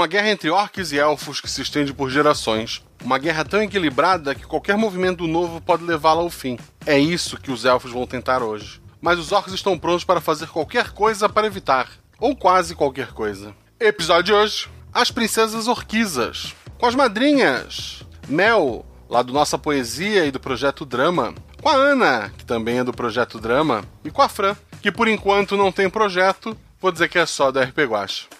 Uma guerra entre orcs e elfos que se estende por gerações. Uma guerra tão equilibrada que qualquer movimento novo pode levá-la ao fim. É isso que os elfos vão tentar hoje. Mas os orcs estão prontos para fazer qualquer coisa para evitar. Ou quase qualquer coisa. Episódio de hoje: As Princesas Orquisas. Com as madrinhas Mel, lá do Nossa Poesia e do Projeto Drama. Com a Ana, que também é do Projeto Drama. E com a Fran, que por enquanto não tem projeto, vou dizer que é só da RP Guacha.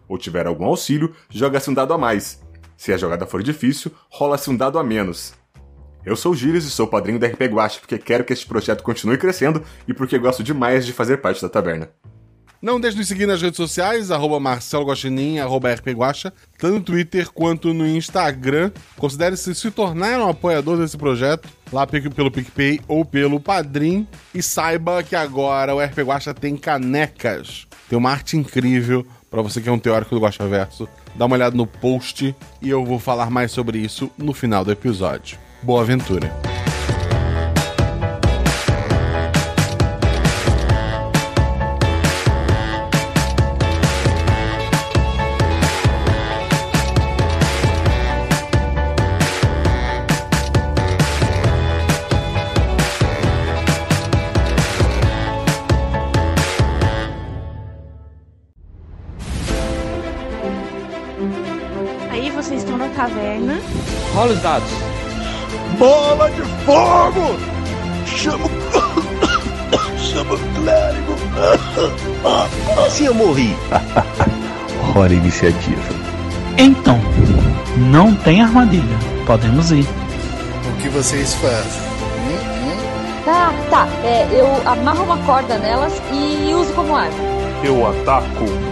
ou tiver algum auxílio, joga-se um dado a mais. Se a jogada for difícil, rola-se um dado a menos. Eu sou o Gilles e sou padrinho da RP Guache porque quero que este projeto continue crescendo e porque gosto demais de fazer parte da taberna. Não deixe de seguir nas redes sociais, arroba Marcelo arroba tanto no Twitter quanto no Instagram. Considere-se se tornar um apoiador desse projeto, lá pelo PicPay ou pelo Padrim. E saiba que agora o RP Guacha tem canecas. Tem uma arte incrível para você que é um teórico do Guacha Verso. Dá uma olhada no post e eu vou falar mais sobre isso no final do episódio. Boa aventura! Taverna. Rola os dados. Bola de fogo! Chama o. Chama o clérigo! Se eu morri. Hora iniciativa. Então, não tem armadilha. Podemos ir. O que vocês fazem? Tá, tá. É, eu amarro uma corda nelas e uso como arma. Eu ataco.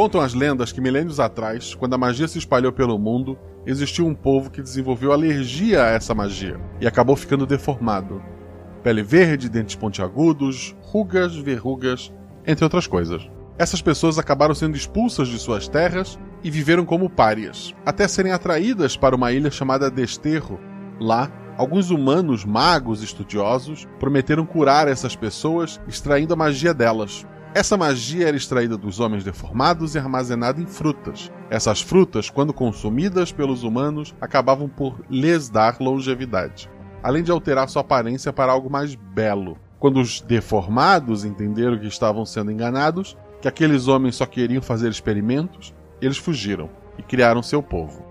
Contam as lendas que milênios atrás, quando a magia se espalhou pelo mundo, existiu um povo que desenvolveu alergia a essa magia e acabou ficando deformado. Pele verde, dentes pontiagudos, rugas, verrugas, entre outras coisas. Essas pessoas acabaram sendo expulsas de suas terras e viveram como párias, até serem atraídas para uma ilha chamada Desterro. Lá, alguns humanos magos estudiosos prometeram curar essas pessoas extraindo a magia delas. Essa magia era extraída dos homens deformados e armazenada em frutas. Essas frutas, quando consumidas pelos humanos, acabavam por lhes dar longevidade, além de alterar sua aparência para algo mais belo. Quando os deformados entenderam que estavam sendo enganados, que aqueles homens só queriam fazer experimentos, eles fugiram e criaram seu povo.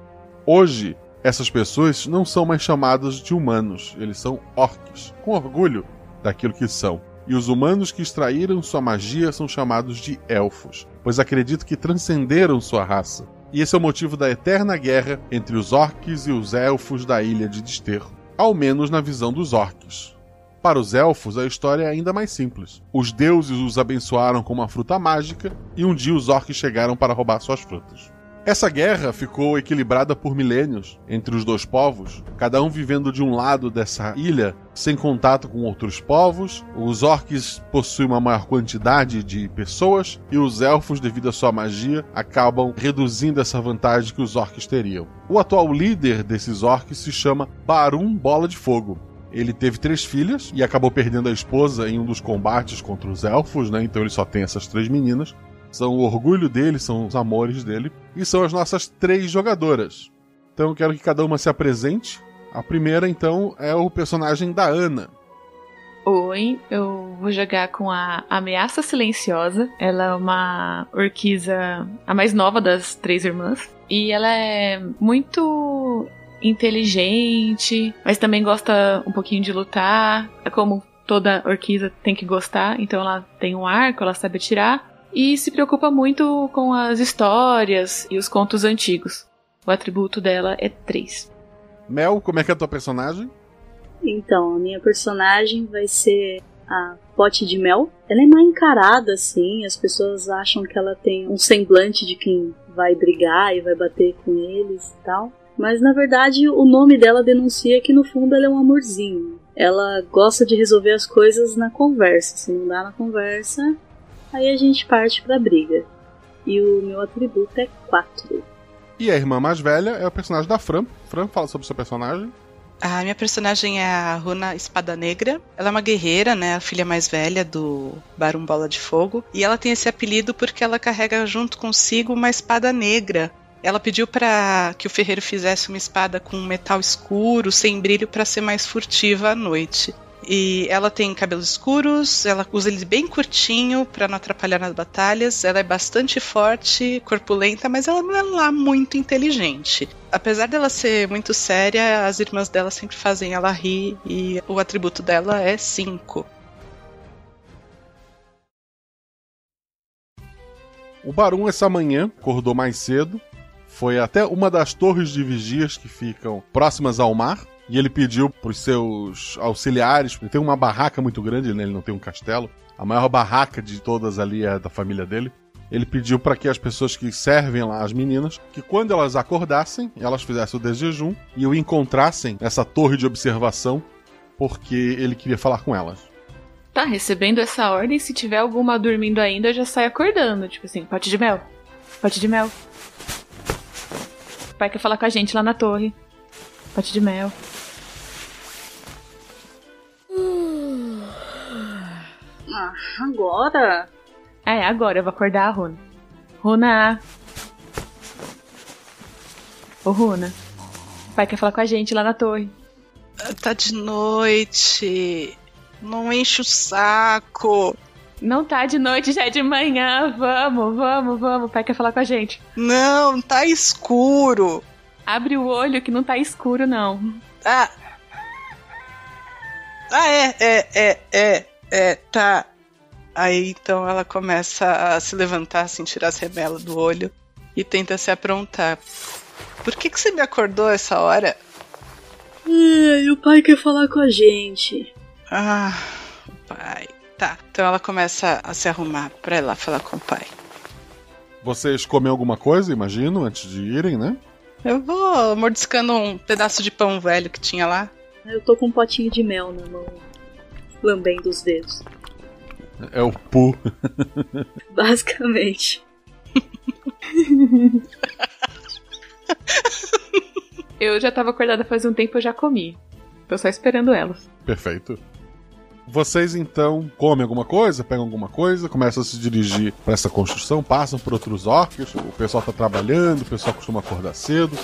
Hoje, essas pessoas não são mais chamadas de humanos, eles são orcs, com orgulho daquilo que são. E os humanos que extraíram sua magia são chamados de elfos, pois acreditam que transcenderam sua raça. E esse é o motivo da eterna guerra entre os orcs e os elfos da ilha de Desterro, ao menos na visão dos orcs. Para os elfos, a história é ainda mais simples. Os deuses os abençoaram com uma fruta mágica e um dia os orcs chegaram para roubar suas frutas. Essa guerra ficou equilibrada por milênios entre os dois povos, cada um vivendo de um lado dessa ilha, sem contato com outros povos. Os orcs possuem uma maior quantidade de pessoas e os elfos, devido à sua magia, acabam reduzindo essa vantagem que os orcs teriam. O atual líder desses orcs se chama Barum Bola de Fogo. Ele teve três filhas e acabou perdendo a esposa em um dos combates contra os elfos, né? Então ele só tem essas três meninas são o orgulho dele, são os amores dele, e são as nossas três jogadoras. Então eu quero que cada uma se apresente. A primeira, então, é o personagem da Ana. Oi, eu vou jogar com a Ameaça Silenciosa. Ela é uma orquiza, a mais nova das três irmãs. E ela é muito inteligente, mas também gosta um pouquinho de lutar. É como toda orquiza tem que gostar, então ela tem um arco, ela sabe atirar. E se preocupa muito com as histórias e os contos antigos. O atributo dela é 3. Mel, como é que é a tua personagem? Então, a minha personagem vai ser a Pote de Mel. Ela é mal encarada, assim, as pessoas acham que ela tem um semblante de quem vai brigar e vai bater com eles e tal. Mas na verdade o nome dela denuncia que no fundo ela é um amorzinho. Ela gosta de resolver as coisas na conversa. Se não dá na conversa, aí a gente parte pra briga. E o meu atributo é 4. E a irmã mais velha é o personagem da Fran. Fran, fala sobre o seu personagem. A minha personagem é a Runa Espada Negra. Ela é uma guerreira, né? A filha mais velha do Barum Bola de Fogo. E ela tem esse apelido porque ela carrega junto consigo uma espada negra. Ela pediu para que o ferreiro fizesse uma espada com metal escuro, sem brilho, para ser mais furtiva à noite. E ela tem cabelos escuros, ela usa ele bem curtinho para não atrapalhar nas batalhas. Ela é bastante forte, corpulenta, mas ela não é lá muito inteligente. Apesar dela ser muito séria, as irmãs dela sempre fazem ela rir e o atributo dela é 5. O Barum essa manhã acordou mais cedo, foi até uma das torres de vigias que ficam próximas ao mar e ele pediu para os seus auxiliares, ele tem uma barraca muito grande, né? ele não tem um castelo, a maior barraca de todas ali é da família dele. Ele pediu para que as pessoas que servem lá as meninas, que quando elas acordassem, elas fizessem o desjejum e o encontrassem nessa torre de observação, porque ele queria falar com elas. Tá, recebendo essa ordem, se tiver alguma dormindo ainda, já saio acordando. Tipo assim, pote de mel. Pote de mel. O pai quer falar com a gente lá na torre. Pote de mel. Ah, agora? É, agora eu vou acordar a Runa. Runa! Ô, Runa. O pai quer falar com a gente lá na torre. Tá de noite. Não enche o saco. Não tá de noite, já é de manhã. Vamos, vamos, vamos. O pai quer falar com a gente. Não, tá escuro. Abre o olho que não tá escuro, não. Ah. Ah, é, é, é, é, é, tá. Aí então ela começa a se levantar, assim, tirar as remelas do olho e tenta se aprontar. Por que, que você me acordou essa hora? Ai, o pai quer falar com a gente. Ah, o pai. Tá, então ela começa a se arrumar pra ir lá falar com o pai. Vocês comem alguma coisa, imagino, antes de irem, né? Eu vou mordiscando um pedaço de pão velho que tinha lá. Eu tô com um potinho de mel na mão, lambendo os dedos. É o pu. Basicamente. Eu já tava acordada faz um tempo, eu já comi. Tô só esperando elas. Perfeito. Vocês então comem alguma coisa, pegam alguma coisa, começam a se dirigir para essa construção, passam por outros orcs, o pessoal tá trabalhando, o pessoal costuma acordar cedo.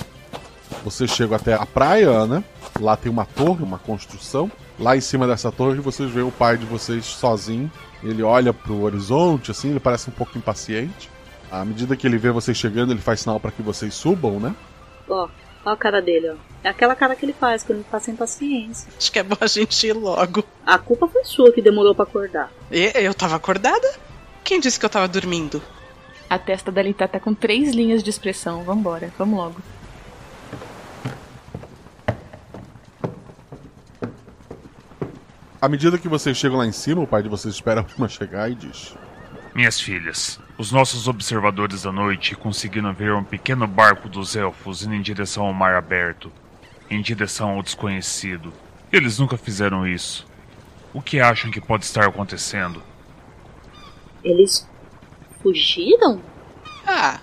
Vocês chegam até a praia, né? Lá tem uma torre, uma construção. Lá em cima dessa torre vocês veem o pai de vocês sozinho. Ele olha pro horizonte, assim, ele parece um pouco impaciente. À medida que ele vê vocês chegando, ele faz sinal para que vocês subam, né? Ó, ó a cara dele, ó. É aquela cara que ele faz quando ele tá sem paciência. Acho que é bom a gente ir logo. A culpa foi sua que demorou para acordar. E eu tava acordada? Quem disse que eu tava dormindo? A testa dela tá, tá com três linhas de expressão. Vambora, vamos logo. À medida que vocês chegam lá em cima, o pai de vocês espera a prima chegar e diz: Minhas filhas, os nossos observadores da noite conseguiram ver um pequeno barco dos elfos indo em direção ao mar aberto, em direção ao desconhecido. Eles nunca fizeram isso. O que acham que pode estar acontecendo? Eles fugiram? Ah,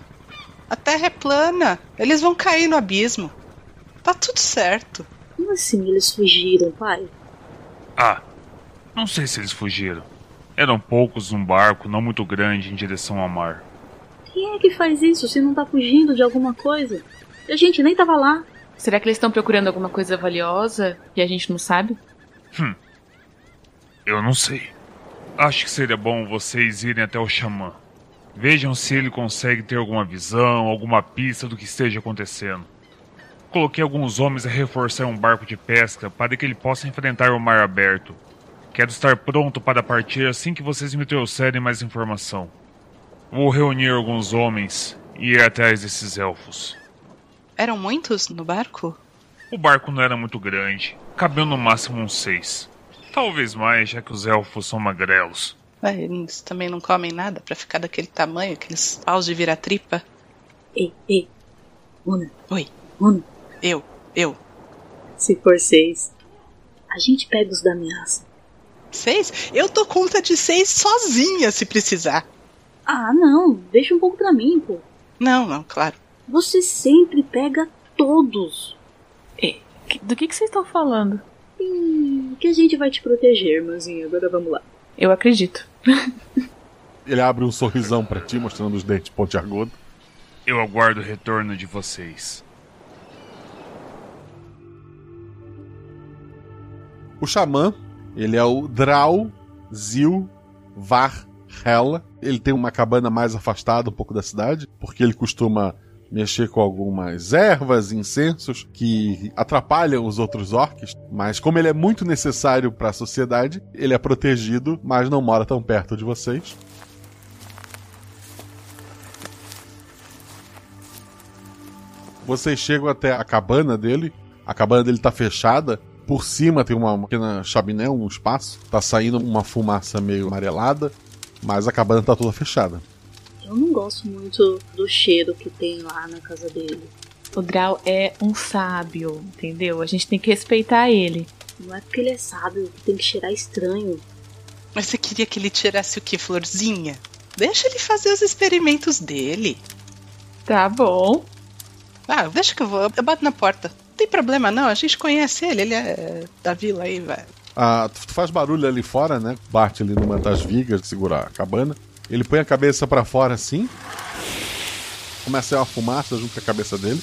a terra é plana. Eles vão cair no abismo. Tá tudo certo. Como assim eles fugiram, pai? Ah, não sei se eles fugiram. Eram poucos num barco não muito grande em direção ao mar. Quem é que faz isso se não tá fugindo de alguma coisa? A gente nem tava lá. Será que eles estão procurando alguma coisa valiosa e a gente não sabe? Hum. Eu não sei. Acho que seria bom vocês irem até o xamã. Vejam se ele consegue ter alguma visão, alguma pista do que esteja acontecendo. Coloquei alguns homens a reforçar um barco de pesca para que ele possa enfrentar o mar aberto. Quero estar pronto para partir assim que vocês me trouxerem mais informação. Vou reunir alguns homens e ir atrás desses elfos. Eram muitos no barco? O barco não era muito grande, cabeu no máximo uns seis. Talvez mais, já que os elfos são magrelos. Ué, eles também não comem nada para ficar daquele tamanho, aqueles paus de virar tripa. Ei, ei. Una. Oi. Una. Eu, eu. Se for seis, a gente pega os da ameaça. Seis? Eu dou conta de seis sozinha, se precisar. Ah, não. Deixa um pouco pra mim, pô. Não, não, claro. Você sempre pega todos. E, do que, que vocês estão falando? Hum, que a gente vai te proteger, irmãzinha. Agora vamos lá. Eu acredito. Ele abre um sorrisão para ti, mostrando os dentes pontiagudos. Eu aguardo o retorno de vocês. O xamã, ele é o Drau Zil Var Hela. Ele tem uma cabana mais afastada um pouco da cidade, porque ele costuma mexer com algumas ervas, incensos que atrapalham os outros orcs, mas como ele é muito necessário para a sociedade, ele é protegido, mas não mora tão perto de vocês. Vocês chegam até a cabana dele. A cabana dele tá fechada. Por cima tem uma pequena chaminé, um espaço. Tá saindo uma fumaça meio amarelada, mas a cabana tá toda fechada. Eu não gosto muito do cheiro que tem lá na casa dele. O Grau é um sábio, entendeu? A gente tem que respeitar ele. Não é porque ele é sábio que tem que cheirar estranho. Mas você queria que ele tirasse o que, florzinha? Deixa ele fazer os experimentos dele. Tá bom. Ah, deixa que eu vou. Eu bato na porta. Não tem problema não, a gente conhece ele, ele é da vila aí, velho. Ah, tu faz barulho ali fora, né? Bate ali numa das vigas que segura a cabana. Ele põe a cabeça para fora assim. Começa a uma fumaça junto com a cabeça dele.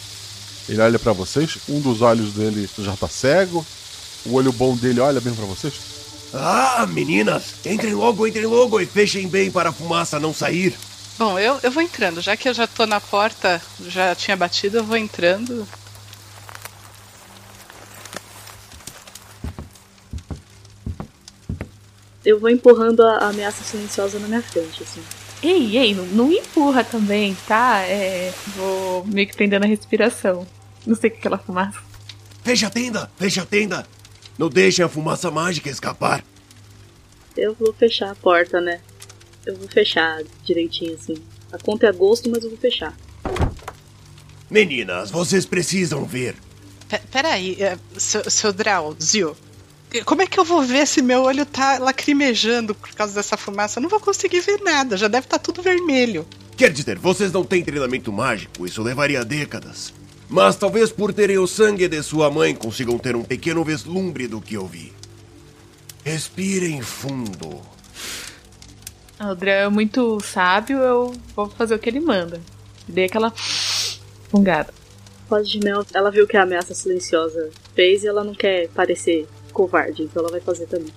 Ele olha para vocês. Um dos olhos dele já tá cego. O olho bom dele olha bem para vocês. Ah, meninas, entrem logo, entrem logo e fechem bem para a fumaça não sair. Bom, eu, eu vou entrando. Já que eu já tô na porta, já tinha batido, eu vou entrando. Eu vou empurrando a ameaça silenciosa na minha frente, assim. Ei, ei, não, não empurra também, tá? É, vou meio que prendendo a respiração. Não sei o que é aquela fumaça. Feche a tenda, feche a tenda. Não deixem a fumaça mágica escapar. Eu vou fechar a porta, né? Eu vou fechar direitinho, assim. A conta é a gosto, mas eu vou fechar. Meninas, vocês precisam ver. P peraí, é, seu, seu Drauzio. Como é que eu vou ver se meu olho tá lacrimejando por causa dessa fumaça? Eu não vou conseguir ver nada, já deve estar tá tudo vermelho. Quer dizer, vocês não têm treinamento mágico, isso levaria décadas. Mas talvez por terem o sangue de sua mãe consigam ter um pequeno vislumbre do que eu vi. Respirem fundo. O Dran é muito sábio, eu vou fazer o que ele manda. Dei aquela fungada. Pode de mel, ela viu que a ameaça silenciosa fez e ela não quer parecer covarde, então ela vai fazer também.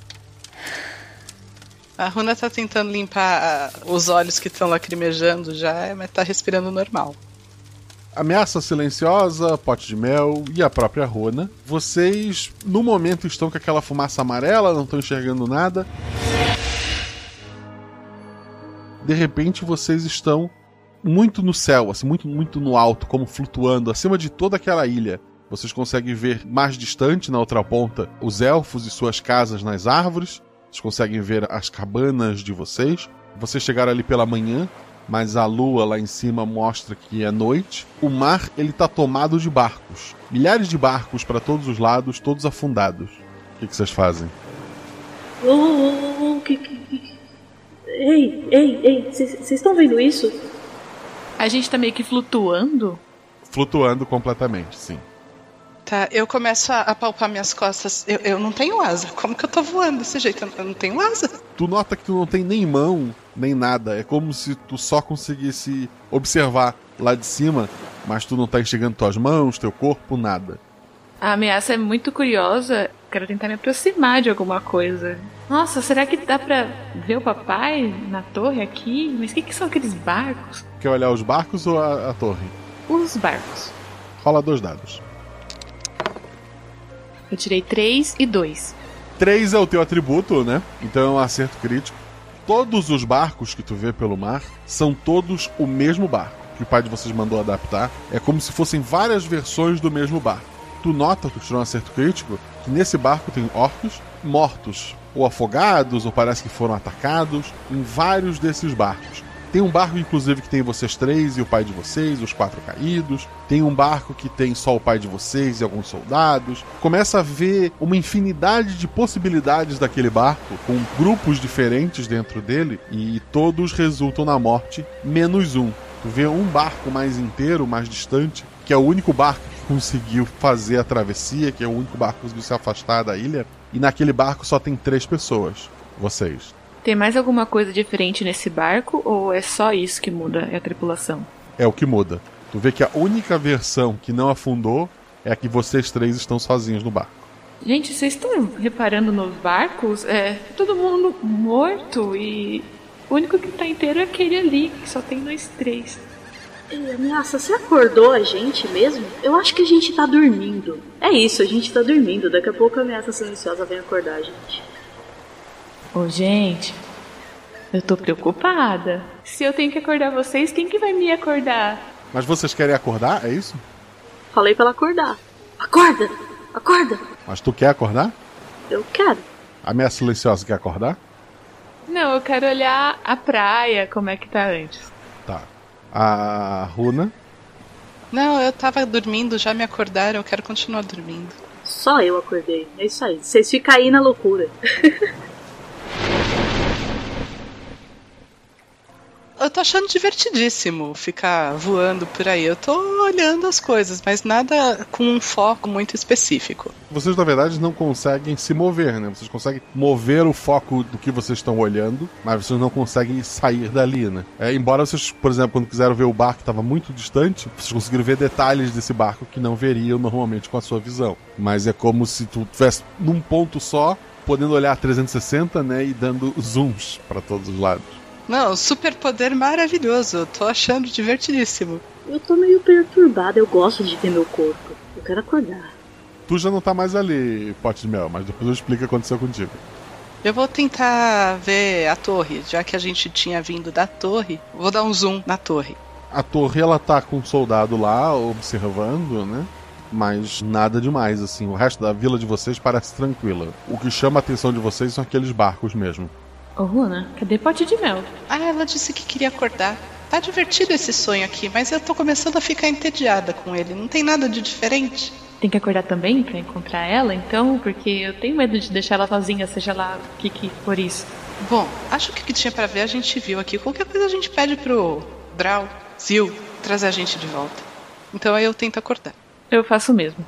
A Runa tá tentando limpar os olhos que estão lacrimejando já, mas tá respirando normal. Ameaça silenciosa, pote de mel e a própria Rona. Vocês, no momento, estão com aquela fumaça amarela, não estão enxergando nada. De repente, vocês estão muito no céu, assim, muito, muito no alto, como flutuando acima de toda aquela ilha. Vocês conseguem ver mais distante, na outra ponta, os elfos e suas casas nas árvores. Vocês conseguem ver as cabanas de vocês. Vocês chegaram ali pela manhã, mas a lua lá em cima mostra que é noite. O mar ele tá tomado de barcos, milhares de barcos para todos os lados, todos afundados. O que, que vocês fazem? Oh, oh, oh, que, que... Ei, ei, ei, vocês estão vendo isso? A gente tá meio que flutuando? Flutuando completamente, sim. Tá, eu começo a, a palpar minhas costas. Eu, eu, não tenho asa. Como que eu tô voando desse jeito? Eu, eu não tenho asa. Tu nota que tu não tem nem mão, nem nada. É como se tu só conseguisse observar lá de cima, mas tu não tá enxergando tuas mãos, teu corpo, nada. A ameaça é muito curiosa. Quero tentar me aproximar de alguma coisa. Nossa, será que dá pra ver o papai na torre aqui? Mas o que, que são aqueles barcos? Quer olhar os barcos ou a, a torre? Os barcos. Rola dois dados. Eu tirei 3 e 2. 3 é o teu atributo, né? Então é um acerto crítico. Todos os barcos que tu vê pelo mar são todos o mesmo barco que o pai de vocês mandou adaptar. É como se fossem várias versões do mesmo barco. Tu nota, tu tirou um acerto crítico, que nesse barco tem orcos mortos, ou afogados, ou parece que foram atacados, em vários desses barcos. Tem um barco, inclusive, que tem vocês três e o pai de vocês, os quatro caídos. Tem um barco que tem só o pai de vocês e alguns soldados. Começa a ver uma infinidade de possibilidades daquele barco, com grupos diferentes dentro dele, e todos resultam na morte, menos um. Tu vê um barco mais inteiro, mais distante, que é o único barco que conseguiu fazer a travessia, que é o único barco que conseguiu se afastar da ilha. E naquele barco só tem três pessoas. Vocês. Tem mais alguma coisa diferente nesse barco ou é só isso que muda? É a tripulação? É o que muda. Tu vê que a única versão que não afundou é a que vocês três estão sozinhos no barco. Gente, vocês estão reparando nos barcos? É todo mundo morto e o único que tá inteiro é aquele ali, que só tem nós três. Ei, ameaça, você acordou a gente mesmo? Eu acho que a gente tá dormindo. É isso, a gente tá dormindo. Daqui a pouco a ameaça silenciosa vem acordar a gente. Ô, gente, eu tô preocupada. Se eu tenho que acordar vocês, quem que vai me acordar? Mas vocês querem acordar, é isso? Falei pra ela acordar. Acorda! Acorda! Mas tu quer acordar? Eu quero. A minha silenciosa quer acordar? Não, eu quero olhar a praia, como é que tá antes. Tá. A Runa? Não, eu tava dormindo, já me acordaram, eu quero continuar dormindo. Só eu acordei. É isso aí. Vocês ficam aí na loucura. Eu tô achando divertidíssimo ficar voando por aí. Eu tô olhando as coisas, mas nada com um foco muito específico. Vocês, na verdade, não conseguem se mover, né? Vocês conseguem mover o foco do que vocês estão olhando, mas vocês não conseguem sair dali, né? É, embora vocês, por exemplo, quando quiseram ver o barco que estava muito distante, vocês conseguiram ver detalhes desse barco que não veriam normalmente com a sua visão. Mas é como se tu estivesse num ponto só, podendo olhar 360, né? E dando zooms para todos os lados. Não, superpoder maravilhoso. Eu tô achando divertidíssimo. Eu tô meio perturbada, eu gosto de ver meu corpo. Eu quero acordar. Tu já não tá mais ali, pote de mel, mas depois eu explico o que aconteceu contigo. Eu vou tentar ver a torre, já que a gente tinha vindo da torre. Vou dar um zoom na torre. A torre, ela tá com um soldado lá, observando, né? Mas nada demais, assim. O resto da vila de vocês parece tranquila. O que chama a atenção de vocês são aqueles barcos mesmo. Ô, Runa, cadê pote de mel? Ah, ela disse que queria acordar. Tá divertido esse sonho aqui, mas eu tô começando a ficar entediada com ele. Não tem nada de diferente. Tem que acordar também pra encontrar ela, então? Porque eu tenho medo de deixar ela sozinha, seja lá o que que for isso. Bom, acho que o que tinha para ver a gente viu aqui. Qualquer coisa a gente pede pro Draw, Zil, trazer a gente de volta. Então aí eu tento acordar. Eu faço o mesmo.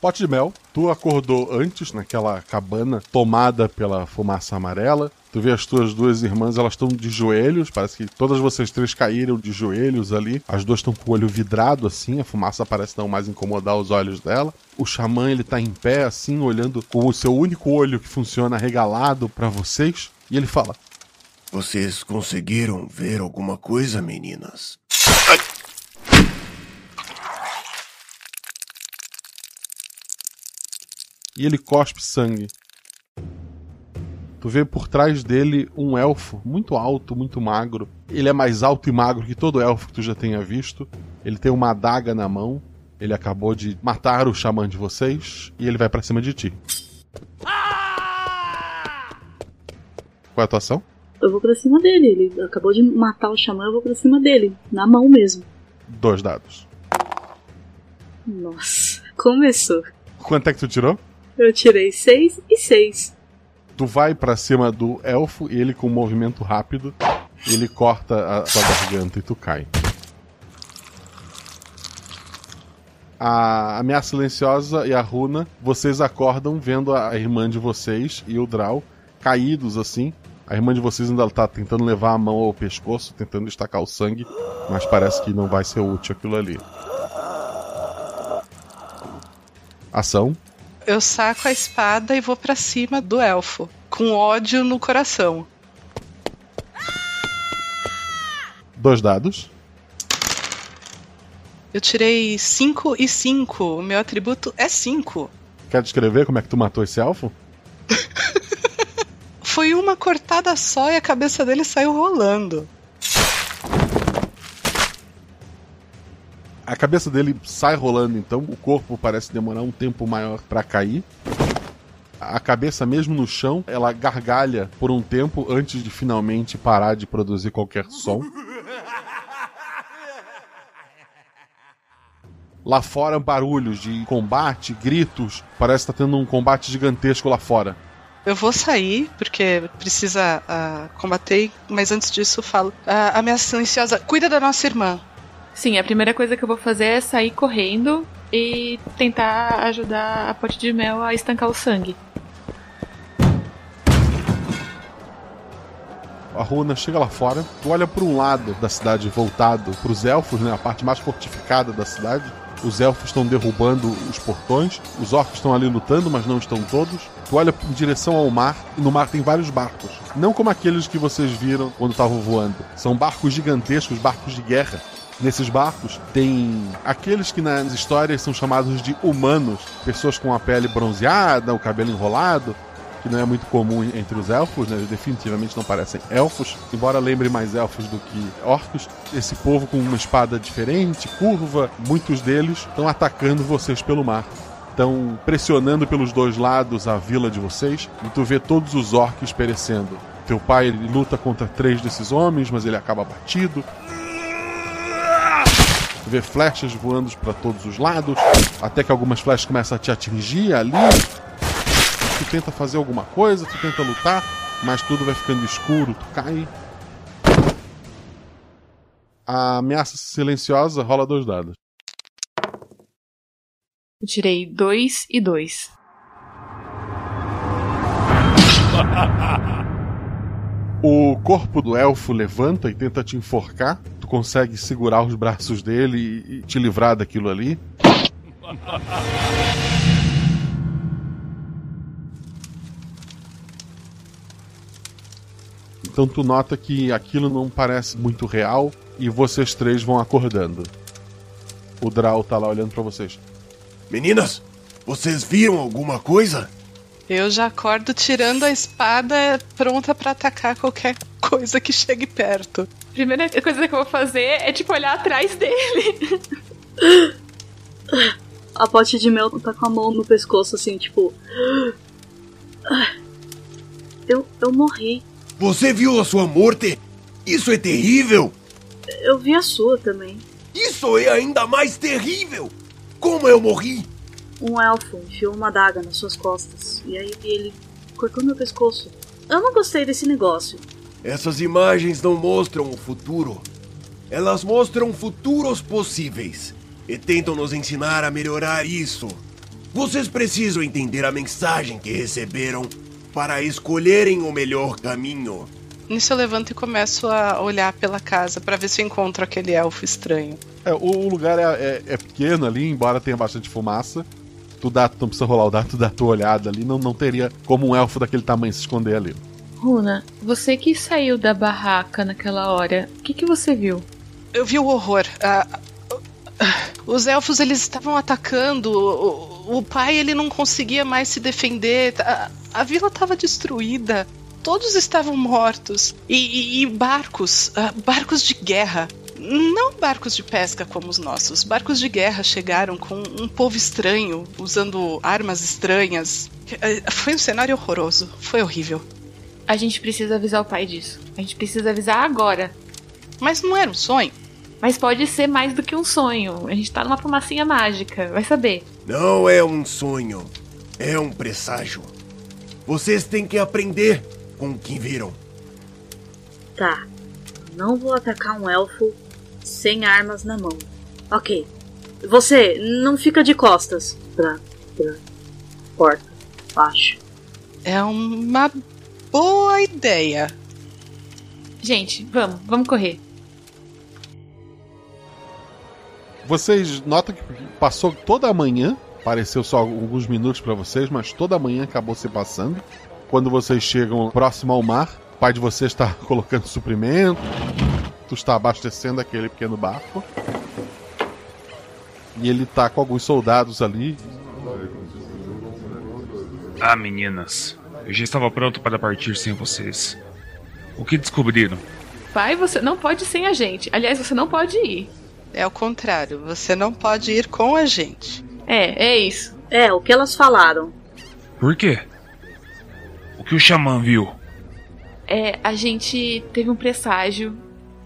Pote de mel, tu acordou antes naquela cabana tomada pela fumaça amarela. Tu vê as tuas duas irmãs, elas estão de joelhos, parece que todas vocês três caíram de joelhos ali. As duas estão com o olho vidrado assim, a fumaça parece não mais incomodar os olhos dela. O xamã ele tá em pé assim, olhando com o seu único olho que funciona regalado para vocês, e ele fala: Vocês conseguiram ver alguma coisa, meninas? E ele cospe sangue. Tu vê por trás dele um elfo muito alto, muito magro. Ele é mais alto e magro que todo elfo que tu já tenha visto. Ele tem uma adaga na mão. Ele acabou de matar o xamã de vocês e ele vai para cima de ti. Qual é a tua ação? Eu vou pra cima dele. Ele acabou de matar o xamã, eu vou pra cima dele. Na mão mesmo. Dois dados. Nossa, começou. Quanto é que tu tirou? Eu tirei 6 e 6. Tu vai para cima do elfo e ele com um movimento rápido, ele corta a tua garganta e tu cai. A ameaça silenciosa e a runa, vocês acordam vendo a irmã de vocês e o Draw caídos assim, A irmã de vocês ainda tá tentando levar a mão ao pescoço, tentando destacar o sangue, mas parece que não vai ser útil aquilo ali. Ação. Eu saco a espada e vou para cima do elfo, com ódio no coração. Dois dados. Eu tirei 5 e 5. O meu atributo é 5. Quer descrever como é que tu matou esse elfo? Foi uma cortada só e a cabeça dele saiu rolando. A cabeça dele sai rolando, então o corpo parece demorar um tempo maior para cair. A cabeça, mesmo no chão, ela gargalha por um tempo antes de finalmente parar de produzir qualquer som. Lá fora, barulhos de combate, gritos. Parece que tá tendo um combate gigantesco lá fora. Eu vou sair, porque precisa uh, combater, mas antes disso falo. Uh, ameaça silenciosa, cuida da nossa irmã. Sim, a primeira coisa que eu vou fazer é sair correndo e tentar ajudar a pote de mel a estancar o sangue. A Runa chega lá fora, tu olha para um lado da cidade voltado para os elfos, né, a parte mais fortificada da cidade. Os elfos estão derrubando os portões, os orcs estão ali lutando, mas não estão todos. Tu olha em direção ao mar e no mar tem vários barcos. Não como aqueles que vocês viram quando estavam voando. São barcos gigantescos, barcos de guerra. Nesses barcos tem aqueles que nas histórias são chamados de humanos, pessoas com a pele bronzeada, o cabelo enrolado, que não é muito comum entre os elfos, né? Eles definitivamente não parecem elfos, embora lembrem mais elfos do que orcos. Esse povo com uma espada diferente, curva, muitos deles estão atacando vocês pelo mar. Estão pressionando pelos dois lados a vila de vocês e tu vê todos os orcs perecendo. Teu pai luta contra três desses homens, mas ele acaba batido. Tu vê flechas voando para todos os lados, até que algumas flechas começam a te atingir ali. Tu tenta fazer alguma coisa, tu tenta lutar, mas tudo vai ficando escuro, tu cai. A ameaça silenciosa rola dois dados. Eu tirei dois e dois. O corpo do elfo levanta e tenta te enforcar. Tu consegue segurar os braços dele e te livrar daquilo ali. Então tu nota que aquilo não parece muito real e vocês três vão acordando. O Draw tá lá olhando para vocês. Meninas, vocês viram alguma coisa? Eu já acordo tirando a espada pronta para atacar qualquer coisa que chegue perto. Primeira coisa que eu vou fazer é tipo olhar atrás dele. A pote de mel tá com a mão no pescoço, assim, tipo. Eu, eu morri. Você viu a sua morte? Isso é terrível! Eu vi a sua também. Isso é ainda mais terrível! Como eu morri? Um elfo enfiou uma daga nas suas costas e aí ele cortou meu pescoço. Eu não gostei desse negócio. Essas imagens não mostram o futuro. Elas mostram futuros possíveis e tentam nos ensinar a melhorar isso. Vocês precisam entender a mensagem que receberam para escolherem o melhor caminho. Nisso eu levanto e começo a olhar pela casa para ver se eu encontro aquele elfo estranho. É, o lugar é, é, é, pequeno ali, embora tenha bastante fumaça. Tu dá, tu não precisa rolar o dado, tu dá a tua olhada ali. Não, não teria como um elfo daquele tamanho se esconder ali. Runa, você que saiu da barraca naquela hora, o que, que você viu? Eu vi o horror. Uh, os elfos eles estavam atacando. O, o, pai ele não conseguia mais se defender. A, a vila estava destruída. Todos estavam mortos. E, e, e barcos, uh, barcos de guerra. Não barcos de pesca como os nossos. Barcos de guerra chegaram com um povo estranho, usando armas estranhas. Foi um cenário horroroso. Foi horrível. A gente precisa avisar o pai disso. A gente precisa avisar agora. Mas não era um sonho? Mas pode ser mais do que um sonho. A gente tá numa fumacinha mágica, vai saber. Não é um sonho. É um presságio. Vocês têm que aprender com o que viram. Tá. Não vou atacar um elfo sem armas na mão. Ok. Você, não fica de costas pra, pra porta, acho. É uma boa ideia. Gente, vamos, vamos correr. Vocês notam que passou toda a manhã, pareceu só alguns minutos para vocês, mas toda a manhã acabou se passando. Quando vocês chegam próximo ao mar, o pai de vocês está colocando suprimento, tu está abastecendo aquele pequeno barco. E ele tá com alguns soldados ali. Ah, meninas, eu já estava pronto para partir sem vocês. O que descobriram? Pai, você não pode ir sem a gente. Aliás, você não pode ir. É o contrário, você não pode ir com a gente. É, é isso. É, o que elas falaram. Por quê? O que o xamã viu? É, a gente teve um presságio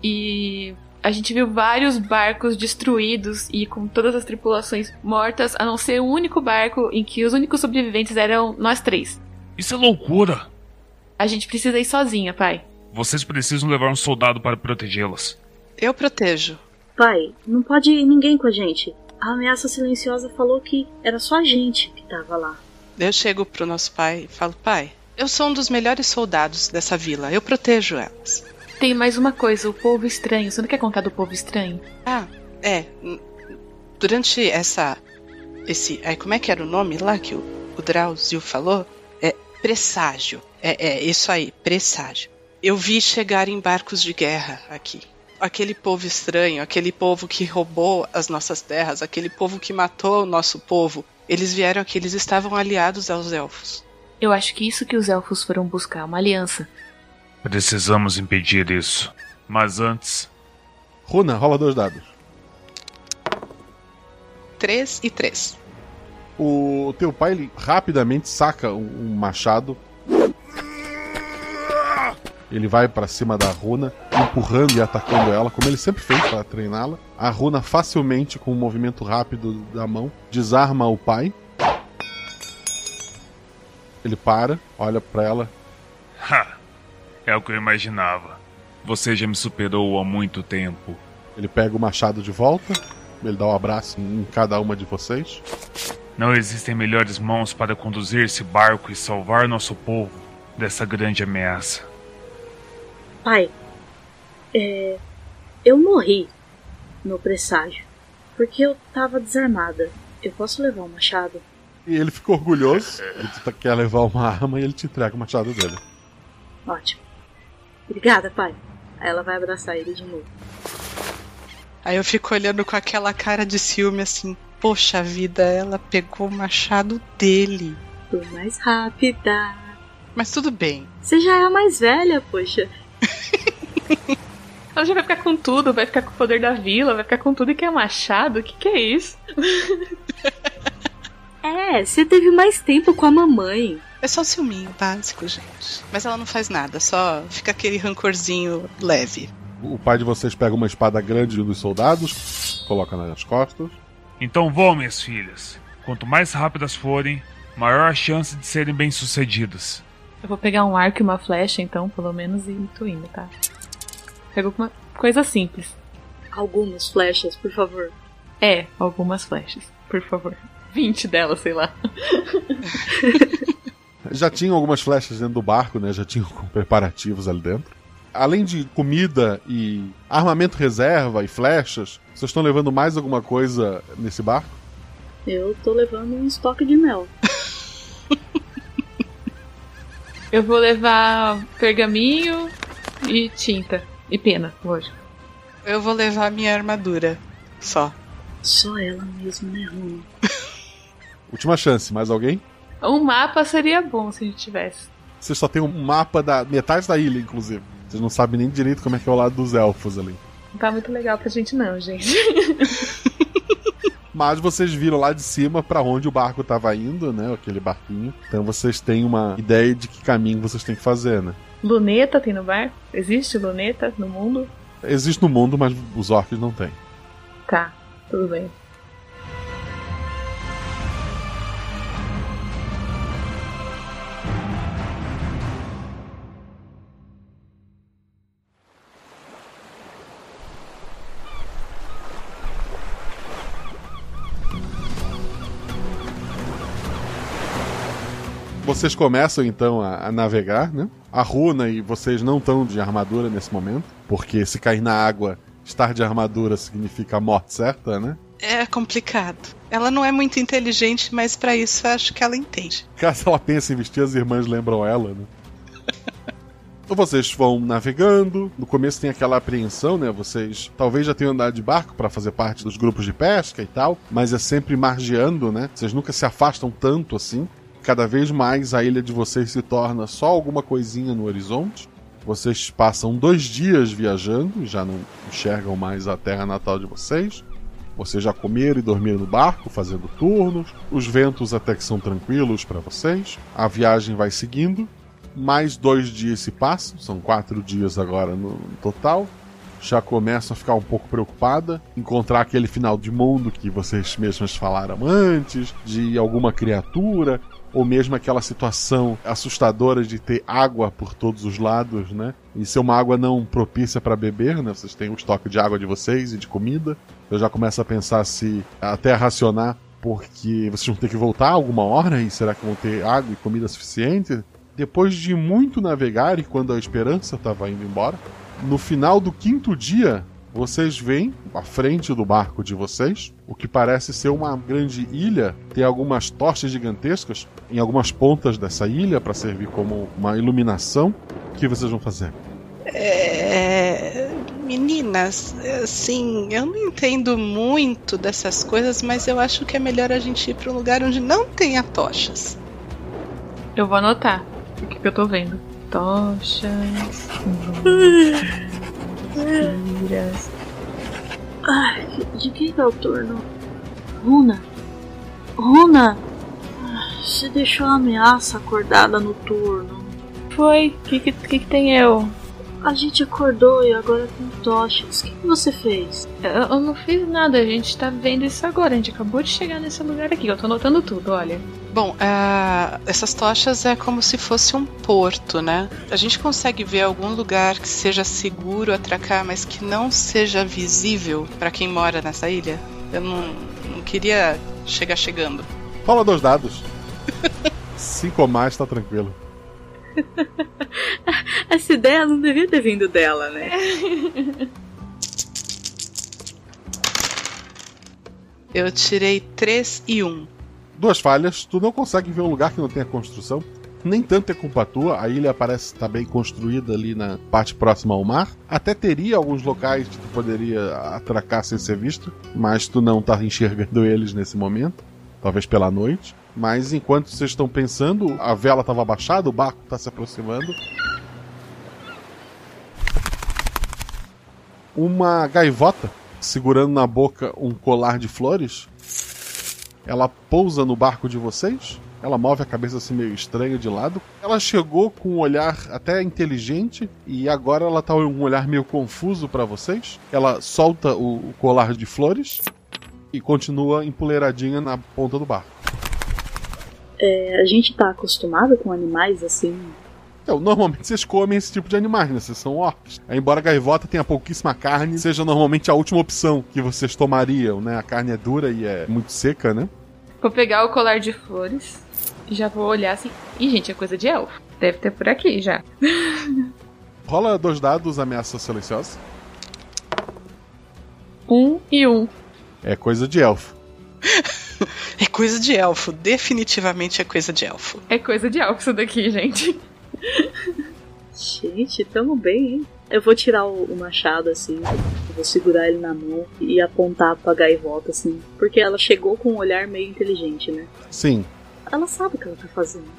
e a gente viu vários barcos destruídos e com todas as tripulações mortas, a não ser o único barco em que os únicos sobreviventes eram nós três. Isso é loucura! A gente precisa ir sozinha, pai. Vocês precisam levar um soldado para protegê-las. Eu protejo. Pai, não pode ir ninguém com a gente. A ameaça silenciosa falou que era só a gente que tava lá. Eu chego pro nosso pai e falo: Pai, eu sou um dos melhores soldados dessa vila. Eu protejo elas. Tem mais uma coisa, o povo estranho. Você não quer contar do povo estranho? Ah, é. Durante essa. Esse. Aí, como é que era o nome lá que o, o Drauzio falou? É presságio. É, é, isso aí, presságio. Eu vi chegar em barcos de guerra aqui. Aquele povo estranho, aquele povo que roubou as nossas terras, aquele povo que matou o nosso povo. Eles vieram aqui, eles estavam aliados aos elfos. Eu acho que isso que os elfos foram buscar, uma aliança. Precisamos impedir isso. Mas antes. Runa, rola dois dados. 3 e 3. O teu pai ele rapidamente saca um, machado. Ele vai para cima da Runa, empurrando e atacando ela, como ele sempre fez para treiná-la. A Runa facilmente, com um movimento rápido da mão, desarma o pai. Ele para, olha para ela. Ha! É o que eu imaginava. Você já me superou há muito tempo. Ele pega o machado de volta, ele dá um abraço em cada uma de vocês. Não existem melhores mãos para conduzir esse barco e salvar nosso povo dessa grande ameaça. Pai, é, eu morri no presságio porque eu tava desarmada. Eu posso levar o machado? E ele ficou orgulhoso. Ele quer levar uma arma e ele te entrega o machado dele. Ótimo. Obrigada, pai. Aí ela vai abraçar ele de novo. Aí eu fico olhando com aquela cara de ciúme assim. Poxa vida, ela pegou o machado dele. Tô mais rápida. Mas tudo bem. Você já é a mais velha, poxa. Ela já vai ficar com tudo, vai ficar com o poder da vila, vai ficar com tudo e quer machado? O que, que é isso? é, você teve mais tempo com a mamãe. É só ciúminho básico, gente. Mas ela não faz nada, só fica aquele rancorzinho leve. O pai de vocês pega uma espada grande dos soldados, coloca nas costas. Então vão, minhas filhas. Quanto mais rápidas forem, maior a chance de serem bem-sucedidas. Eu vou pegar um arco e uma flecha, então, pelo menos, e tô indo, tá? Pego uma coisa simples. Algumas flechas, por favor. É, algumas flechas, por favor. 20 delas, sei lá. Já tinham algumas flechas dentro do barco, né? Já tinham preparativos ali dentro. Além de comida e armamento reserva e flechas, vocês estão levando mais alguma coisa nesse barco? Eu tô levando um estoque de mel. Eu vou levar pergaminho e tinta. E pena, lógico. Eu vou levar minha armadura. Só. Só ela mesmo, né, Runa? Última chance, mais alguém? Um mapa seria bom se a gente tivesse. Você só tem um mapa da metade da ilha, inclusive. Vocês não sabem nem direito como é que é o lado dos elfos ali. Não tá muito legal pra gente não, gente. Mas vocês viram lá de cima para onde o barco tava indo, né? Aquele barquinho. Então vocês têm uma ideia de que caminho vocês têm que fazer, né? Luneta tem no barco? Existe luneta no mundo? Existe no mundo, mas os orcs não têm. Tá, tudo bem. Vocês começam então a, a navegar, né? A Runa e vocês não estão de armadura nesse momento, porque se cair na água, estar de armadura significa a morte certa, né? É complicado. Ela não é muito inteligente, mas para isso eu acho que ela entende. Caso ela pense em vestir, as irmãs lembram ela, né? Então vocês vão navegando. No começo tem aquela apreensão, né? Vocês talvez já tenham andado de barco para fazer parte dos grupos de pesca e tal, mas é sempre margeando, né? Vocês nunca se afastam tanto assim. Cada vez mais a ilha de vocês se torna só alguma coisinha no horizonte. Vocês passam dois dias viajando, já não enxergam mais a terra natal de vocês. Vocês já comeram e dormiram no barco, fazendo turnos. Os ventos até que são tranquilos para vocês. A viagem vai seguindo. Mais dois dias se passam, são quatro dias agora no total. Já começam a ficar um pouco preocupada, encontrar aquele final de mundo que vocês mesmos falaram antes, de alguma criatura, ou mesmo aquela situação assustadora de ter água por todos os lados, né? E ser uma água não propícia para beber, né? Vocês têm o estoque de água de vocês e de comida. Eu já começo a pensar se até racionar, porque vocês vão ter que voltar alguma hora e será que vão ter água e comida suficiente? Depois de muito navegar e quando a esperança estava indo embora, no final do quinto dia, vocês veem à frente do barco de vocês o que parece ser uma grande ilha. Tem algumas tochas gigantescas em algumas pontas dessa ilha para servir como uma iluminação. O que vocês vão fazer? É... Meninas, assim, eu não entendo muito dessas coisas, mas eu acho que é melhor a gente ir para um lugar onde não tenha tochas. Eu vou anotar o que, que eu tô vendo. Tochas. Tiras. Ai, de quem é o turno? Runa? Runa? Você deixou a ameaça acordada no turno. Foi? O que, que, que, que tem eu? A gente acordou e agora tem tochas. O que, que você fez? eu? Eu não fiz nada, a gente tá vendo isso agora. A gente acabou de chegar nesse lugar aqui. Eu tô anotando tudo, olha. Bom, ah, essas tochas é como se fosse um porto, né? A gente consegue ver algum lugar que seja seguro atracar, mas que não seja visível para quem mora nessa ilha? Eu não, não queria chegar chegando. Fala dois dados. Cinco ou mais, tá tranquilo. Essa ideia não devia ter vindo dela, né? Eu tirei 3 e 1. Duas falhas, tu não consegue ver um lugar que não tenha construção. Nem tanto é culpa tua, a ilha parece estar bem construída ali na parte próxima ao mar. Até teria alguns locais que tu poderia atracar sem ser visto, mas tu não tá enxergando eles nesse momento. Talvez pela noite. Mas enquanto vocês estão pensando, a vela estava abaixada, o barco está se aproximando. Uma gaivota segurando na boca um colar de flores. Ela pousa no barco de vocês. Ela move a cabeça assim meio estranha de lado. Ela chegou com um olhar até inteligente e agora ela tá com um olhar meio confuso para vocês. Ela solta o colar de flores e continua empoleiradinha na ponta do barco. É, a gente tá acostumado com animais assim. Então, normalmente vocês comem esse tipo de animais, né? Vocês são orcs. Aí, embora a gaivota tenha pouquíssima carne, seja normalmente a última opção que vocês tomariam, né? A carne é dura e é muito seca, né? Vou pegar o colar de flores e já vou olhar assim. Ih, gente, é coisa de elfo. Deve ter por aqui já. Rola dois dados, ameaça silenciosa. Um e um. É coisa de elfo. É coisa de elfo, definitivamente é coisa de elfo. É coisa de elfo isso daqui, gente. Gente, tamo bem, hein? Eu vou tirar o, o machado assim, vou segurar ele na mão e apontar pra gaivota assim. Porque ela chegou com um olhar meio inteligente, né? Sim. Ela sabe o que ela tá fazendo.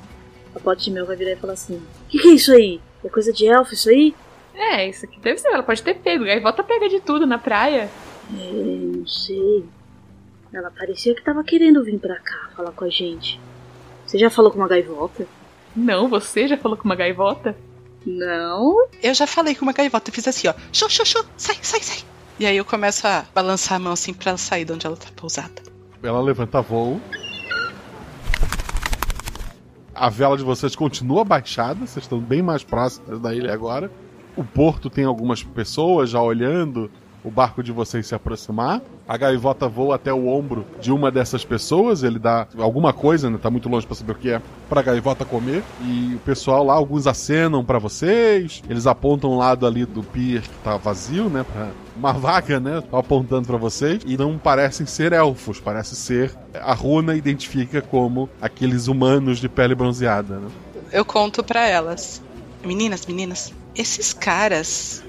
A pote de mel vai virar e falar assim: O que, que é isso aí? É coisa de elfo isso aí? É, isso aqui deve ser. Ela pode ter pego. Gaivota pega de tudo na praia. É, não sei. Ela parecia que tava querendo vir pra cá falar com a gente. Você já falou com uma gaivota? Não, você já falou com uma gaivota? Não. Eu já falei com uma gaivota, eu fiz assim, ó. Xô, xô, xô, sai, sai, sai. E aí eu começo a balançar a mão assim pra ela sair de onde ela tá pousada. Ela levanta voo. A vela de vocês continua baixada, vocês estão bem mais próximos da ilha agora. O porto tem algumas pessoas já olhando o barco de vocês se aproximar. A gaivota voa até o ombro de uma dessas pessoas, ele dá alguma coisa, né? Tá muito longe para saber o que é, pra gaivota comer. E o pessoal lá, alguns acenam para vocês, eles apontam o lado ali do pier que tá vazio, né? Pra uma vaga, né? Apontando para vocês. E não parecem ser elfos, parece ser. A runa identifica como aqueles humanos de pele bronzeada, né? Eu conto para elas. Meninas, meninas, esses caras,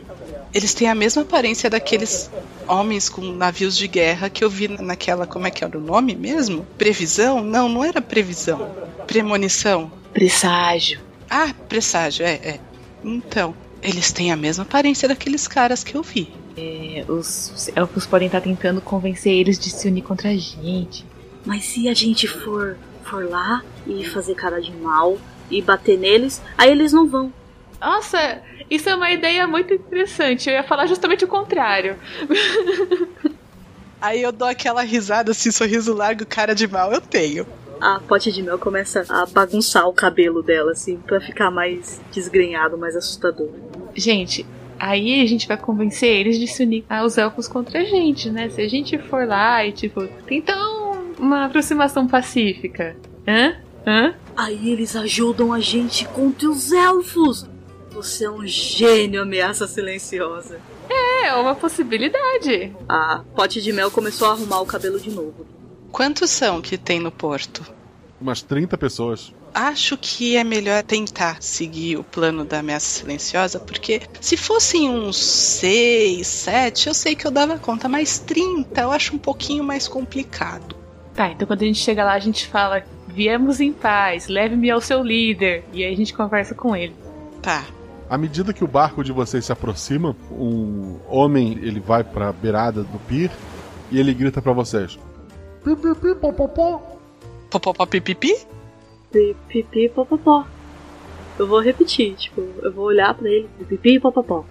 eles têm a mesma aparência daqueles homens com navios de guerra que eu vi naquela, como é que era o nome mesmo? Previsão? Não, não era previsão. Premonição. Presságio. Ah, presságio, é, é. Então, eles têm a mesma aparência daqueles caras que eu vi. É, os, os elfos podem estar tentando convencer eles de se unir contra a gente. Mas se a gente for, for lá e fazer cara de mal e bater neles, aí eles não vão. Nossa, isso é uma ideia muito interessante. Eu ia falar justamente o contrário. Aí eu dou aquela risada assim, sorriso largo, cara de mal, eu tenho. A pote de mel começa a bagunçar o cabelo dela, assim, pra ficar mais desgrenhado, mais assustador. Gente, aí a gente vai convencer eles de se unir aos elfos contra a gente, né? Se a gente for lá e, tipo, tentar uma aproximação pacífica. Hã? Hã? Aí eles ajudam a gente contra os elfos. Você é um gênio, ameaça silenciosa. É, é uma possibilidade. A pote de mel começou a arrumar o cabelo de novo. Quantos são que tem no porto? Umas 30 pessoas. Acho que é melhor tentar seguir o plano da ameaça silenciosa, porque se fossem uns 6, 7, eu sei que eu dava conta, mas 30 eu acho um pouquinho mais complicado. Tá, então quando a gente chega lá, a gente fala: viemos em paz, leve-me ao seu líder. E aí a gente conversa com ele. Tá. À medida que o barco de vocês se aproxima, um homem ele vai para a beirada do pier e ele grita para vocês: Pipipi, popopó. Popopó, pipipi? Pipipi, popopó. Eu vou repetir, tipo, eu vou olhar para ele: pipipi, popopó.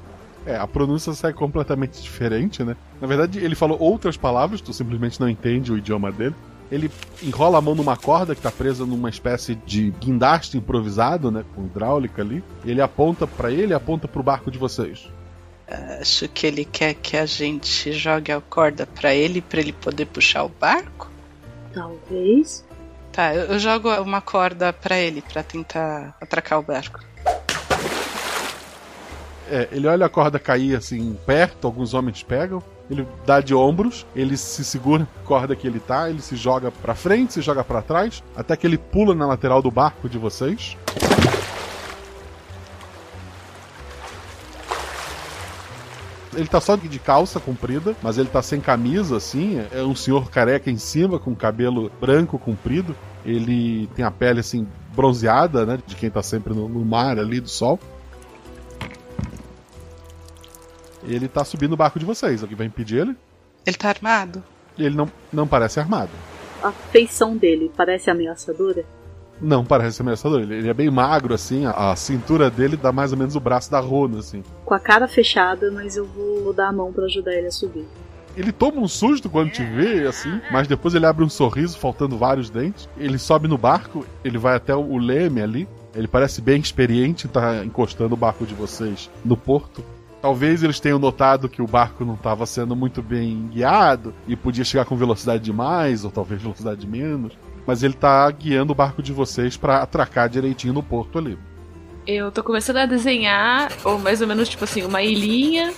É, a pronúncia sai completamente diferente, né? Na verdade, ele falou outras palavras, tu simplesmente não entende o idioma dele. Ele enrola a mão numa corda que tá presa numa espécie de guindaste improvisado, né? Com hidráulica ali. Ele aponta para ele e aponta pro barco de vocês. Acho que ele quer que a gente jogue a corda para ele, para ele poder puxar o barco. Talvez. Tá, eu, eu jogo uma corda para ele, para tentar atracar o barco. É, ele olha a corda cair assim perto, alguns homens pegam. Ele dá de ombros, ele se segura na corda que ele tá, ele se joga pra frente, se joga para trás, até que ele pula na lateral do barco de vocês. Ele tá só de calça comprida, mas ele tá sem camisa, assim. É um senhor careca em cima, com cabelo branco comprido. Ele tem a pele, assim, bronzeada, né? De quem tá sempre no mar ali, do sol. Ele tá subindo o barco de vocês. Alguém vai impedir ele? Ele tá armado? Ele não, não parece armado. A feição dele parece ameaçadora? Não parece ameaçador. Ele, ele é bem magro, assim. A, a, cintura dele dá mais ou menos o braço da Rona, assim. Com a cara fechada, mas eu vou dar a mão para ajudar ele a subir. Ele toma um susto quando te vê, assim, mas depois ele abre um sorriso, faltando vários dentes. Ele sobe no barco, ele vai até o leme ali. Ele parece bem experiente, tá encostando o barco de vocês no porto. Talvez eles tenham notado que o barco não estava sendo muito bem guiado e podia chegar com velocidade demais, ou talvez velocidade menos. Mas ele tá guiando o barco de vocês para atracar direitinho no porto ali. Eu tô começando a desenhar, ou mais ou menos tipo assim, uma ilhinha,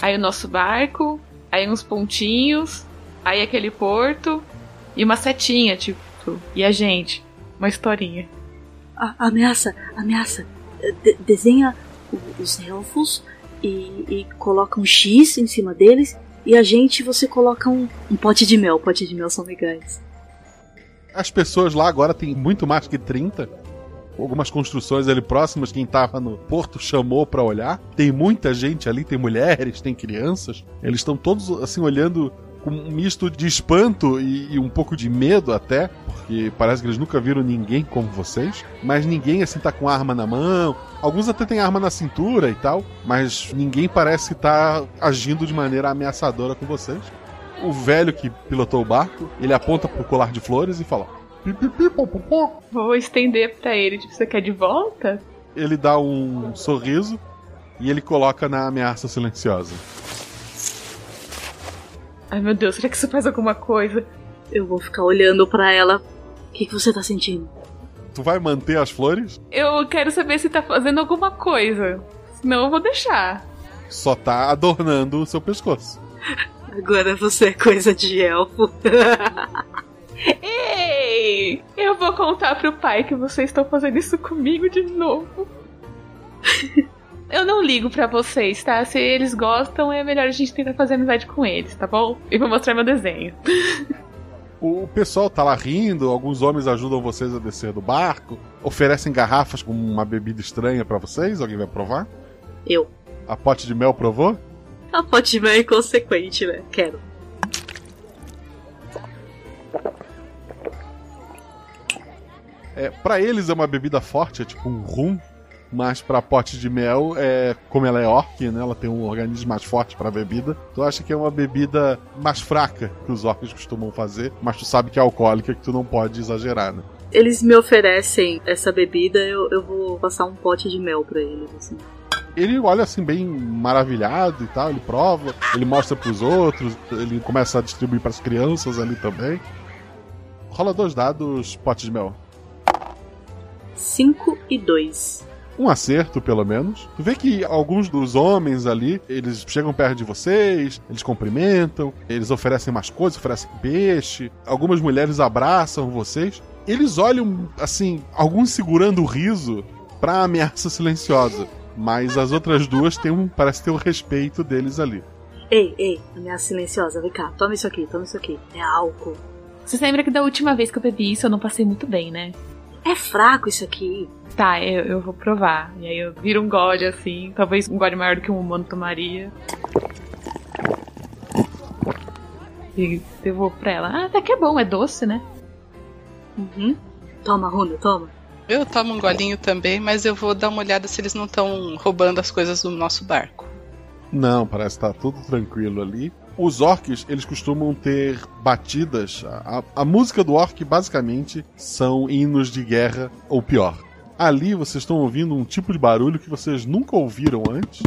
aí o nosso barco, aí uns pontinhos, aí aquele porto e uma setinha, tipo, e a gente, uma historinha. A, ameaça, ameaça. De, desenha os elfos e, e coloca um X em cima deles. E a gente, você coloca um, um pote de mel. Pote de mel são legais. As pessoas lá agora tem muito mais que 30. Algumas construções ali próximas, quem tava no porto chamou para olhar. Tem muita gente ali, tem mulheres, tem crianças. Eles estão todos assim olhando com um misto de espanto e, e, um pouco de medo até, porque parece que eles nunca viram ninguém como vocês, mas ninguém assim tá com arma na mão. Alguns até têm arma na cintura e tal, mas ninguém parece estar tá agindo de maneira ameaçadora com vocês. O velho que pilotou o barco, ele aponta pro colar de flores e fala: Vou estender para ele, tipo, você quer de volta? Ele dá um sorriso e ele coloca na ameaça silenciosa. Ai meu Deus, será que isso faz alguma coisa? Eu vou ficar olhando para ela. O que, que você tá sentindo? Tu vai manter as flores? Eu quero saber se tá fazendo alguma coisa. Senão eu vou deixar. Só tá adornando o seu pescoço. Agora você é coisa de elfo. Ei! Eu vou contar pro pai que vocês estão fazendo isso comigo de novo. Eu não ligo pra vocês, tá? Se eles gostam, é melhor a gente tentar fazer amizade com eles, tá bom? E vou mostrar meu desenho. O pessoal tá lá rindo, alguns homens ajudam vocês a descer do barco, oferecem garrafas com uma bebida estranha para vocês. Alguém vai provar? Eu. A pote de mel provou? A pote de mel é inconsequente, né? Quero. É, para eles é uma bebida forte, é tipo um rum, mas pra pote de mel, é, como ela é orc, né, ela tem um organismo mais forte pra bebida, tu acha que é uma bebida mais fraca que os orcs costumam fazer, mas tu sabe que é alcoólica que tu não pode exagerar, né? Eles me oferecem essa bebida, eu, eu vou passar um pote de mel pra eles, assim. Ele olha assim bem maravilhado e tal, ele prova, ele mostra pros outros, ele começa a distribuir para as crianças ali também. Rola dois dados, pote de mel. 5 e 2. Um acerto, pelo menos. Tu vê que alguns dos homens ali, eles chegam perto de vocês, eles cumprimentam, eles oferecem mais coisas, oferecem peixe. Algumas mulheres abraçam vocês. Eles olham, assim, alguns segurando o riso pra ameaça silenciosa. Mas as outras duas têm um, parece ter o respeito deles ali. Ei, ei, ameaça silenciosa, vem cá, toma isso aqui, toma isso aqui. É álcool. Você lembra que da última vez que eu bebi isso eu não passei muito bem, né? É fraco isso aqui. Tá, eu, eu vou provar. E aí eu viro um gole assim, talvez um gole maior do que um humano tomaria. E devolvo pra ela. Ah, até que é bom, é doce, né? Uhum. Toma, Runa, toma. Eu tomo um golinho também, mas eu vou dar uma olhada se eles não estão roubando as coisas do nosso barco. Não, parece estar tudo tranquilo ali. Os orcs, eles costumam ter batidas. A, a, música do orc, basicamente, são hinos de guerra, ou pior. Ali vocês estão ouvindo um tipo de barulho que vocês nunca ouviram antes.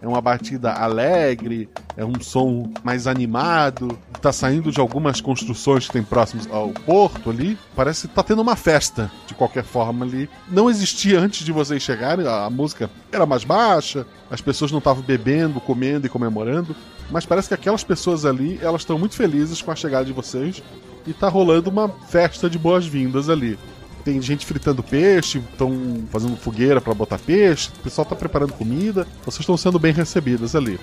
É uma batida alegre, é um som mais animado, tá saindo de algumas construções que tem próximos ao porto ali. Parece que tá tendo uma festa, de qualquer forma ali. Não existia antes de vocês chegarem, a música era mais baixa, as pessoas não estavam bebendo, comendo e comemorando. Mas parece que aquelas pessoas ali, elas estão muito felizes com a chegada de vocês e tá rolando uma festa de boas-vindas ali. Tem gente fritando peixe, estão fazendo fogueira para botar peixe, o pessoal tá preparando comida, vocês estão sendo bem recebidas ali.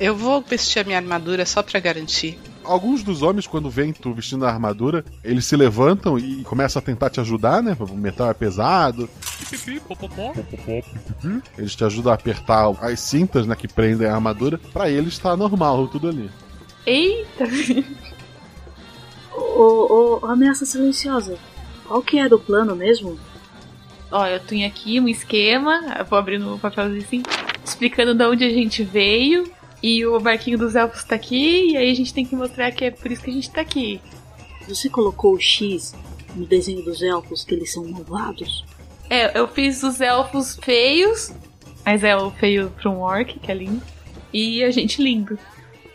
Eu vou vestir a minha armadura só para garantir. Alguns dos homens, quando vêm tu vestindo a armadura, eles se levantam e começam a tentar te ajudar, né? O metal é pesado. Eles te ajudam a apertar as cintas, né, que prendem a armadura. Para eles tá normal tudo ali. Eita! Ô, ô, ameaça silenciosa. Qual que era o plano mesmo? Ó, eu tenho aqui um esquema, eu vou abrir no papelzinho assim, explicando de onde a gente veio. E o barquinho dos elfos tá aqui, e aí a gente tem que mostrar que é por isso que a gente tá aqui. Você colocou o X no desenho dos elfos, que eles são malvados? É, eu fiz os elfos feios, mas é o feio pra um orc, que é lindo, e a gente lindo.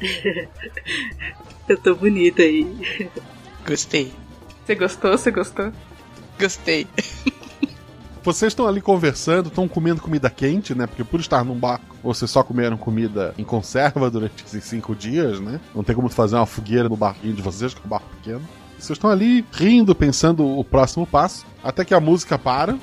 eu tô bonita aí. Gostei. Você gostou? Você gostou? Gostei. Vocês estão ali conversando, estão comendo comida quente, né? Porque por estar num barco, vocês só comeram comida em conserva durante esses cinco dias, né? Não tem como fazer uma fogueira no barquinho de vocês, que é um barco pequeno. Vocês estão ali rindo, pensando o próximo passo, até que a música para.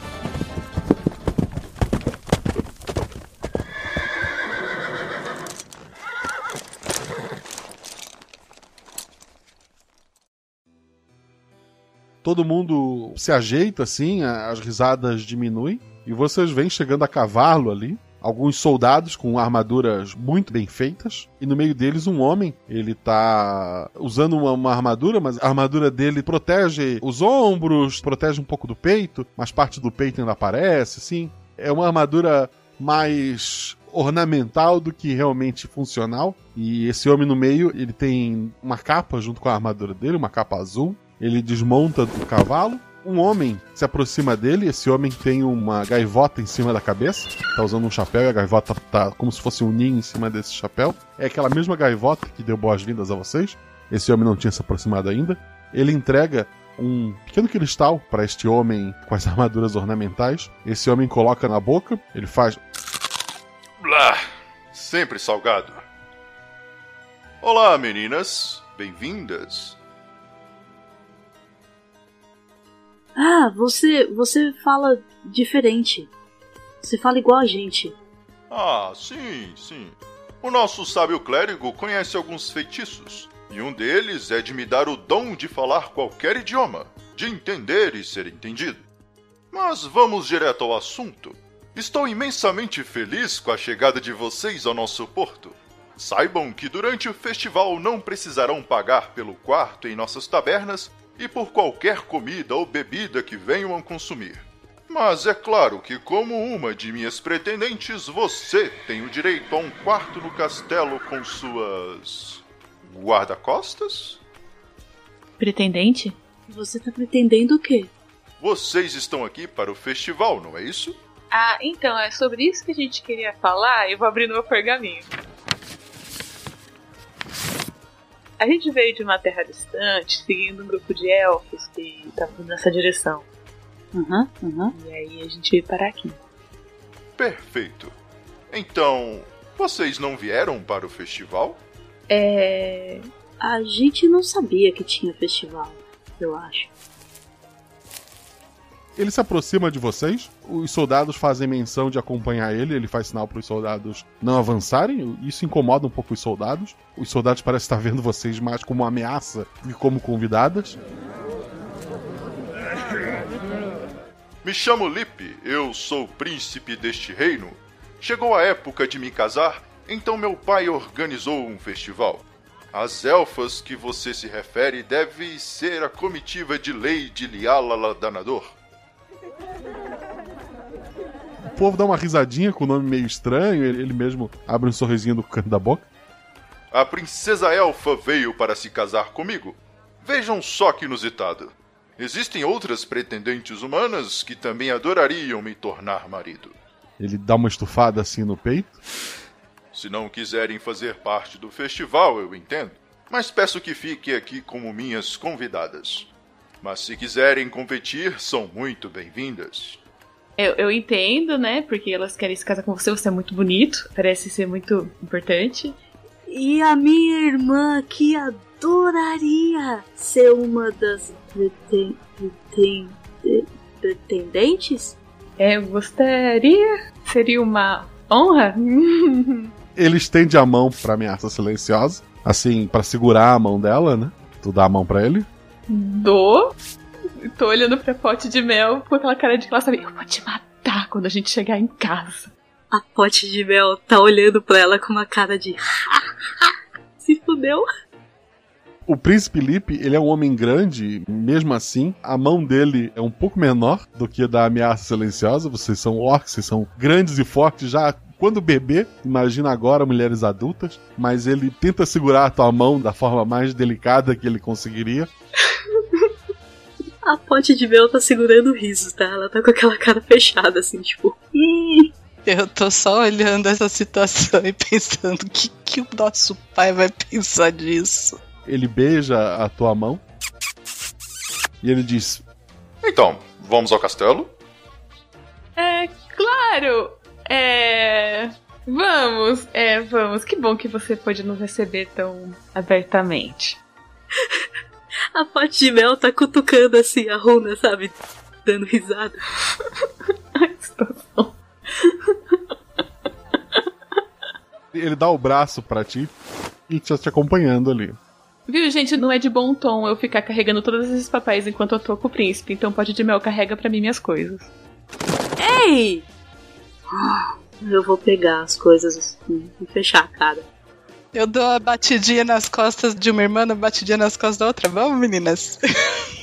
Todo mundo se ajeita assim, as risadas diminuem e vocês vêm chegando a cavalo ali. Alguns soldados com armaduras muito bem feitas, e no meio deles um homem. Ele tá usando uma, uma armadura, mas a armadura dele protege os ombros, protege um pouco do peito, mas parte do peito ainda aparece, assim. É uma armadura mais ornamental do que realmente funcional. E esse homem no meio, ele tem uma capa junto com a armadura dele, uma capa azul. Ele desmonta do cavalo Um homem se aproxima dele, esse homem tem uma gaivota em cima da cabeça, tá usando um chapéu e a gaivota tá como se fosse um ninho em cima desse chapéu. É aquela mesma gaivota que deu boas-vindas a vocês. Esse homem não tinha se aproximado ainda. Ele entrega um pequeno cristal para este homem com as armaduras ornamentais. Esse homem coloca na boca, ele faz. Blá! Sempre salgado. Olá, meninas. Bem-vindas. Ah, você, você fala diferente. Você fala igual a gente. Ah, sim, sim. O nosso sábio clérigo conhece alguns feitiços, e um deles é de me dar o dom de falar qualquer idioma, de entender e ser entendido. Mas vamos direto ao assunto. Estou imensamente feliz com a chegada de vocês ao nosso porto. Saibam que durante o festival não precisarão pagar pelo quarto em nossas tabernas e por qualquer comida ou bebida que venham a consumir. Mas é claro que, como uma de minhas pretendentes, você tem o direito a um quarto no castelo com suas. guarda-costas? Pretendente? Você tá pretendendo o quê? Vocês estão aqui para o festival, não é isso? Ah, então, é sobre isso que a gente queria falar. Eu vou abrir no meu pergaminho. A gente veio de uma terra distante, seguindo um grupo de elfos que estavam nessa direção. Uhum, uhum. E aí a gente veio parar aqui. Perfeito. Então, vocês não vieram para o festival? É. A gente não sabia que tinha festival, eu acho. Ele se aproxima de vocês, os soldados fazem menção de acompanhar ele, ele faz sinal para os soldados não avançarem, isso incomoda um pouco os soldados. Os soldados parecem estar vendo vocês mais como uma ameaça que como convidadas. Me chamo Lipe, eu sou príncipe deste reino. Chegou a época de me casar, então meu pai organizou um festival. As elfas que você se refere devem ser a comitiva de Lady Liala Danador. O povo dá uma risadinha com o nome meio estranho, ele, ele mesmo abre um sorrisinho do canto da boca. A princesa elfa veio para se casar comigo. Vejam só que inusitado. Existem outras pretendentes humanas que também adorariam me tornar marido. Ele dá uma estufada assim no peito. Se não quiserem fazer parte do festival, eu entendo. Mas peço que fiquem aqui como minhas convidadas. Mas se quiserem competir, são muito bem-vindas. Eu, eu entendo, né? Porque elas querem se casar com você, você é muito bonito, parece ser muito importante. E a minha irmã que adoraria ser uma das preten, preten, pretendentes? É, eu gostaria. Seria uma honra. Ele estende a mão pra ameaça silenciosa, assim, para segurar a mão dela, né? Tu dá a mão pra ele. Dou. Tô olhando pra pote de mel com aquela cara de que ela sabe, eu vou te matar quando a gente chegar em casa. A pote de mel tá olhando pra ela com uma cara de. Se fudeu. O príncipe Lipe, ele é um homem grande, mesmo assim, a mão dele é um pouco menor do que a da ameaça silenciosa. Vocês são orcs, vocês são grandes e fortes já quando bebê, imagina agora mulheres adultas, mas ele tenta segurar a tua mão da forma mais delicada que ele conseguiria. A pote de mel tá segurando o riso, tá? Ela tá com aquela cara fechada, assim, tipo. Hum. Eu tô só olhando essa situação e pensando o que, que o nosso pai vai pensar disso. Ele beija a tua mão e ele diz: Então, vamos ao castelo? É, claro! É. Vamos, é, vamos. Que bom que você pôde nos receber tão abertamente. A pote de mel tá cutucando assim a runa, sabe? Dando risada. Situação. Ele dá o braço para ti e tá te acompanhando ali. Viu, gente? Não é de bom tom eu ficar carregando todos esses papéis enquanto eu tô com o príncipe. Então pode de mel carrega para mim minhas coisas. Ei! Eu vou pegar as coisas assim, e fechar a cara. Eu dou a batidinha nas costas de uma irmã, a batidinha nas costas da outra. Vamos, meninas?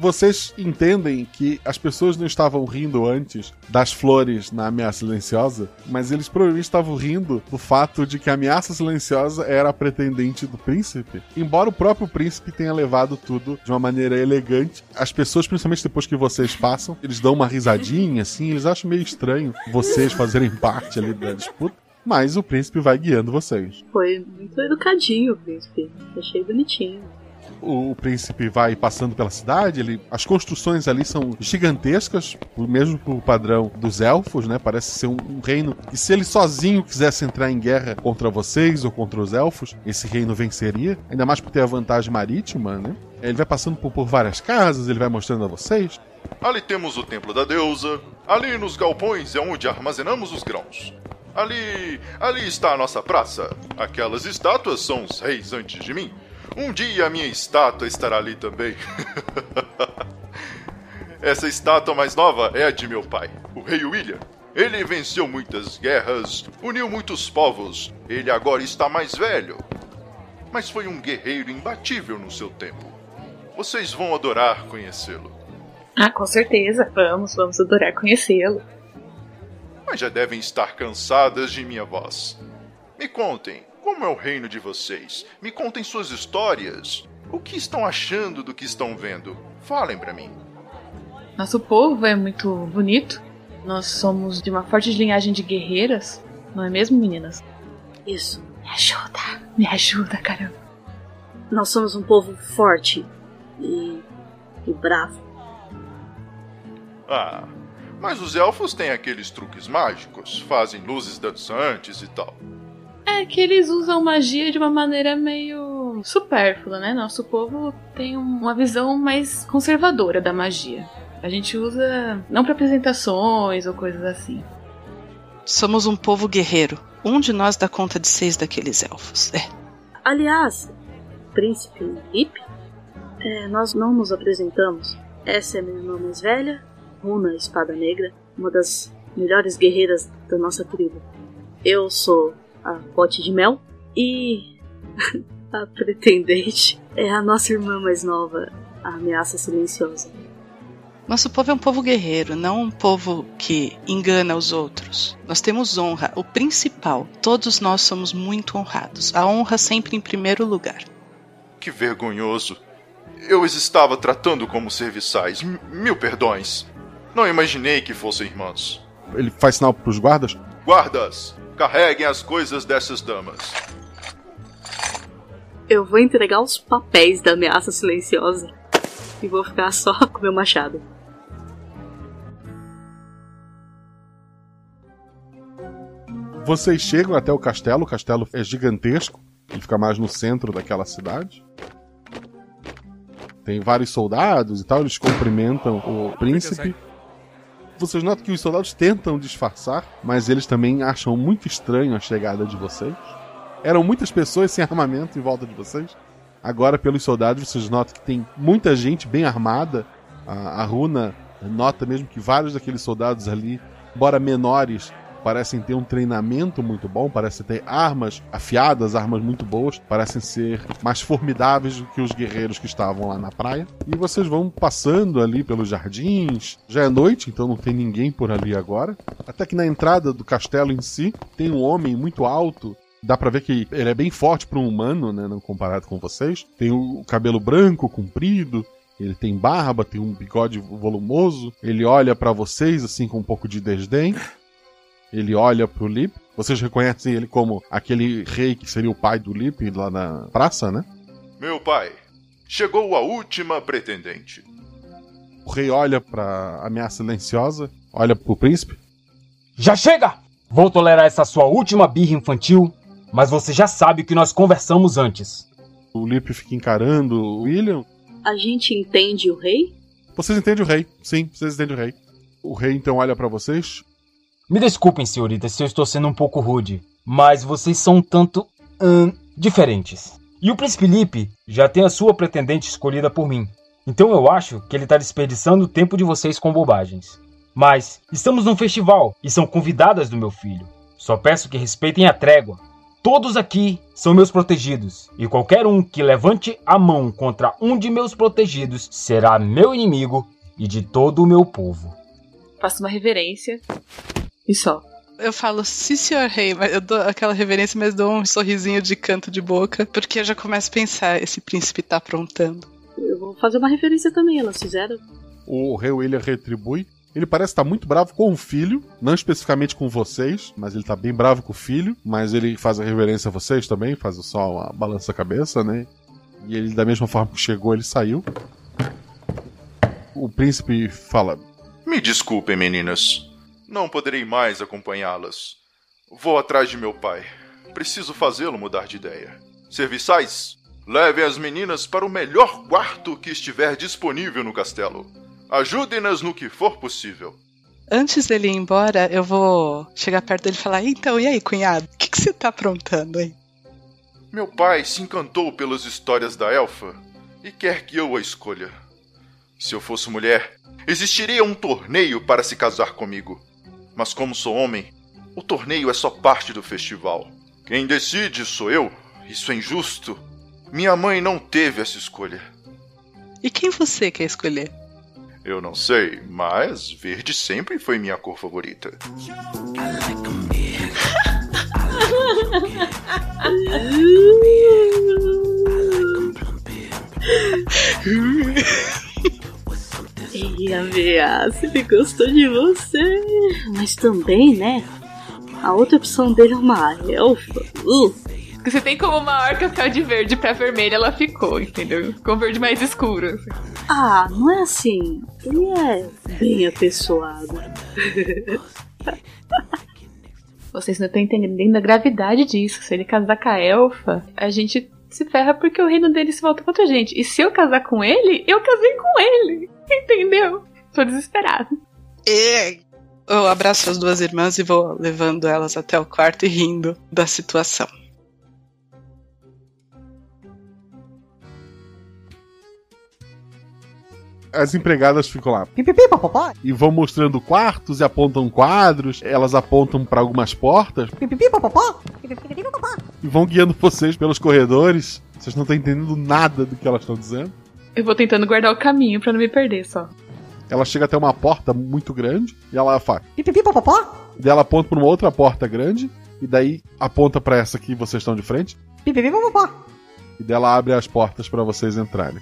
Vocês entendem que as pessoas não estavam rindo antes das flores na ameaça silenciosa, mas eles provavelmente estavam rindo do fato de que a ameaça silenciosa era a pretendente do príncipe. Embora o próprio príncipe tenha levado tudo de uma maneira elegante, as pessoas, principalmente depois que vocês passam, eles dão uma risadinha assim, eles acham meio estranho vocês fazerem parte ali da disputa. Mas o príncipe vai guiando vocês. Foi muito educadinho o príncipe. Achei bonitinho o, príncipe vai passando pela cidade, ele, as construções ali são gigantescas, mesmo pro padrão dos elfos, né? Parece ser um, um, reino que se ele sozinho quisesse entrar em guerra contra vocês ou contra os elfos, esse reino venceria, ainda mais por ter a vantagem marítima, né? Ele vai passando por, por várias casas, ele vai mostrando a vocês. Ali temos o templo da deusa, ali nos galpões é onde armazenamos os grãos. Ali, ali está a nossa praça. Aquelas estátuas são os reis antes de mim. Um dia a minha estátua estará ali também. Essa estátua mais nova é a de meu pai, o rei William. Ele venceu muitas guerras, uniu muitos povos. Ele agora está mais velho. Mas foi um guerreiro imbatível no seu tempo. Vocês vão adorar conhecê-lo. Ah, com certeza. Vamos, vamos adorar conhecê-lo. Mas já devem estar cansadas de minha voz. Me contem, como é o reino de vocês? Me contem suas histórias. O que estão achando do que estão vendo? Falem para mim. Nosso povo é muito bonito. Nós somos de uma forte linhagem de guerreiras, não é mesmo, meninas? Isso. Me ajuda, me ajuda, caramba. Nós somos um povo forte e, e bravo. Ah, mas os elfos têm aqueles truques mágicos, fazem luzes dançantes e tal. É que eles usam magia de uma maneira meio supérflua, né? Nosso povo tem uma visão mais conservadora da magia. A gente usa não para apresentações ou coisas assim. Somos um povo guerreiro. Um de nós dá conta de seis daqueles elfos. É. Aliás, Príncipe Lip, é, nós não nos apresentamos. Essa é minha irmã mais velha, Runa Espada Negra, uma das melhores guerreiras da nossa tribo. Eu sou a pote de mel. E a pretendente é a nossa irmã mais nova, a ameaça silenciosa. Nosso povo é um povo guerreiro, não um povo que engana os outros. Nós temos honra, o principal. Todos nós somos muito honrados. A honra sempre em primeiro lugar. Que vergonhoso. Eu os estava tratando como serviçais. M mil perdões. Não imaginei que fossem irmãos. Ele faz sinal para os guardas? Guardas, Carreguem as coisas dessas damas. Eu vou entregar os papéis da ameaça silenciosa e vou ficar só com meu machado. Vocês chegam até o castelo, o castelo é gigantesco, ele fica mais no centro daquela cidade. Tem vários soldados e tal, eles cumprimentam o príncipe vocês notam que os soldados tentam disfarçar, mas eles também acham muito estranho a chegada de vocês. Eram muitas pessoas sem armamento em volta de vocês. Agora, pelos soldados, vocês notam que tem muita gente bem armada. A, a Runa nota mesmo que vários daqueles soldados ali, embora menores, parecem ter um treinamento muito bom, parecem ter armas afiadas, armas muito boas, parecem ser mais formidáveis do que os guerreiros que estavam lá na praia. E vocês vão passando ali pelos jardins. Já é noite, então não tem ninguém por ali agora. Até que na entrada do castelo em si tem um homem muito alto Dá pra ver que ele é bem forte para um humano, né? Não comparado com vocês. Tem o cabelo branco, comprido. Ele tem barba, tem um bigode volumoso. Ele olha para vocês assim com um pouco de desdém. Ele olha pro Lip. Vocês reconhecem ele como aquele rei que seria o pai do Lip lá na praça, né? Meu pai, chegou a última pretendente. O rei olha pra ameaça silenciosa, olha pro príncipe. Já chega! Vou tolerar essa sua última birra infantil, mas você já sabe que nós conversamos antes. O Lip fica encarando o William. A gente entende o rei? Vocês entendem o rei, sim, vocês entendem o rei. O rei então olha para vocês. Me desculpem, senhorita, se eu estou sendo um pouco rude, mas vocês são um tanto. Hum, diferentes. E o príncipe Lipe já tem a sua pretendente escolhida por mim. Então eu acho que ele está desperdiçando o tempo de vocês com bobagens. Mas estamos num festival e são convidadas do meu filho. Só peço que respeitem a trégua. Todos aqui são meus protegidos, e qualquer um que levante a mão contra um de meus protegidos será meu inimigo e de todo o meu povo. Faço uma reverência e só. Eu falo, sim, senhor rei, mas eu dou aquela reverência, mas dou um sorrisinho de canto de boca, porque eu já começo a pensar, esse príncipe tá aprontando. Eu vou fazer uma referência também, elas fizeram. O rei William retribui. Ele parece estar muito bravo com o filho, não especificamente com vocês, mas ele tá bem bravo com o filho, mas ele faz a reverência a vocês também, faz só uma balança a cabeça, né? E ele, da mesma forma que chegou, ele saiu. O príncipe fala: Me desculpem, meninas. Não poderei mais acompanhá-las. Vou atrás de meu pai. Preciso fazê-lo mudar de ideia. Serviçais, levem as meninas para o melhor quarto que estiver disponível no castelo. Ajudem-nas no que for possível. Antes dele ir embora, eu vou chegar perto dele e falar: Então, e aí, cunhado? O que, que você tá aprontando aí? Meu pai se encantou pelas histórias da elfa e quer que eu a escolha. Se eu fosse mulher, existiria um torneio para se casar comigo. Mas como sou homem, o torneio é só parte do festival. Quem decide sou eu. Isso é injusto. Minha mãe não teve essa escolha. E quem você quer escolher? Eu não sei, mas verde sempre foi minha cor favorita. Ei, ameaça, ele gostou de você. Mas também, né? A outra opção dele é uma elfa. Uh. Porque você tem como uma orca ficar de verde pra vermelha, ela ficou, entendeu? Ficou um verde mais escuro. assim. Ah, não é assim. Ele é bem apessoado. Vocês não estão entendendo a gravidade disso. Se ele casar com a elfa, a gente se ferra porque o reino dele se volta contra a gente. E se eu casar com ele, eu casei com ele. Entendeu? Tô desesperado. Ei! Eu abraço as duas irmãs e vou levando elas até o quarto e rindo da situação. As empregadas ficam lá e vão mostrando quartos e apontam quadros, elas apontam para algumas portas e vão guiando vocês pelos corredores. Vocês não estão entendendo nada do que elas estão dizendo. Eu vou tentando guardar o caminho pra não me perder só. Ela chega até uma porta muito grande e ela fala. Pipipi, papapá. Daí ela aponta para uma outra porta grande e daí aponta para essa que vocês estão de frente Pipipi, papapá. e dela abre as portas para vocês entrarem.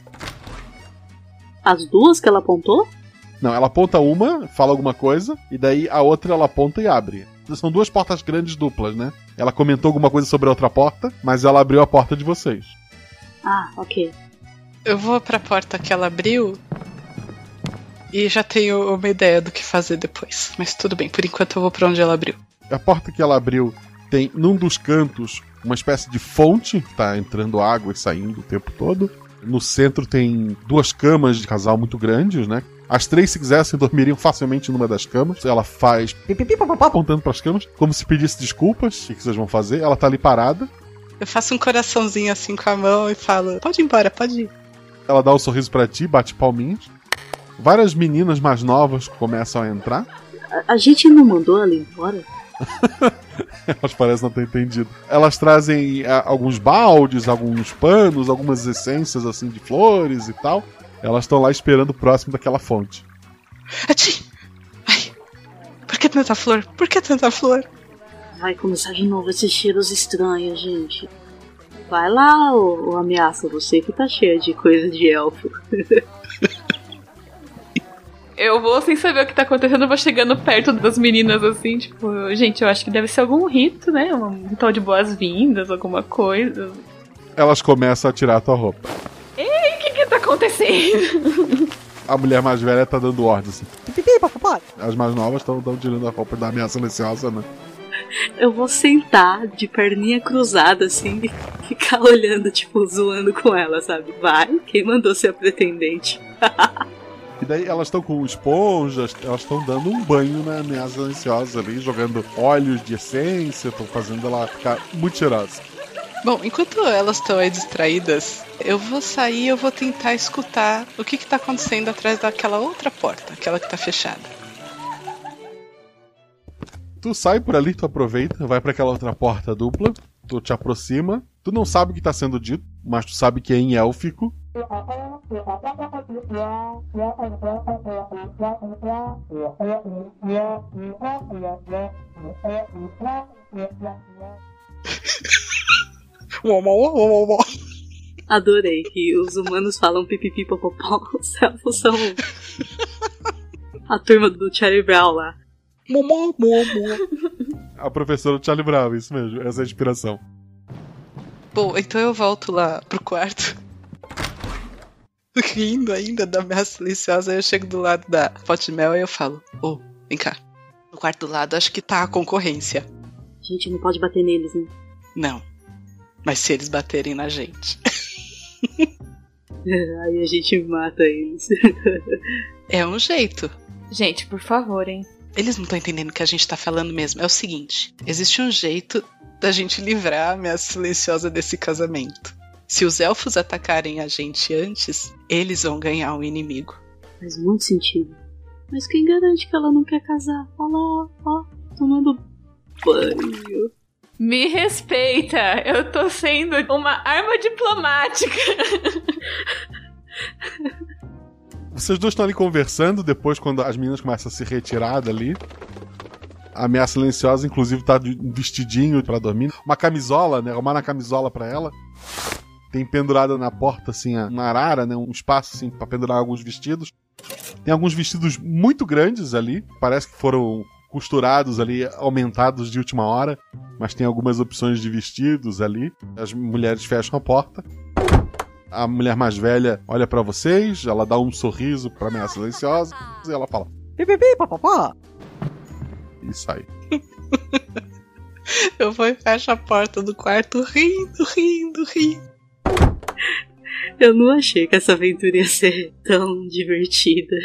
As duas que ela apontou? Não, ela aponta uma, fala alguma coisa e daí a outra ela aponta e abre. São duas portas grandes duplas, né? Ela comentou alguma coisa sobre a outra porta, mas ela abriu a porta de vocês. Ah, ok. Eu vou pra porta que ela abriu e já tenho uma ideia do que fazer depois. Mas tudo bem, por enquanto eu vou pra onde ela abriu. A porta que ela abriu tem num dos cantos uma espécie de fonte, tá entrando água e saindo o tempo todo. No centro tem duas camas de casal muito grandes, né? As três, se quisessem, dormiriam facilmente numa das camas. Ela faz apontando para as camas, como se pedisse desculpas. O que que vocês vão fazer? Ela tá ali parada. Eu faço um coraçãozinho assim com a mão e falo: Pode ir embora, pode ir. Ela dá um sorriso pra ti, bate palminhas. Várias meninas mais novas começam a entrar. A, a gente não mandou ela embora? Elas parecem não ter entendido. Elas trazem ah, alguns baldes, alguns panos, algumas essências assim de flores e tal. Elas estão lá esperando próximo daquela fonte. Ati! Ai! Por que tanta flor? Por que tanta flor? Vai começar de novo esses cheiros estranhos, gente. Vai lá, ô, ô ameaça, você que tá cheia de coisa de elfo. Eu vou sem saber o que tá acontecendo, eu vou chegando perto das meninas assim, tipo, gente, eu acho que deve ser algum rito, né? Um ritual de boas-vindas, alguma coisa. Elas começam a tirar a tua roupa. Ei, o que que tá acontecendo? A mulher mais velha tá dando ordem assim. As mais novas estão tirando a roupa da ameaça silenciosa, né? Eu vou sentar de perninha cruzada assim e ficar olhando, tipo, zoando com ela, sabe? Vai, quem mandou ser a pretendente? E daí elas estão com esponjas, elas estão dando um banho na ameaça silenciosa ali, jogando óleos de essência, estão fazendo ela ficar muito cheirosa. Bom, enquanto elas estão aí distraídas, eu vou sair e eu vou tentar escutar o que, que tá acontecendo atrás daquela outra porta, aquela que tá fechada. Tu sai por ali, tu aproveita, vai pra aquela outra porta dupla Tu te aproxima, tu não sabe o que tá sendo dito, mas tu sabe que é em élfico. Adorei que os humanos falam pipipi popopó, os elfos são a turma do Charlie Brown lá. A professora Charlie Brown, isso mesmo, essa é a inspiração. Bom, então eu volto lá pro quarto. Rindo ainda da minha silenciosa, aí eu chego do lado da pote de mel e eu falo: Ô, oh, vem cá. No quarto do lado acho que tá a concorrência. A gente não pode bater neles, né? Não. Mas se eles baterem na gente. Aí a gente mata eles. é um jeito. Gente, por favor, hein? Eles não estão entendendo o que a gente tá falando mesmo. É o seguinte: existe um jeito da gente livrar a minha silenciosa desse casamento. Se os elfos atacarem a gente antes, eles vão ganhar o um inimigo. Faz muito sentido. Mas quem garante que ela não quer casar? Olha lá, ó, tomando banho. Me respeita, eu tô sendo uma arma diplomática. Vocês dois estão ali conversando, depois quando as meninas começam a se retirar dali. A ameaça silenciosa, inclusive, tá vestidinho para dormir. Uma camisola, né? Arrumar na camisola para ela. Tem pendurada na porta, assim, uma arara, né? Um espaço, assim, pra pendurar alguns vestidos. Tem alguns vestidos muito grandes ali. Parece que foram costurados ali, aumentados de última hora. Mas tem algumas opções de vestidos ali. As mulheres fecham a porta. A mulher mais velha olha para vocês, ela dá um sorriso pra ameaça silenciosa e ela fala: Pipipi, papapá. E sai. Eu vou e fecho a porta do quarto rindo, rindo, rindo. Eu não achei que essa aventura ia ser tão divertida.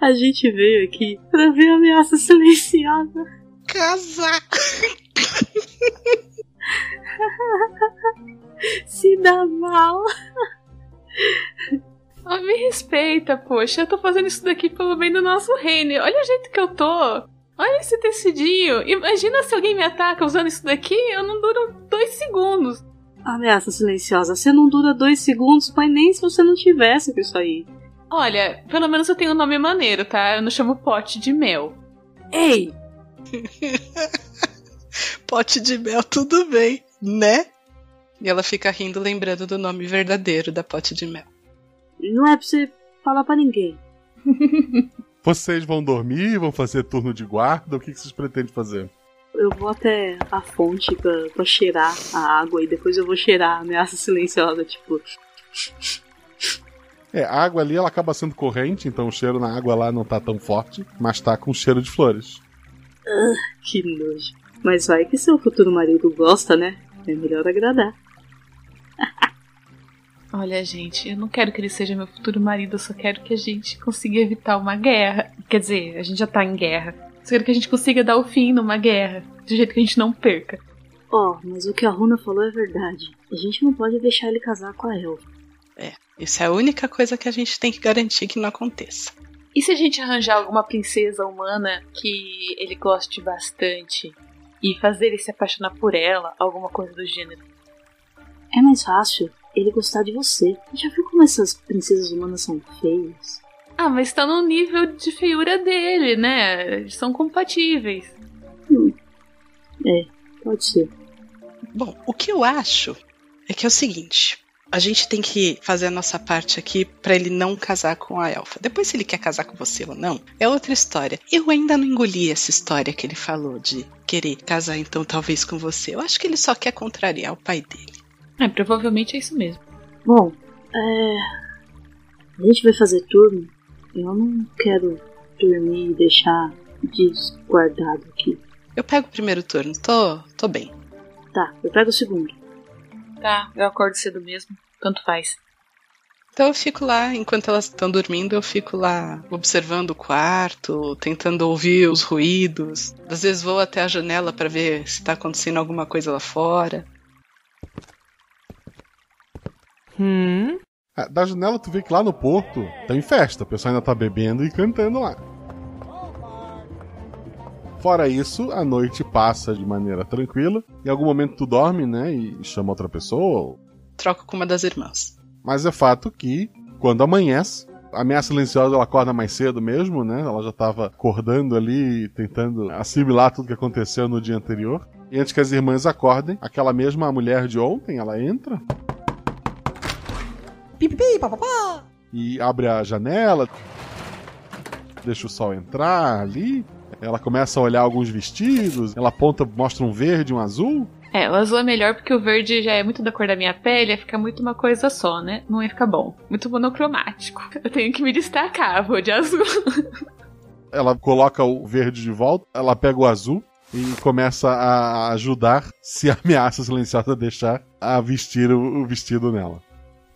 A gente veio aqui pra ver a ameaça silenciosa. Casar! Se dá mal. Oh, me respeita, poxa. Eu tô fazendo isso daqui pelo bem do nosso reino. Olha o jeito que eu tô. Olha esse tecidinho. Imagina se alguém me ataca usando isso daqui, eu não duro dois segundos. Ameaça silenciosa. Você não dura dois segundos, mas nem se você não tivesse com isso aí. Olha, pelo menos eu tenho um nome maneiro, tá? Eu não chamo pote de mel. Ei! pote de mel, tudo bem, né? E ela fica rindo, lembrando do nome verdadeiro da pote de mel. Não é pra você falar pra ninguém. Vocês vão dormir, vão fazer turno de guarda? O que vocês pretendem fazer? Eu vou até a fonte pra, pra cheirar a água e depois eu vou cheirar a ameaça silenciosa, tipo. É, a água ali ela acaba sendo corrente, então o cheiro na água lá não tá tão forte, mas tá com cheiro de flores. Ah, que nojo. Mas vai que seu futuro marido gosta, né? É melhor agradar. Olha, gente, eu não quero que ele seja meu futuro marido, eu só quero que a gente consiga evitar uma guerra. Quer dizer, a gente já tá em guerra. Só quero que a gente consiga dar o fim numa guerra, de jeito que a gente não perca. Ó, oh, mas o que a Runa falou é verdade. A gente não pode deixar ele casar com a Elfa. É, isso é a única coisa que a gente tem que garantir que não aconteça. E se a gente arranjar alguma princesa humana que ele goste bastante e fazer ele se apaixonar por ela, alguma coisa do gênero? É mais fácil ele gostar de você. Já viu como essas princesas humanas são feias? Ah, mas tá no nível de feiura dele, né? São compatíveis. Hum. É, pode ser. Bom, o que eu acho é que é o seguinte: a gente tem que fazer a nossa parte aqui para ele não casar com a elfa. Depois, se ele quer casar com você ou não, é outra história. Eu ainda não engoli essa história que ele falou de querer casar, então, talvez com você. Eu acho que ele só quer contrariar o pai dele. É, provavelmente é isso mesmo. Bom, é. A gente vai fazer turno. Eu não quero dormir e deixar desguardado aqui. Eu pego o primeiro turno, tô, tô bem. Tá, eu pego o segundo. Tá, eu acordo cedo mesmo. Tanto faz. Então eu fico lá, enquanto elas estão dormindo, eu fico lá observando o quarto, tentando ouvir os ruídos. Às vezes vou até a janela para ver se tá acontecendo alguma coisa lá fora. Hum? Ah, da janela tu vê que lá no porto tem festa, o pessoal ainda tá bebendo e cantando lá. Fora isso, a noite passa de maneira tranquila. Em algum momento tu dorme, né? E chama outra pessoa. Troco com uma das irmãs. Mas é fato que, quando amanhece, a ameaça silenciosa ela acorda mais cedo mesmo, né? Ela já estava acordando ali, tentando assimilar tudo que aconteceu no dia anterior. E antes que as irmãs acordem, aquela mesma mulher de ontem, ela entra Pipipi, papapá. e abre a janela, deixa o sol entrar ali. Ela começa a olhar alguns vestidos, ela aponta, mostra um verde, um azul. É, o azul é melhor porque o verde já é muito da cor da minha pele, fica muito uma coisa só, né? Não ia ficar bom. Muito monocromático. Eu tenho que me destacar, vou de azul. Ela coloca o verde de volta, ela pega o azul e começa a ajudar, se a ameaça silenciosa deixar, a vestir o, o vestido nela.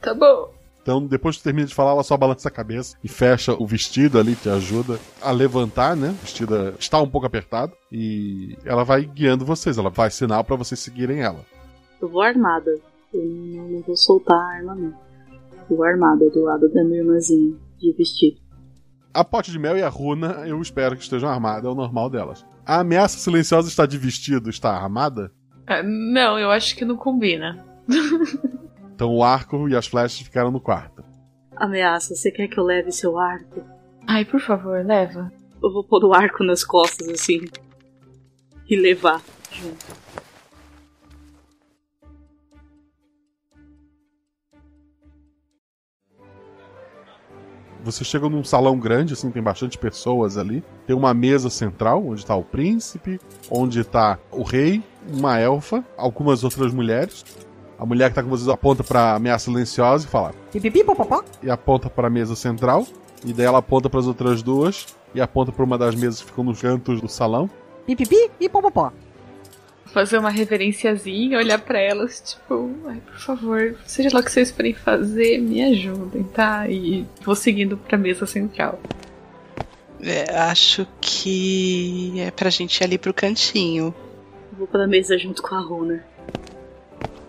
Tá bom. Então, depois que tu termina de falar, ela só balança a cabeça e fecha o vestido ali, te ajuda a levantar, né? O vestido está um pouco apertado e ela vai guiando vocês, ela faz sinal para vocês seguirem ela. Eu vou armada. Eu não, não vou soltar a arma, não. Eu vou armada do lado da minha irmãzinha de vestido. A pote de mel e a runa, eu espero que estejam armadas, é o normal delas. A ameaça silenciosa está de vestido, está armada? Ah, não, eu acho que não combina. Então o arco e as flechas ficaram no quarto. Ameaça, você quer que eu leve seu arco? Ai, por favor, leva. Eu vou pôr o arco nas costas, assim. E levar junto. Você chega num salão grande, assim, tem bastante pessoas ali. Tem uma mesa central, onde está o príncipe, onde está o rei, uma elfa, algumas outras mulheres. A mulher que tá com vocês aponta pra ameaça silenciosa e fala. E aponta pra mesa central. E daí ela aponta para as outras duas. E aponta pra uma das mesas que ficam nos cantos do salão. Pipipi e papapá. Fazer uma reverenciazinha, olhar pra elas, tipo, ai, por favor, seja lá o que vocês forem fazer, me ajudem, tá? E vou seguindo pra mesa central. É, acho que é pra gente ir ali pro cantinho. Vou pra mesa junto com a Runa.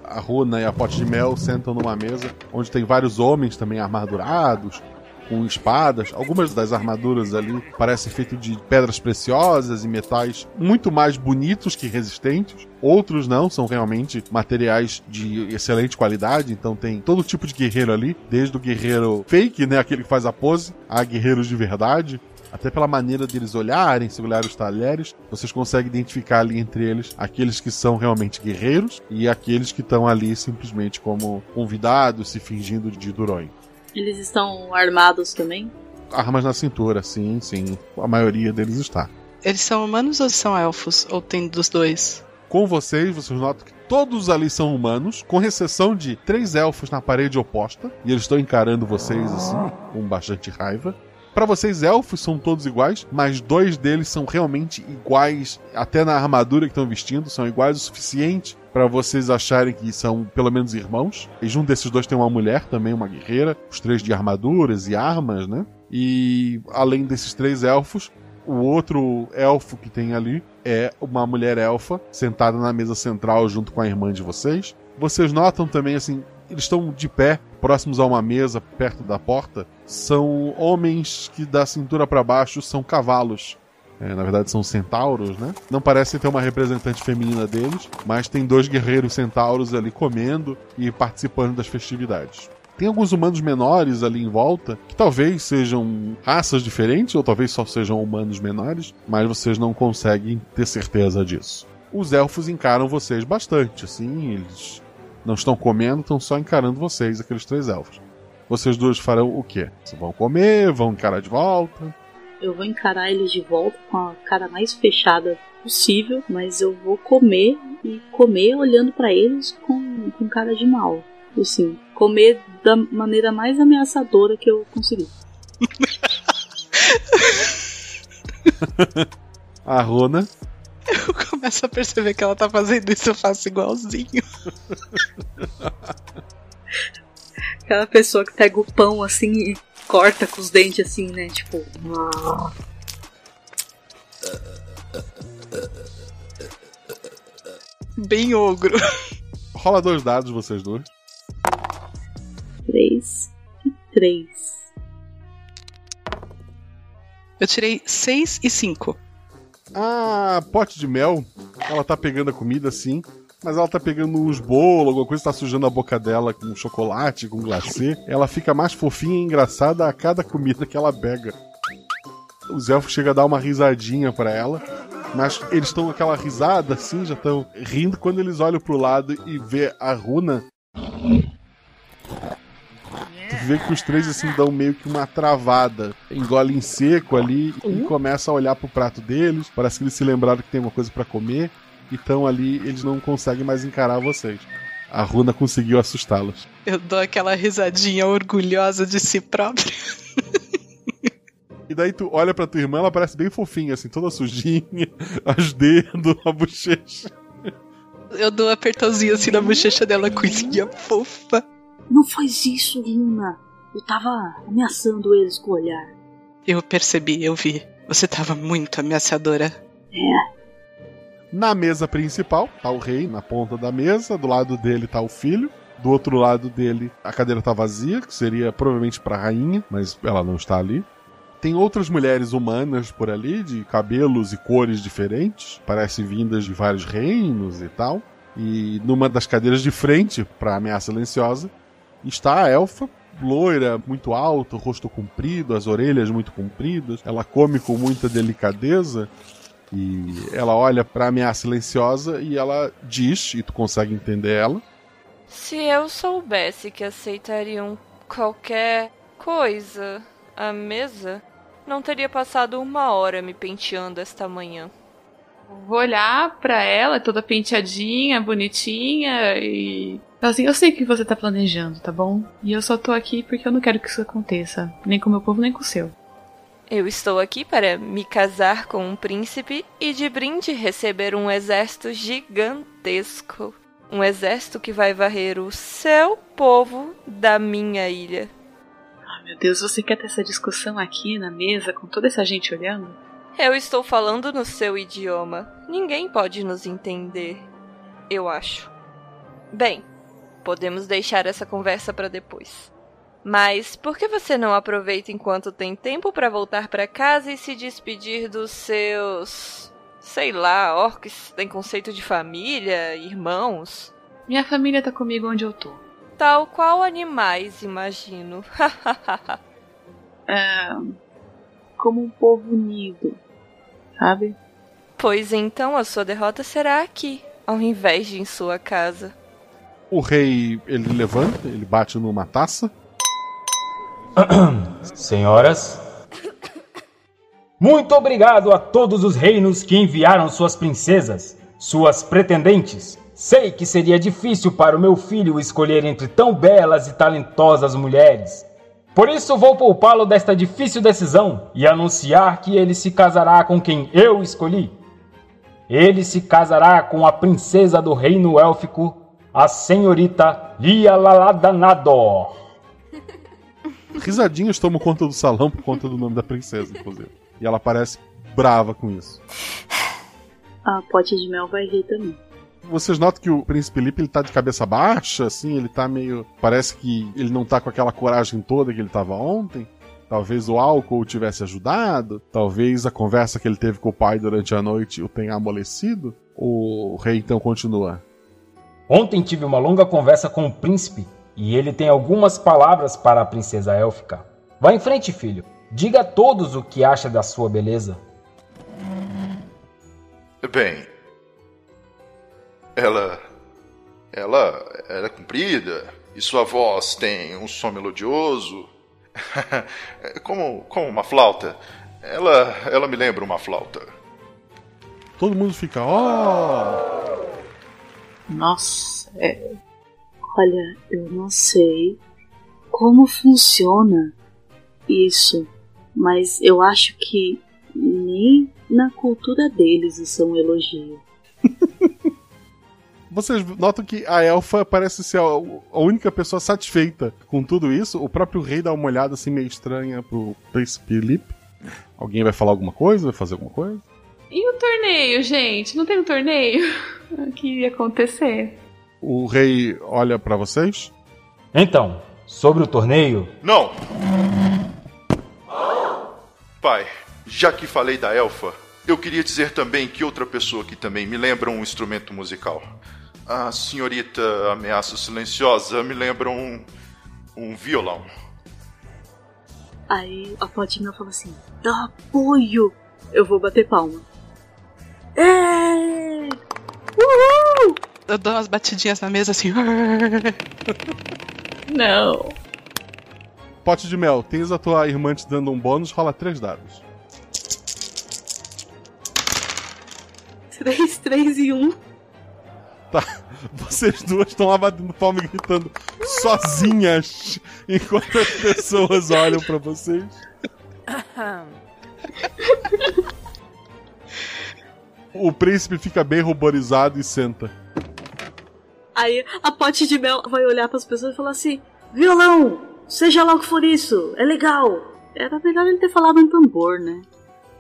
A Runa e a Pote de Mel sentam numa mesa onde tem vários homens também armadurados, com espadas. Algumas das armaduras ali parecem feitas de pedras preciosas e metais muito mais bonitos que resistentes. Outros não, são realmente materiais de excelente qualidade. Então tem todo tipo de guerreiro ali, desde o guerreiro fake, né, aquele que faz a pose, a guerreiros de verdade. Até pela maneira deles olharem, se olharem os talheres, vocês conseguem identificar ali entre eles aqueles que são realmente guerreiros e aqueles que estão ali simplesmente como convidados, se fingindo de durões. Eles estão armados também? Armas na cintura, sim, sim. A maioria deles está. Eles são humanos ou são elfos? Ou tem dos dois? Com vocês, vocês notam que todos ali são humanos, com exceção de três elfos na parede oposta, e eles estão encarando vocês assim, com bastante raiva. Para vocês, elfos são todos iguais, mas dois deles são realmente iguais, até na armadura que estão vestindo, são iguais o suficiente para vocês acharem que são pelo menos irmãos. E junto desses dois tem uma mulher também, uma guerreira, os três de armaduras e armas, né? E além desses três elfos, o outro elfo que tem ali é uma mulher elfa sentada na mesa central junto com a irmã de vocês. Vocês notam também assim, eles estão de pé, próximos a uma mesa perto da porta. São homens que da cintura para baixo são cavalos. É, na verdade são centauros, né? Não parece ter uma representante feminina deles, mas tem dois guerreiros centauros ali comendo e participando das festividades. Tem alguns humanos menores ali em volta, que talvez sejam raças diferentes, ou talvez só sejam humanos menores, mas vocês não conseguem ter certeza disso. Os elfos encaram vocês bastante, assim, eles não estão comendo, estão só encarando vocês, aqueles três elfos. Vocês dois farão o quê? Vocês vão comer, vão encarar de volta? Eu vou encarar eles de volta com a cara mais fechada possível, mas eu vou comer e comer olhando para eles com, com cara de mal. Assim, comer da maneira mais ameaçadora que eu conseguir. a Rona. Eu começo a perceber que ela tá fazendo isso, eu faço igualzinho. Aquela pessoa que pega o pão assim e corta com os dentes assim, né? Tipo. Bem ogro. Rola dois dados, vocês dois. Três e três. Eu tirei seis e cinco. A pote de mel, ela tá pegando a comida assim, mas ela tá pegando uns bolos, alguma coisa tá sujando a boca dela com chocolate, com glacê. Ela fica mais fofinha e engraçada a cada comida que ela pega. Os elfos chegam a dar uma risadinha para ela, mas eles estão aquela risada assim, já estão rindo quando eles olham pro lado e vê a runa. Tu vê que os três assim dão meio que uma travada, engolem seco ali e começam a olhar pro prato deles. Parece que eles se lembraram que tem uma coisa para comer. Então ali eles não conseguem mais encarar vocês. A runa conseguiu assustá-los. Eu dou aquela risadinha orgulhosa de si própria. E daí tu olha pra tua irmã, ela parece bem fofinha, assim, toda sujinha, os dedos, a bochecha. Eu dou um apertãozinho assim na bochecha dela, coisinha fofa. Não faz isso, Luna. Eu tava ameaçando eles com o olhar. Eu percebi, eu vi. Você tava muito ameaçadora. É. Na mesa principal, tá o rei na ponta da mesa, do lado dele tá o filho. Do outro lado dele, a cadeira tá vazia, que seria provavelmente pra rainha, mas ela não está ali. Tem outras mulheres humanas por ali, de cabelos e cores diferentes, parecem vindas de vários reinos e tal. E numa das cadeiras de frente para ameaça silenciosa está a elfa, loira, muito alta, rosto comprido, as orelhas muito compridas. Ela come com muita delicadeza e ela olha para a ameaça silenciosa e ela diz, e tu consegue entender ela. Se eu soubesse que aceitariam qualquer coisa à mesa, não teria passado uma hora me penteando esta manhã. Vou olhar pra ela, toda penteadinha, bonitinha e. Assim, eu sei o que você tá planejando, tá bom? E eu só tô aqui porque eu não quero que isso aconteça. Nem com o meu povo, nem com o seu. Eu estou aqui para me casar com um príncipe e de brinde receber um exército gigantesco. Um exército que vai varrer o seu povo da minha ilha. Ah, meu Deus, você quer ter essa discussão aqui na mesa com toda essa gente olhando? Eu estou falando no seu idioma. Ninguém pode nos entender. Eu acho. Bem, podemos deixar essa conversa para depois. Mas por que você não aproveita enquanto tem tempo para voltar para casa e se despedir dos seus. sei lá, orcs têm conceito de família, irmãos? Minha família tá comigo onde eu tô. Tal qual animais, imagino. é, como um povo unido, sabe? Pois então a sua derrota será aqui, ao invés de em sua casa. O rei, ele levanta, ele bate numa taça. Senhoras, muito obrigado a todos os reinos que enviaram suas princesas, suas pretendentes. Sei que seria difícil para o meu filho escolher entre tão belas e talentosas mulheres. Por isso vou poupá-lo desta difícil decisão e anunciar que ele se casará com quem eu escolhi. Ele se casará com a princesa do reino élfico, a senhorita Lia Laladanador. Risadinhas tomam conta do salão por conta do nome da princesa, inclusive. E ela parece brava com isso. A pote de mel vai rir também. Vocês notam que o príncipe Lipe ele tá de cabeça baixa, assim, ele tá meio. Parece que ele não tá com aquela coragem toda que ele tava ontem. Talvez o álcool o tivesse ajudado, talvez a conversa que ele teve com o pai durante a noite o tenha amolecido. O rei então continua. Ontem tive uma longa conversa com o príncipe e ele tem algumas palavras para a princesa élfica. Vá em frente, filho. Diga a todos o que acha da sua beleza. Bem, ela. Ela, ela é comprida e sua voz tem um som melodioso. como, como uma flauta. Ela, ela me lembra uma flauta. Todo mundo fica, ó. Oh! Nossa, é... olha, eu não sei como funciona isso, mas eu acho que nem na cultura deles isso é um elogio. Vocês notam que a elfa parece ser a única pessoa satisfeita com tudo isso. O próprio rei dá uma olhada assim meio estranha pro príncipe Lip. Alguém vai falar alguma coisa? Vai fazer alguma coisa? E o torneio, gente? Não tem um torneio? O que ia acontecer? O rei olha para vocês. Então, sobre o torneio. Não! Pai, já que falei da elfa, Eu queria dizer também que outra pessoa que também me lembra um instrumento musical. A senhorita Ameaça Silenciosa me lembra um, um violão. Aí a Potinha fala assim: dá apoio! Eu vou bater palma. É! Uhul! Eu dou umas batidinhas na mesa assim. Não. Pote de mel, tens a tua irmã te dando um bônus, rola três dados. 3, 3 e 1. Tá. Vocês duas estão lá batendo palma e gritando sozinhas enquanto as pessoas olham pra vocês. O príncipe fica bem ruborizado e senta. Aí a Pote de Mel vai olhar pras pessoas e falar assim: violão! Seja lá o que for isso, é legal. Era melhor ele ter falado um tambor, né?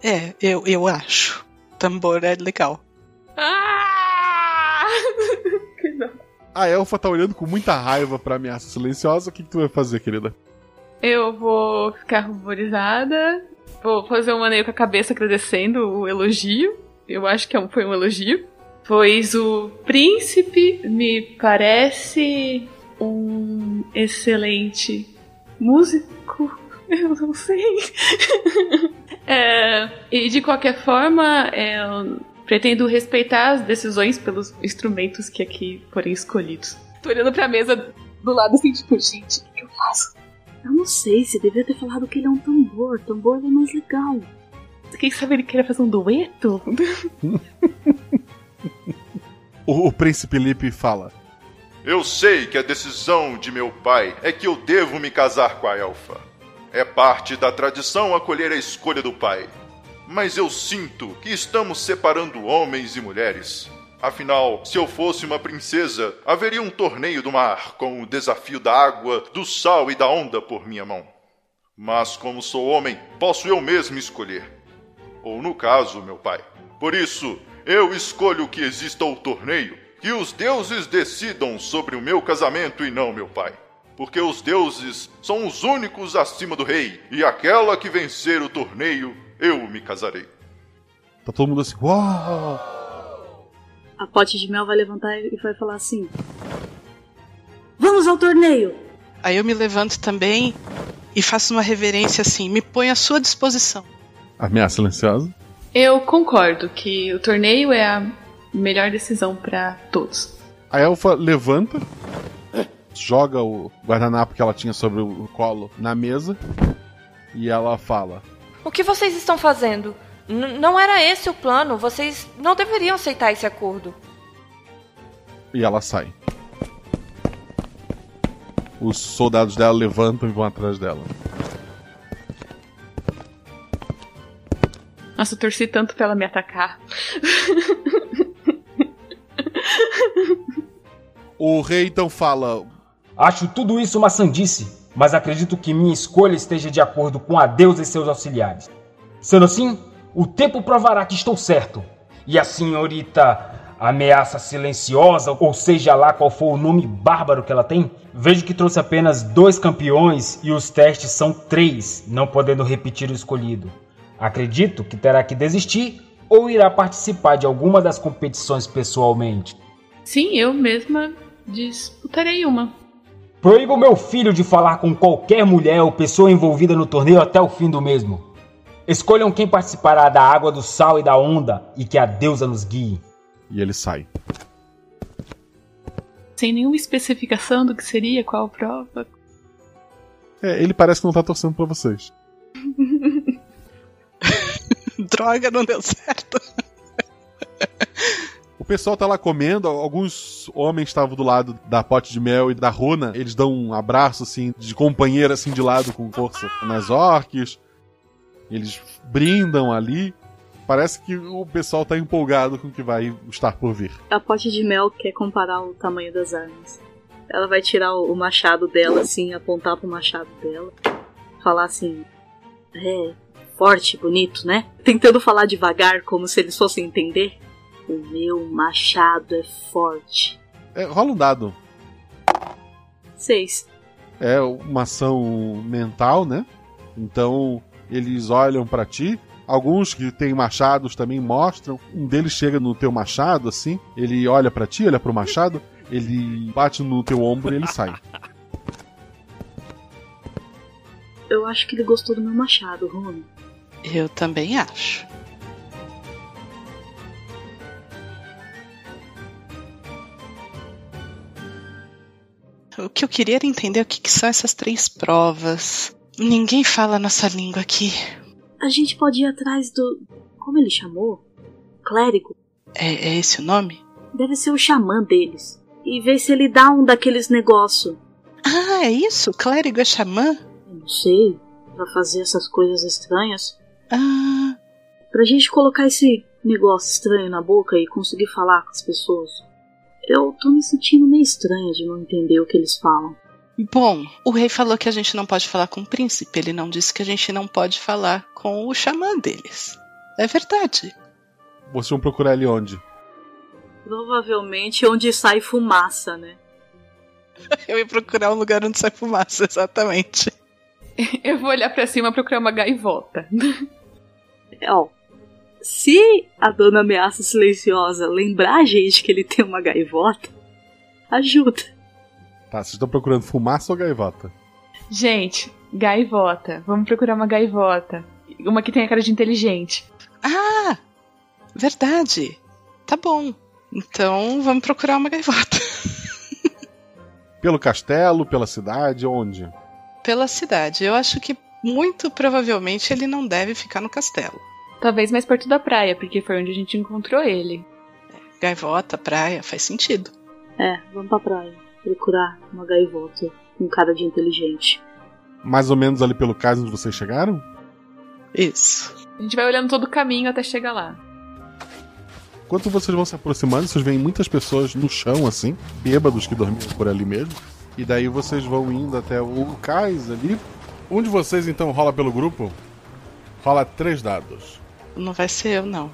É, eu, eu acho. Tambor é legal. Ah! A elfa tá olhando com muita raiva pra ameaça silenciosa. O que, que tu vai fazer, querida? Eu vou ficar ruborizada. Vou fazer um maneio com a cabeça agradecendo o elogio. Eu acho que é foi um elogio. Pois o príncipe me parece um excelente músico. Eu não sei. É, e de qualquer forma, é, pretendo respeitar as decisões pelos instrumentos que aqui forem escolhidos. Tô olhando pra mesa do lado assim, tipo, gente, o que eu faço? Eu não sei, você devia ter falado que ele é um tambor. Tambor é mais legal. Quem sabe ele queria fazer um dueto? O, o príncipe Lipe fala: Eu sei que a decisão de meu pai é que eu devo me casar com a elfa. É parte da tradição acolher a escolha do pai. Mas eu sinto que estamos separando homens e mulheres. Afinal, se eu fosse uma princesa, haveria um torneio do mar com o desafio da água, do sal e da onda por minha mão. Mas como sou homem, posso eu mesmo escolher. Ou no caso, meu pai. Por isso, eu escolho que exista o torneio, que os deuses decidam sobre o meu casamento e não meu pai. Porque os deuses são os únicos acima do rei, e aquela que vencer o torneio, eu me casarei. Tá todo mundo assim, uau! A Pote de Mel vai levantar e vai falar assim: Vamos ao torneio! Aí eu me levanto também e faço uma reverência assim, me ponho à sua disposição. Ameaça silenciosa. Eu concordo que o torneio é a melhor decisão pra todos. A elfa levanta, joga o guardanapo que ela tinha sobre o colo na mesa e ela fala: O que vocês estão fazendo? N- não era esse o plano. Vocês não deveriam aceitar esse acordo. e ela sai. Os soldados dela levantam e vão atrás dela. Nossa, eu torci tanto pra ela me atacar. O rei então fala: Acho tudo isso uma sandice, mas acredito que minha escolha esteja de acordo com a deusa e seus auxiliares. Sendo assim, o tempo provará que estou certo. E a senhorita ameaça silenciosa, ou seja lá qual for o nome bárbaro que ela tem, vejo que trouxe apenas dois campeões e os testes são três, não podendo repetir o escolhido. Acredito que terá que desistir ou irá participar de alguma das competições pessoalmente. Sim, eu mesma disputarei uma. Proíbo meu filho de falar com qualquer mulher ou pessoa envolvida no torneio até o fim do mesmo. Escolham quem participará da água, do sal e da onda e que a deusa nos guie. E ele sai. Sem nenhuma especificação do que seria, qual prova. É, ele parece que não tá torcendo pra vocês. Droga, não deu certo. Pessoal tá lá comendo, alguns homens estavam do lado da pote de mel e da runa, eles dão um abraço assim de companheiro assim de lado com força nas orques. Eles brindam ali. Parece que o pessoal tá empolgado com o que vai estar por vir. A Pote de Mel quer comparar o tamanho das armas. Ela vai tirar o machado dela, assim, apontar pro machado dela. Falar assim: É, forte, bonito, né? Tentando falar devagar, como se eles fossem entender. O meu machado é forte. É, rola um dado. Seis. É uma ação mental, né? Então eles olham pra ti Alguns que têm machados também mostram. Um deles chega no teu machado, assim. Ele olha para ti, olha pro machado. Ele bate no teu ombro e ele sai. Eu acho que ele gostou do meu machado, Rony. Eu também acho. O que eu queria era entender o que, que são essas três provas. Ninguém fala a nossa língua aqui. A gente pode ir atrás do. Como ele chamou? Clérigo. É, é esse o nome? Deve ser o xamã deles. E ver se ele dá um daqueles negócio. Ah, é isso? Clérigo é xamã? Eu não sei. Pra fazer essas coisas estranhas. Ah. Pra gente colocar esse negócio estranho na boca e conseguir falar com as pessoas. Eu tô me sentindo meio estranha de não entender o que eles falam. Bom, o rei falou que a gente não pode falar com o príncipe. Ele não disse que a gente não pode falar com o xamã deles. É verdade. Vocês vão procurar ele onde? Provavelmente onde sai fumaça, né? Eu ia procurar um lugar onde sai fumaça, exatamente. Eu vou olhar para cima procurar uma gaivota. Ó, se a dona ameaça silenciosa lembrar a gente que ele tem uma gaivota, ajuda. Tá, vocês estão procurando fumaça ou gaivota? Gente, gaivota. Vamos procurar uma gaivota. Uma que tenha cara de inteligente. Ah! Verdade. Tá bom. Então vamos procurar uma gaivota. Pelo castelo, pela cidade, onde? Pela cidade. Eu acho que muito provavelmente ele não deve ficar no castelo. Talvez mais perto da praia, porque foi onde a gente encontrou ele. Gaivota, praia, faz sentido. É, vamos pra praia. Procurar uma gaivota com cara de inteligente. Mais ou menos ali pelo cais onde vocês chegaram? Isso. A gente vai olhando todo o caminho até chegar lá. Enquanto vocês vão se aproximando, vocês veem muitas pessoas no chão, assim, bêbados que dormiam por ali mesmo. E daí vocês vão indo até o cais ali. Um de vocês então rola pelo grupo. Rola três dados. Não vai ser eu, não.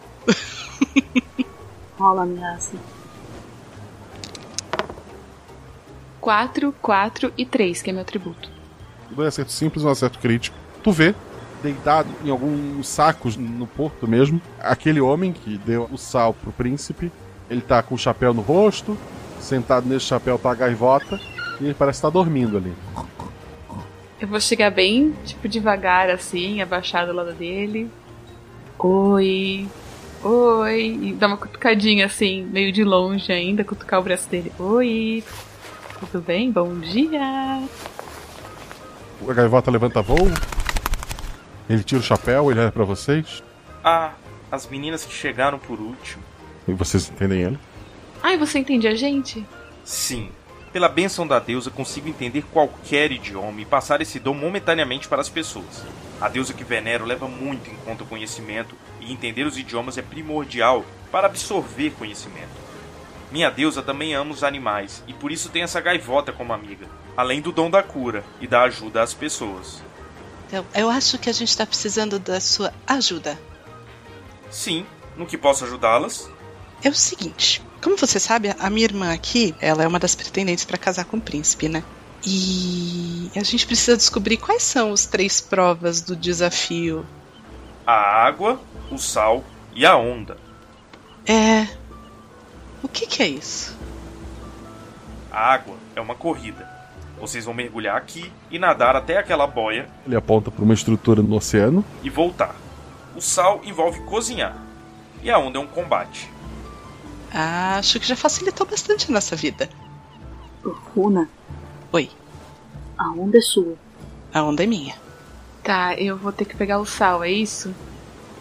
Rola ameaça. 4, 4 e 3, que é meu atributo. Dois acertos simples e um acerto crítico. Tu vê, deitado em alguns sacos no porto mesmo, aquele homem que deu o sal pro príncipe. Ele tá com o chapéu no rosto, sentado nesse chapéu tá a gaivota, e ele parece estar dormindo ali. Eu vou chegar bem, tipo, devagar assim, abaixado ao lado dele. Oi. Oi. E dar uma cutucadinha assim, meio de longe ainda, cutucar o braço dele. Oi. Tudo bem? Bom dia. A gaivota levanta voo. Ele tira o chapéu, ele olha pra vocês. Ah, as meninas que chegaram por último. E vocês entendem ele? Ai, você entende a gente? Sim. Pela bênção da deusa, consigo entender qualquer idioma e passar esse dom momentaneamente para as pessoas. A deusa que venero leva muito em conta o conhecimento e entender os idiomas é primordial para absorver conhecimento. Minha deusa também ama os animais e por isso tem essa gaivota como amiga, além do dom da cura e da ajuda às pessoas. Então, eu acho que a gente está precisando da sua ajuda. Sim, no que posso ajudá-las? É o seguinte, como você sabe, a minha irmã aqui, ela é uma das pretendentes para casar com o príncipe, né? E a gente precisa descobrir quais são as três provas do desafio. A água, o sal e a onda. É. O que, que é isso? A água é uma corrida. Vocês vão mergulhar aqui e nadar até aquela boia. Ele aponta para uma estrutura no oceano. E voltar. O sal envolve cozinhar. E a onda é um combate. Acho que já facilitou bastante a nossa vida. Runa. Oi. A onda é sua. A onda é minha. Tá, eu vou ter que pegar o sal, é isso?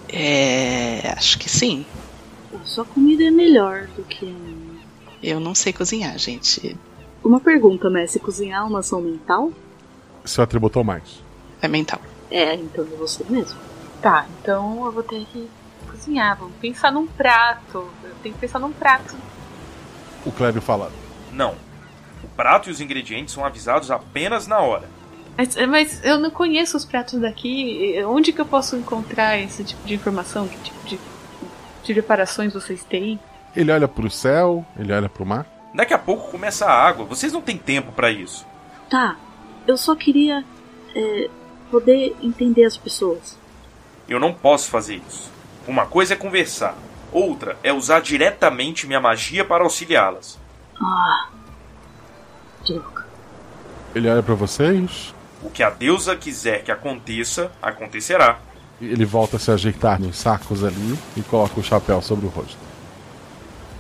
É. Acho que sim. A sua comida é melhor do que a minha. Eu não sei cozinhar, gente. Uma pergunta, Messi: cozinhar é uma ação mental? Seu atributo ou mais? É mental. É, então é você mesmo. Tá, então eu vou ter que cozinhar. Vamos pensar num prato. Tenho que pensar num prato. O Clébio fala. Não. O prato e os ingredientes são avisados apenas na hora. Mas, mas, eu não conheço os pratos daqui. Onde que eu posso encontrar esse tipo de informação? Que tipo de, de preparações vocês têm? Ele olha pro céu, ele olha pro mar. Daqui a pouco começa a água. Vocês não têm tempo para isso. Tá, eu só queria é, poder entender as pessoas. Eu não posso fazer isso. Uma coisa é conversar, outra é usar diretamente minha magia para auxiliá-las. Ah. Droga. Ele olha pra vocês, O que a deusa quiser que aconteça, acontecerá. ele volta a se ajeitar nos sacos ali e coloca o chapéu sobre o rosto.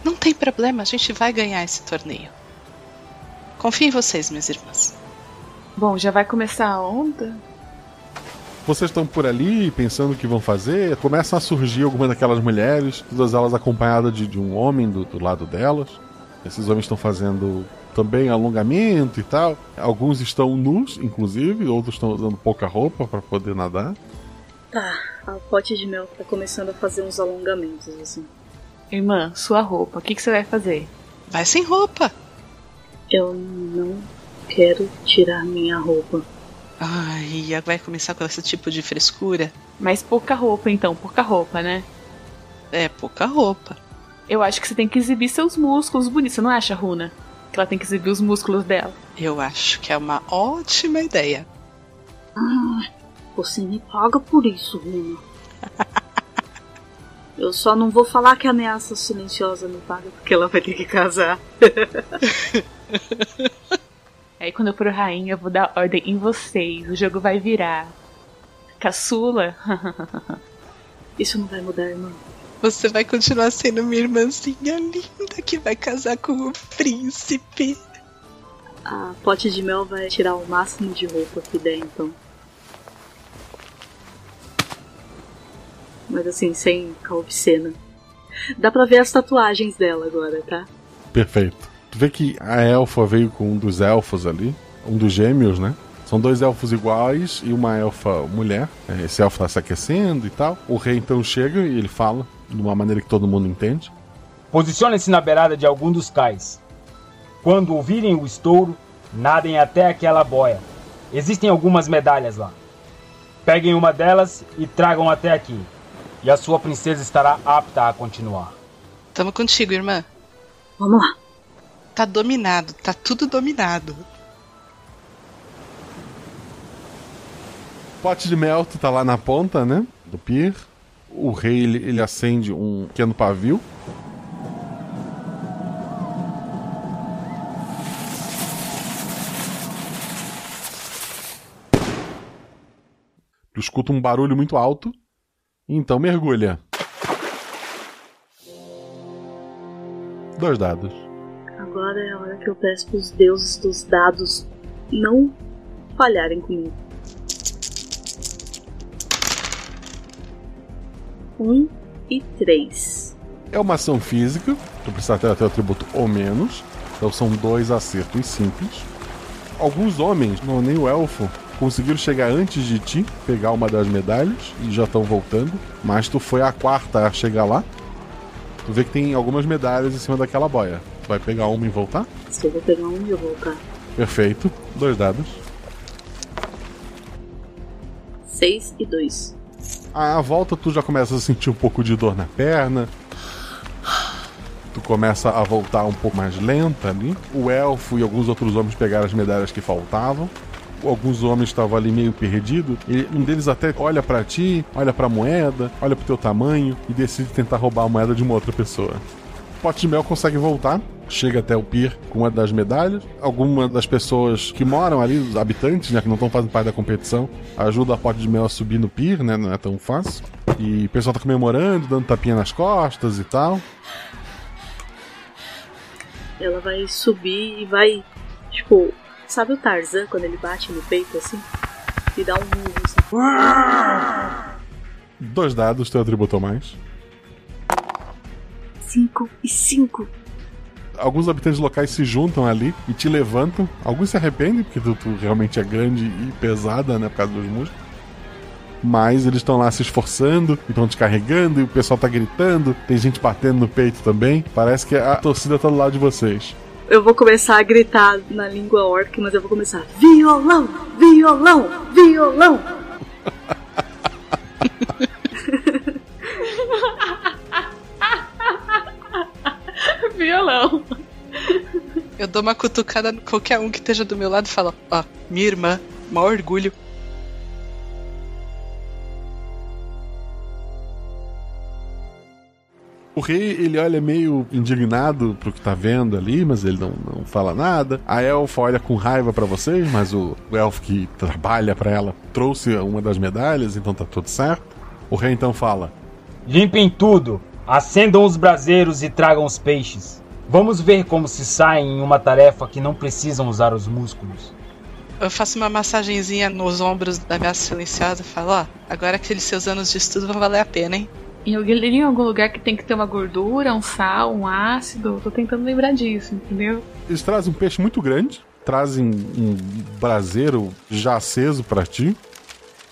Não tem problema, a gente vai ganhar esse torneio. Confio em vocês, minhas irmãs. Bom, já vai começar a onda? Vocês estão por ali pensando o que vão fazer. Começam a surgir algumas daquelas mulheres, todas elas acompanhadas de, de um homem do, do lado delas. Esses homens estão fazendo também alongamento e tal. Alguns estão nus, inclusive, outros estão usando pouca roupa para poder nadar. Tá, a pote de mel tá começando a fazer uns alongamentos, assim. Irmã, sua roupa, o que, que você vai fazer? Vai sem roupa. Eu não quero tirar minha roupa. Ai, vai começar com esse tipo de frescura? Mas pouca roupa, então, pouca roupa, né? É, pouca roupa. Eu acho que você tem que exibir seus músculos bonitos, você não acha, Runa? Que ela tem que exibir os músculos dela. Eu acho que é uma ótima ideia. Ah, você me paga por isso, Runa. Eu só não vou falar que a ameaça silenciosa me paga, porque ela vai ter que casar. Aí quando eu for rainha, eu vou dar ordem em vocês. O jogo vai virar. Caçula? Isso não vai mudar, irmão. Você vai continuar sendo minha irmãzinha linda que vai casar com o príncipe. A pote de mel vai tirar o máximo de roupa que der, então. Mas assim, sem ficar obscena. Dá pra ver as tatuagens dela agora, tá? Perfeito. Tu vê que a elfa veio com um dos elfos ali, um dos gêmeos, né? São dois elfos iguais e uma elfa mulher. É, Esse elfo tá se aquecendo e tal. O rei então chega e ele fala de uma maneira que todo mundo entende. Posicione-se na beirada de algum dos cais. Quando ouvirem o estouro, nadem até aquela boia. Existem algumas medalhas lá. Peguem uma delas e tragam até aqui. E a sua princesa estará apta a continuar. Tamo contigo, irmã. Vamos lá. Tá dominado, tá tudo dominado. Pote de mel, tu tá lá na ponta, né? Do pier. O rei ele, ele acende um pequeno pavio. Tu escuta um barulho muito alto. Então mergulha. Dois dados. Agora é a hora que eu peço pros deuses dos dados não falharem comigo. Um e três. É uma ação física, tu precisa ter até o atributo ou menos. Então são dois acertos simples. Alguns homens, não nem o elfo, conseguiram chegar antes de ti, pegar uma das medalhas e já estão voltando. Mas tu foi a quarta a chegar lá. Tu vê que tem algumas medalhas em cima daquela boia. Vai pegar uma e voltar? Se eu vou pegar um, eu vou voltar. Perfeito. Dois dados. Seis e dois. À volta tu já começa a sentir um pouco de dor na perna. Tu começa a voltar um pouco mais lenta ali. O elfo e alguns outros homens pegaram as medalhas que faltavam. Alguns homens estavam ali meio perdidos. E um deles até olha pra ti, olha pra moeda, olha pro teu tamanho e decide tentar roubar a moeda de uma outra pessoa. Pote de Mel consegue voltar, chega até o pier com uma das medalhas. Algumas das pessoas que moram ali, os habitantes, né, que não estão fazendo parte da competição, ajudam a Pote de Mel a subir no pier, né, não é tão fácil. E o pessoal tá comemorando, dando tapinha nas costas e tal. Ela vai subir e vai, tipo, sabe o Tarzan quando ele bate no peito assim? E dá um murro assim. Dois dados, teu atributo mais. Cinco e cinco. Alguns habitantes locais se juntam ali e te levantam. Alguns se arrependem, porque tu, tu realmente é grande e pesada, né, por causa dos músculos. Mas eles estão lá se esforçando, estão te carregando, e o pessoal tá gritando, tem gente batendo no peito também. Parece que a torcida tá do lado de vocês. Eu vou começar a gritar na língua orc, mas eu vou começar violão, violão, violão. violão. Eu dou uma cutucada em qualquer um que esteja do meu lado e falo: Ó, oh, minha irmã, maior orgulho. O rei, ele olha meio indignado pro que tá vendo ali, mas ele não, não fala nada. A elfa olha com raiva para vocês, mas o, o elfo que trabalha para ela trouxe uma das medalhas, então tá tudo certo. O rei então fala: Limpem tudo, acendam os braseiros e tragam os peixes. Vamos ver como se saem em uma tarefa que não precisam usar os músculos. Eu faço uma massagenzinha nos ombros da minha silenciosa e falo, ó, agora aqueles seus anos de estudo vão valer a pena, hein? Em algum, em algum lugar que tem que ter uma gordura, um sal, um ácido. Tô tentando lembrar disso, entendeu? Eles trazem um peixe muito grande, trazem um braseiro já aceso para ti.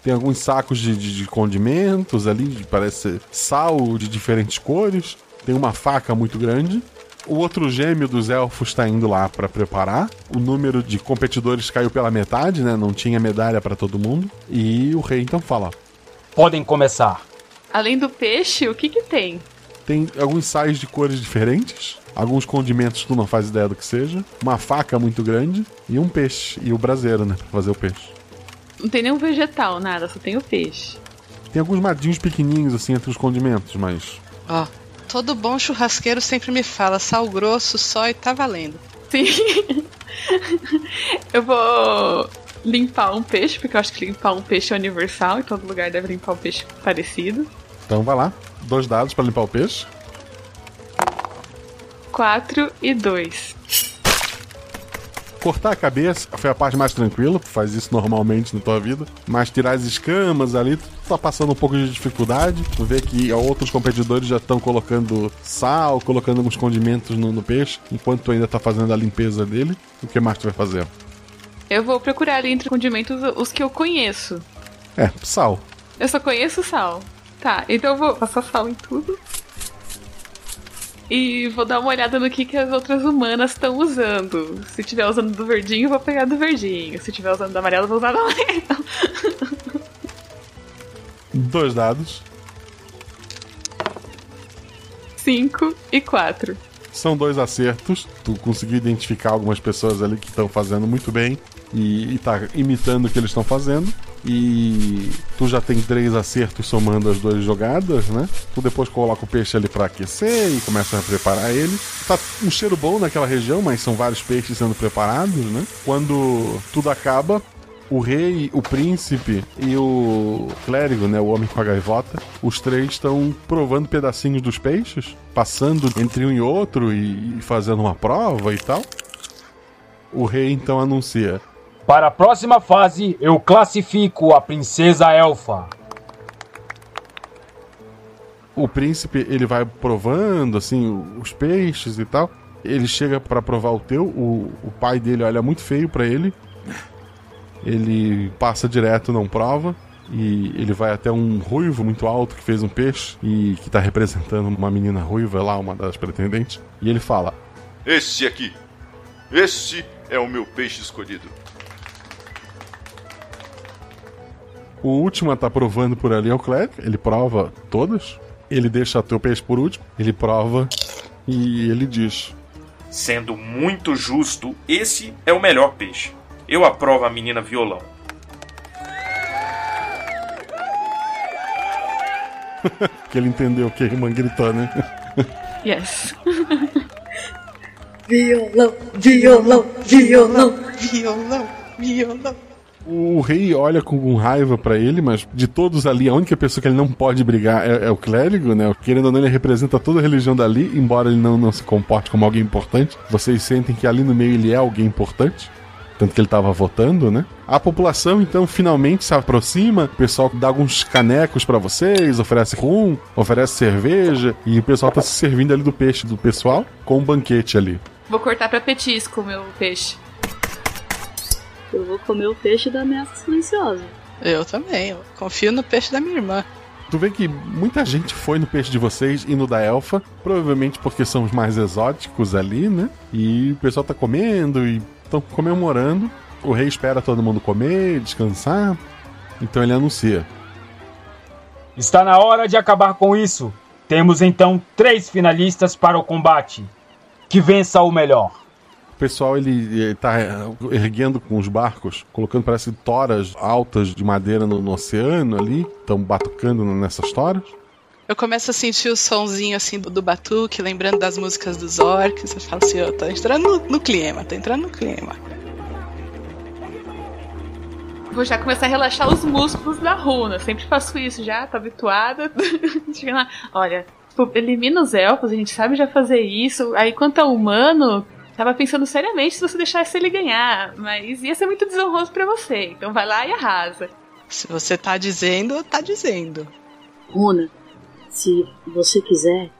Tem alguns sacos de, de, de condimentos ali, parece sal de diferentes cores. Tem uma faca muito grande. O outro gêmeo dos elfos está indo lá para preparar. O número de competidores caiu pela metade, né? Não tinha medalha para todo mundo. E o rei então fala: Podem começar. Além do peixe, o que que tem? Tem alguns sais de cores diferentes, alguns condimentos que tu não faz ideia do que seja, uma faca muito grande e um peixe. E o braseiro, né? Pra fazer o peixe. Não tem nenhum vegetal, nada, só tem o peixe. Tem alguns madinhos pequenininhos assim entre os condimentos, mas. Ó, todo bom churrasqueiro sempre me fala sal grosso só e tá valendo. Sim. eu vou limpar um peixe, porque eu acho que limpar um peixe é universal, em todo lugar deve limpar um peixe parecido. Então vai lá, dois dados para limpar o peixe. 4 e 2. Cortar a cabeça foi a parte mais tranquila, faz isso normalmente na tua vida. Mas tirar as escamas ali, tu tá passando um pouco de dificuldade. Tu vê que outros competidores já estão colocando sal, colocando alguns condimentos no, no, peixe, enquanto tu ainda tá fazendo a limpeza dele. O que mais tu vai fazer? Eu vou procurar ali entre condimentos os que eu conheço. É, sal. Eu só conheço sal. Tá, então eu vou passar sal em tudo. E vou dar uma olhada no que, que as outras humanas estão usando. Se tiver usando do verdinho, vou pegar do verdinho. Se tiver usando do amarelo, vou usar do amarelo. Dois dados. Cinco e quatro. São dois acertos. Tu conseguiu identificar algumas pessoas ali que estão fazendo muito bem e, e tá imitando o que eles estão fazendo. E tu já tem três acertos somando as duas jogadas, né? Tu depois coloca o peixe ali para aquecer e começa a preparar ele. Tá um cheiro bom naquela região, mas são vários peixes sendo preparados, né? Quando tudo acaba, o rei, o príncipe e o clérigo, né, o homem com a gaivota, os três estão provando pedacinhos dos peixes, passando entre um e outro e fazendo uma prova e tal. O rei então anuncia: para a próxima fase, eu classifico a princesa elfa. O príncipe, ele vai provando assim os peixes e tal. Ele chega para provar o teu, o, o pai dele olha muito feio para ele. Ele passa direto, não prova. E ele vai até um ruivo muito alto que fez um peixe e que tá representando uma menina ruiva lá, uma das pretendentes. E ele fala: Esse aqui. Esse é o meu peixe escolhido. O último a estar tá provando por ali é o Clérigo. Ele prova todas. Ele deixa teu peixe por último. Ele prova e ele diz: Sendo muito justo, esse é o melhor peixe. Eu aprovo a menina violão. que ele entendeu o que a irmã gritou, né? Yes. violão, violão, violão, violão, violão. O rei olha com raiva para ele, mas de todos ali, a única pessoa que ele não pode brigar é, é, o clérigo, né? Querendo ou não, ele representa toda a religião dali, embora ele não, não se comporte como alguém importante. Vocês sentem que ali no meio ele é alguém importante. Tanto que ele estava votando, né? A população, então, finalmente se aproxima. O pessoal dá alguns canecos para vocês, oferece rum, oferece cerveja. E o pessoal tá se servindo ali do peixe do pessoal com um banquete ali. Vou cortar para petisco o meu peixe. Eu vou comer o peixe da ameaça silenciosa. Eu também. Eu confio no peixe da minha irmã. Tu vê que muita gente foi no peixe de vocês e no da elfa, provavelmente porque são os mais exóticos ali, né? E o pessoal tá comendo e estão comemorando. O rei espera todo mundo comer, descansar. Então ele anuncia: Está na hora de acabar com isso. Temos então três finalistas para o combate. Que vença o melhor pessoal ele, ele tá erguendo com os barcos, colocando parece toras altas de madeira no, no oceano ali, estão batucando nessas toras. Eu começo a sentir o sonzinho assim do, do batuque, lembrando das músicas dos orcs. Eu falo assim, ó, tô entrando no, no clima, tô entrando no clima. Vou já começar a relaxar os músculos da runa. Eu sempre faço isso já, tô habituada. Chega lá, olha, tipo, elimina os elfos, a gente sabe já fazer isso. Aí quanto ao humano, tava pensando seriamente se você deixasse ele ganhar, mas ia ser muito desonroso para você. Então vai lá e arrasa. Se você tá dizendo, tá dizendo. Runa, se você quiser,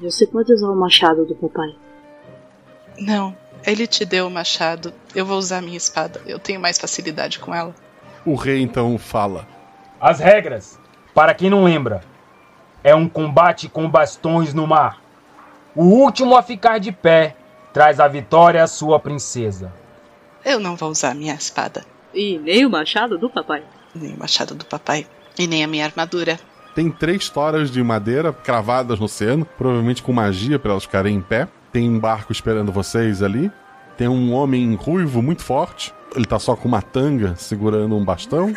você pode usar o machado do papai. Não, ele te deu o machado. Eu vou usar a minha espada. Eu tenho mais facilidade com ela. O rei então fala: As regras, para quem não lembra, é um combate com bastões no mar. O último a ficar de pé traz a vitória à sua princesa. Eu não vou usar minha espada. E nem o machado do papai. Nem o machado do papai. E nem a minha armadura. Tem três toras de madeira cravadas no oceano, provavelmente com magia para elas ficarem em pé. Tem um barco esperando vocês ali. Tem um homem ruivo muito forte. Ele tá só com uma tanga segurando um bastão.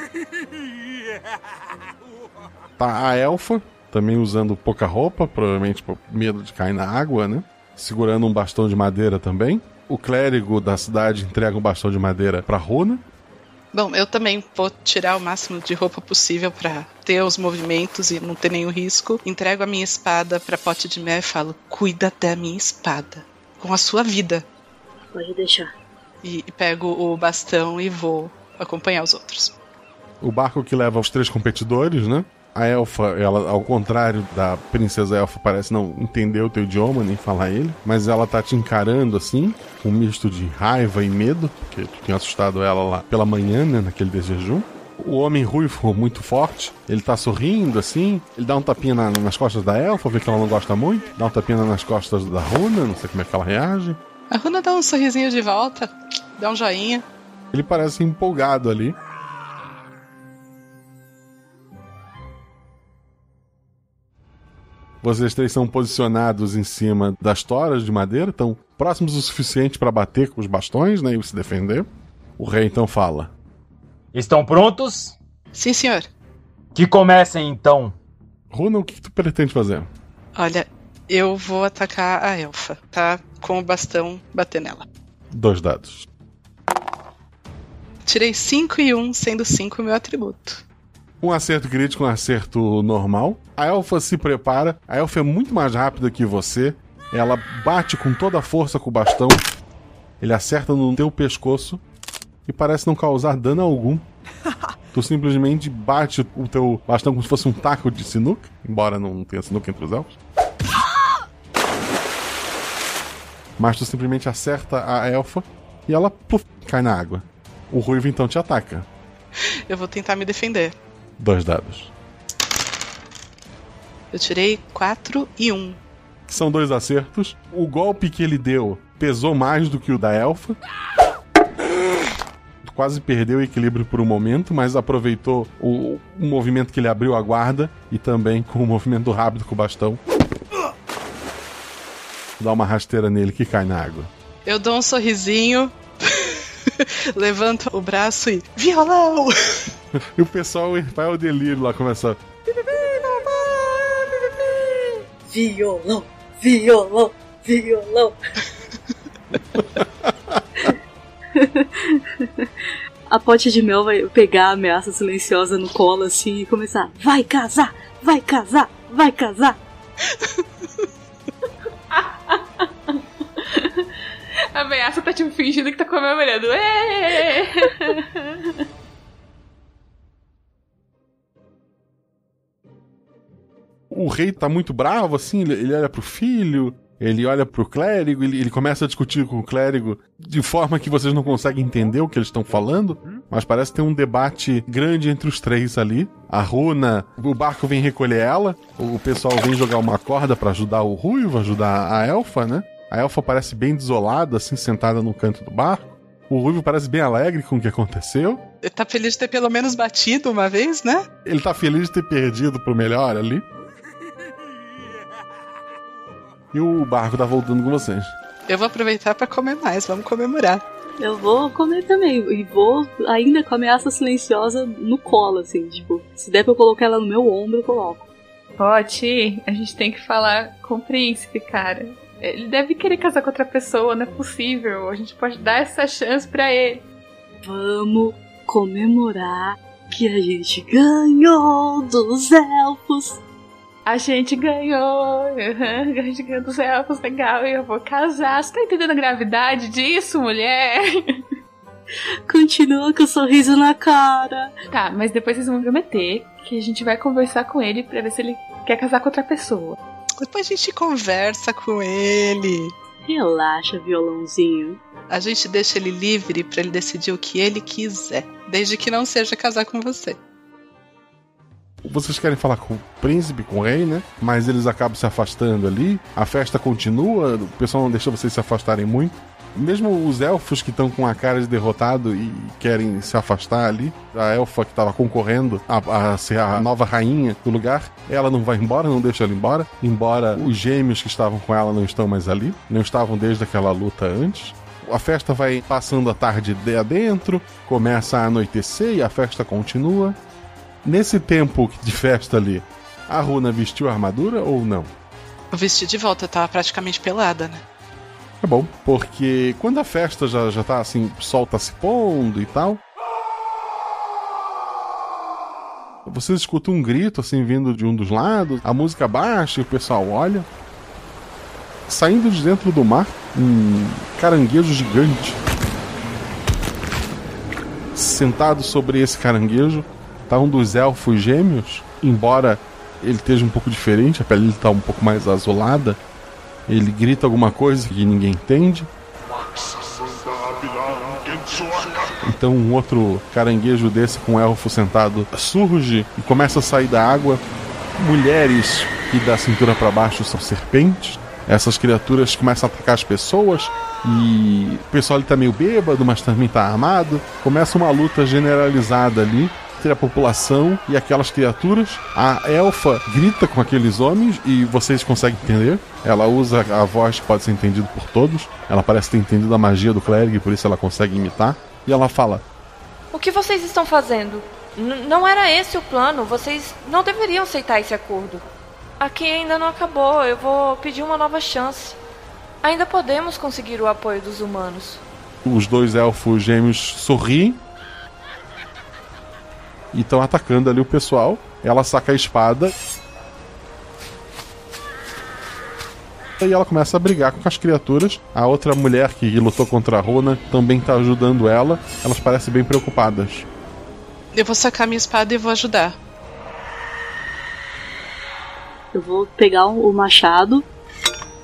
Tá a elfa, também usando pouca roupa, provavelmente por medo de cair na água, né? Segurando um bastão de madeira também. O clérigo da cidade entrega um bastão de madeira pra Runa. Bom, eu também vou tirar o máximo de roupa possível para ter os movimentos e não ter nenhum risco. Entrego a minha espada pra Pote de Mel e falo: cuida da minha espada. Com a sua vida. Pode deixar. E, e pego o bastão e vou acompanhar os outros. O barco que leva os três competidores, né? A elfa, ela, ao contrário da princesa elfa, parece não entender o teu idioma, nem falar ele, mas ela tá te encarando assim, com um misto de raiva e medo, porque tu tinha assustado ela lá pela manhã, né, naquele desjejum. O homem ruivo, muito forte, ele tá sorrindo assim, ele dá um tapinha na- nas costas da elfa, vê que ela não gosta muito, dá um tapinha nas costas da Runa, não sei como é que ela reage. A Runa dá um sorrisinho de volta, dá um joinha. Ele parece empolgado ali. Vocês três são posicionados em cima das toras de madeira, estão próximos o suficiente para bater com os bastões, né, e se defender. O rei então fala: Estão prontos? Sim, senhor. Que comecem então. Runa, o que tu pretende fazer? Olha, eu vou atacar a elfa, tá? Com o bastão bater nela. Dois dados. Tirei 5 e 1, um, sendo 5 o meu atributo. Um acerto crítico, um acerto normal. A elfa se prepara. A elfa é muito mais rápida que você. Ela bate com toda a força com o bastão. Ele acerta no teu pescoço e parece não causar dano algum. Tu simplesmente bate o teu bastão como se fosse um taco de sinuca, embora não tenha sinuca entre os elfos. Mas tu simplesmente acerta a elfa e ela puf, cai na água. O ruivo então te ataca. Eu vou tentar me defender. Dois dados. Eu tirei 4 e 1. Um. São dois acertos. O golpe que ele deu pesou mais do que o da elfa. Quase perdeu o equilíbrio por um momento, mas aproveitou o, o movimento que ele abriu a guarda e também com o movimento rápido com o bastão. Dá uma rasteira nele que cai na água. Eu dou um sorrisinho, levanto o braço e. Violão! e o pessoal vai ao delírio lá, começa. Violão, violão, violão. A pote de mel vai pegar a ameaça silenciosa no colo assim e começar: Vai casar, vai casar, vai casar. A ameaça tá tipo fingindo que tá comemorando. O rei tá muito bravo, assim, ele, ele olha pro filho, ele olha pro clérigo, ele, ele começa a discutir com o clérigo de forma que vocês não conseguem entender o que eles estão falando, mas parece ter um debate grande entre os três ali. A Runa, o barco vem recolher ela, o pessoal vem jogar uma corda para ajudar o Ruivo, ajudar a Elfa, né? A Elfa parece bem desolada, assim, sentada no canto do barco. O Ruivo parece bem alegre com o que aconteceu. Ele tá feliz de ter pelo menos batido uma vez, né? Ele tá feliz de ter perdido pro melhor ali. E o barco tá voltando com vocês. Eu vou aproveitar para comer mais, vamos comemorar. Eu vou comer também. E vou ainda com a ameaça silenciosa no colo, assim. Tipo, se der pra eu colocar ela no meu ombro, eu coloco. Pote, a gente tem que falar com o príncipe, cara. Ele deve querer casar com outra pessoa, não é possível. A gente pode dar essa chance pra ele. Vamos comemorar que a gente ganhou dos elfos. A gente ganhou, uhum, a gente ganhou dos elfos, legal, e eu vou casar. Você tá entendendo a gravidade disso, mulher? Continua com o sorriso na cara. Tá, mas depois vocês vão prometer que a gente vai conversar com ele pra ver se ele quer casar com outra pessoa. Depois a gente conversa com ele. Relaxa, violãozinho. A gente deixa ele livre pra ele decidir o que ele quiser, desde que não seja casar com você. Vocês querem falar com o príncipe, com o rei, né? Mas eles acabam se afastando ali. A festa continua, o pessoal não deixa vocês se afastarem muito. Mesmo os elfos que estão com a cara de derrotado e querem se afastar ali, a elfa que estava concorrendo a, a, ser a nova rainha do lugar, ela não vai embora, não deixa ela embora. Embora os gêmeos que estavam com ela não estão mais ali, não estavam desde aquela luta antes. A festa vai passando a tarde de adentro, começa a anoitecer e a festa continua. Nesse tempo de festa ali, a Runa vestiu a armadura ou não? O vestido de volta tava praticamente pelada, né? É bom, porque quando a festa já, já tá assim, o sol tá se pondo e tal. Vocês escutam um grito assim vindo de um dos lados, a música baixa e o pessoal olha. Saindo de dentro do mar, um caranguejo gigante. Sentado sobre esse caranguejo tá um dos elfos gêmeos, embora ele esteja um pouco diferente, a pele dele tá um pouco mais azulada. Ele grita alguma coisa que ninguém entende. Então um outro caranguejo desse com um elfo sentado surge e começa a sair da água. Mulheres que da cintura para baixo são serpentes. Essas criaturas começam a atacar as pessoas e o pessoal ali tá meio bêbado, mas também tá armado. Começa uma luta generalizada ali entre a população e aquelas criaturas. A elfa grita com aqueles homens e vocês conseguem entender. Ela usa a voz que pode ser entendida por todos. Ela parece ter entendido a magia do clérigo e por isso ela consegue imitar. E ela fala: O que vocês estão fazendo? N não era esse o plano. Vocês não deveriam aceitar esse acordo. Aqui ainda não acabou. Eu vou pedir uma nova chance. Ainda podemos conseguir o apoio dos humanos. Os dois elfos gêmeos sorriem e estão atacando ali o pessoal. Ela saca a espada. E ela começa a brigar com as criaturas. A outra mulher que lutou contra a Rona também está ajudando ela. Elas parecem bem preocupadas. Eu vou sacar minha espada e vou ajudar. Eu vou pegar o machado,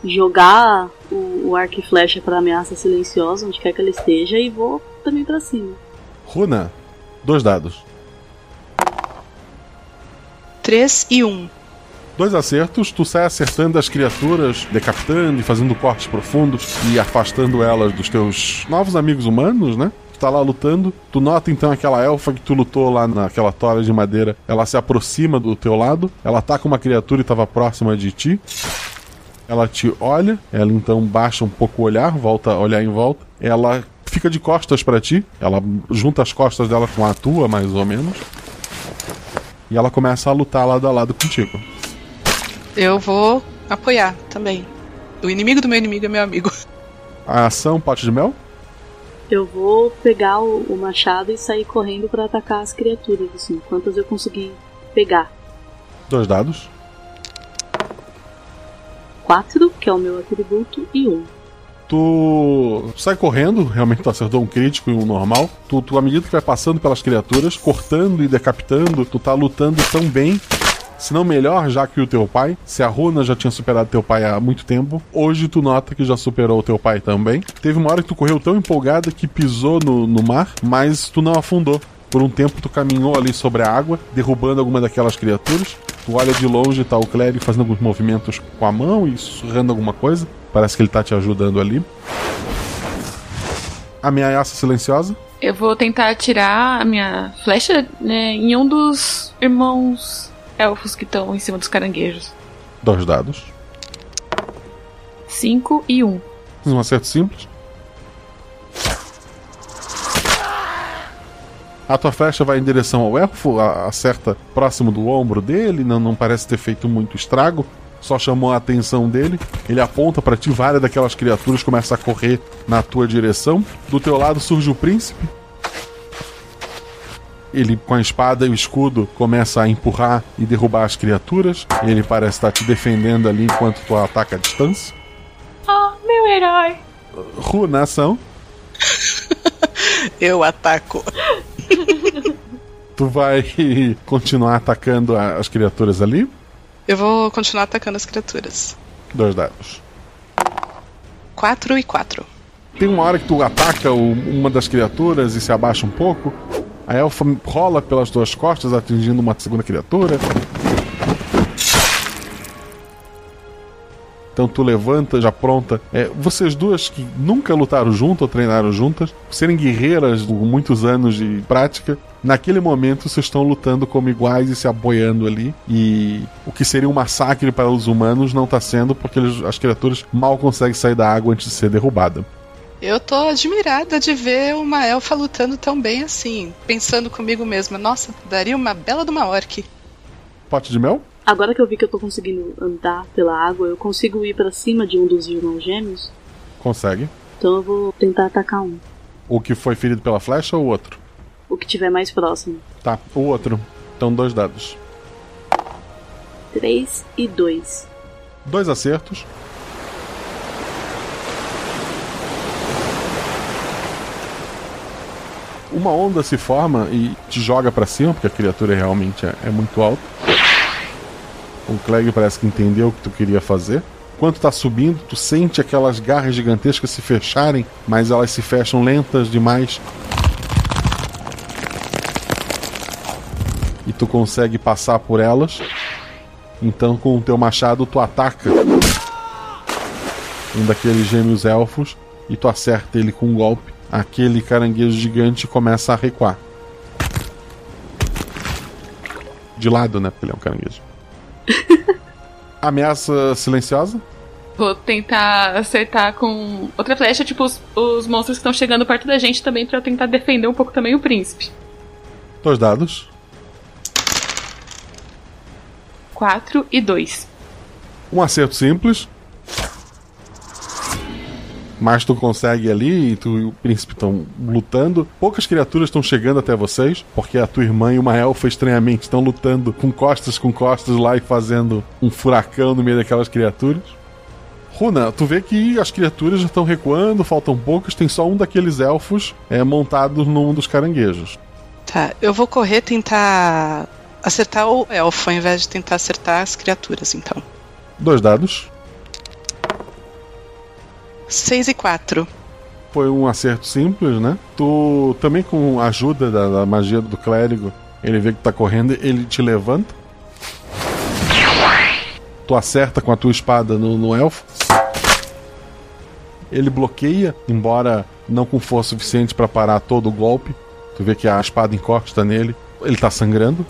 jogar o, o arco e flecha para ameaça silenciosa, onde quer que ela esteja, e vou também para cima. Runa, dois dados. 3 e 1. Dois acertos, tu sai acertando as criaturas, decapitando e fazendo cortes profundos e afastando elas dos teus novos amigos humanos, né? Tu tá lá lutando. Tu nota então aquela elfa que tu lutou lá naquela tora de madeira. Ela se aproxima do teu lado. Ela com uma criatura e tava próxima de ti. Ela te olha. Ela então baixa um pouco o olhar, volta a olhar em volta. Ela fica de costas para ti. Ela junta as costas dela com a tua, mais ou menos. E ela começa a lutar lado a lado contigo. Eu vou apoiar também. O inimigo do meu inimigo é meu amigo. A ação pote de mel? Eu vou pegar o, o machado e sair correndo para atacar as criaturas, assim, quantas eu conseguir pegar. Dois dados. Quatro, que é o meu atributo, e um. Tu sai correndo, realmente tu acertou um crítico e um normal. Tu, tu, à medida que vai passando pelas criaturas, cortando e decapitando, tu tá lutando tão bem, se não melhor, já que o teu pai. Se a Runa já tinha superado teu pai há muito tempo, hoje tu nota que já superou o teu pai também. Teve uma hora que tu correu tão empolgada que pisou no, no mar, mas tu não afundou. Por um tempo tu caminhou ali sobre a água, derrubando alguma daquelas criaturas. Tu olha de longe, tá o clérigo fazendo alguns movimentos com a mão e sussurrando alguma coisa. Parece que ele tá te ajudando ali. Ameaça silenciosa. Eu vou tentar atirar a minha flecha né, em um dos irmãos elfos que estão em cima dos caranguejos. Dois dados. 5 e 1. Um. Um acerto simples. A tua flecha vai em direção ao elfo, acerta próximo do ombro dele, não, não parece ter feito muito estrago, só chamou a atenção dele. Ele aponta pra ti, várias daquelas criaturas começam a correr na tua direção. Do teu lado surge o príncipe. Ele, com a espada e o escudo, começa a empurrar e derrubar as criaturas. Ele parece estar te defendendo ali enquanto tu ataca a distância. Oh, meu herói. Runação. Eu ataco. Tu vai continuar atacando as criaturas ali? Eu vou continuar atacando as criaturas. Dois dados. 4 e 4. Tem uma hora que tu ataca uma das criaturas e se abaixa um pouco. A elfa rola pelas tuas costas, atingindo uma segunda criatura. Então tu levanta, já pronta. É, vocês duas que nunca lutaram junto ou treinaram juntas, serem guerreiras com muitos anos de prática, naquele momento vocês estão lutando como iguais e se apoiando ali. E o que seria um massacre para os humanos não está sendo, porque eles- as criaturas mal conseguem sair da água antes de ser derrubada. Eu tô admirada de ver uma elfa lutando tão bem assim, pensando comigo mesma, nossa, daria uma bela de uma orc. Pote de mel? Agora que eu vi que eu tô conseguindo andar pela água, eu consigo ir pra cima de um dos irmãos gêmeos. Consegue. Então eu vou tentar atacar um. O que foi ferido pela flecha ou o outro? O que tiver mais próximo. Tá, o outro. Então, dois dados. 3 e 2. Dois acertos. Uma onda se forma e te joga pra cima, porque a criatura realmente é, é muito alta. O Clegg parece que entendeu o que tu queria fazer. Quando tá subindo, tu sente aquelas garras gigantescas se fecharem, mas elas se fecham lentas demais. E tu consegue passar por elas. Então, com o teu machado, tu ataca um daqueles gêmeos elfos e tu acerta ele com um golpe. Aquele caranguejo gigante começa a recuar. De lado, né? Porque ele é um caranguejo. Ameaça silenciosa? Vou tentar acertar com outra flecha, tipo os, os monstros que estão chegando perto da gente também, pra eu tentar defender um pouco também o príncipe. Dois dados. 4 e 2. Um acerto simples. Mas tu consegue ali e tu e o príncipe estão lutando. Poucas criaturas estão chegando até vocês, porque a tua irmã e uma elfa estranhamente estão lutando com costas com costas lá e fazendo um furacão no meio daquelas criaturas. Runa, tu vê que as criaturas já estão recuando, faltam poucas, tem só um daqueles elfos é, montado num dos caranguejos. Tá, eu vou correr tentar acertar o elfo ao invés de tentar acertar as criaturas, então. Dois dados. 6 e 4. Foi um acerto simples, né? Tu também com a ajuda da, da magia do clérigo, ele vê que tá correndo, ele te levanta. Tu acerta com a tua espada no, no elfo. Ele bloqueia, embora não com força suficiente para parar todo o golpe. Tu vê que a espada encosta nele. Ele tá sangrando.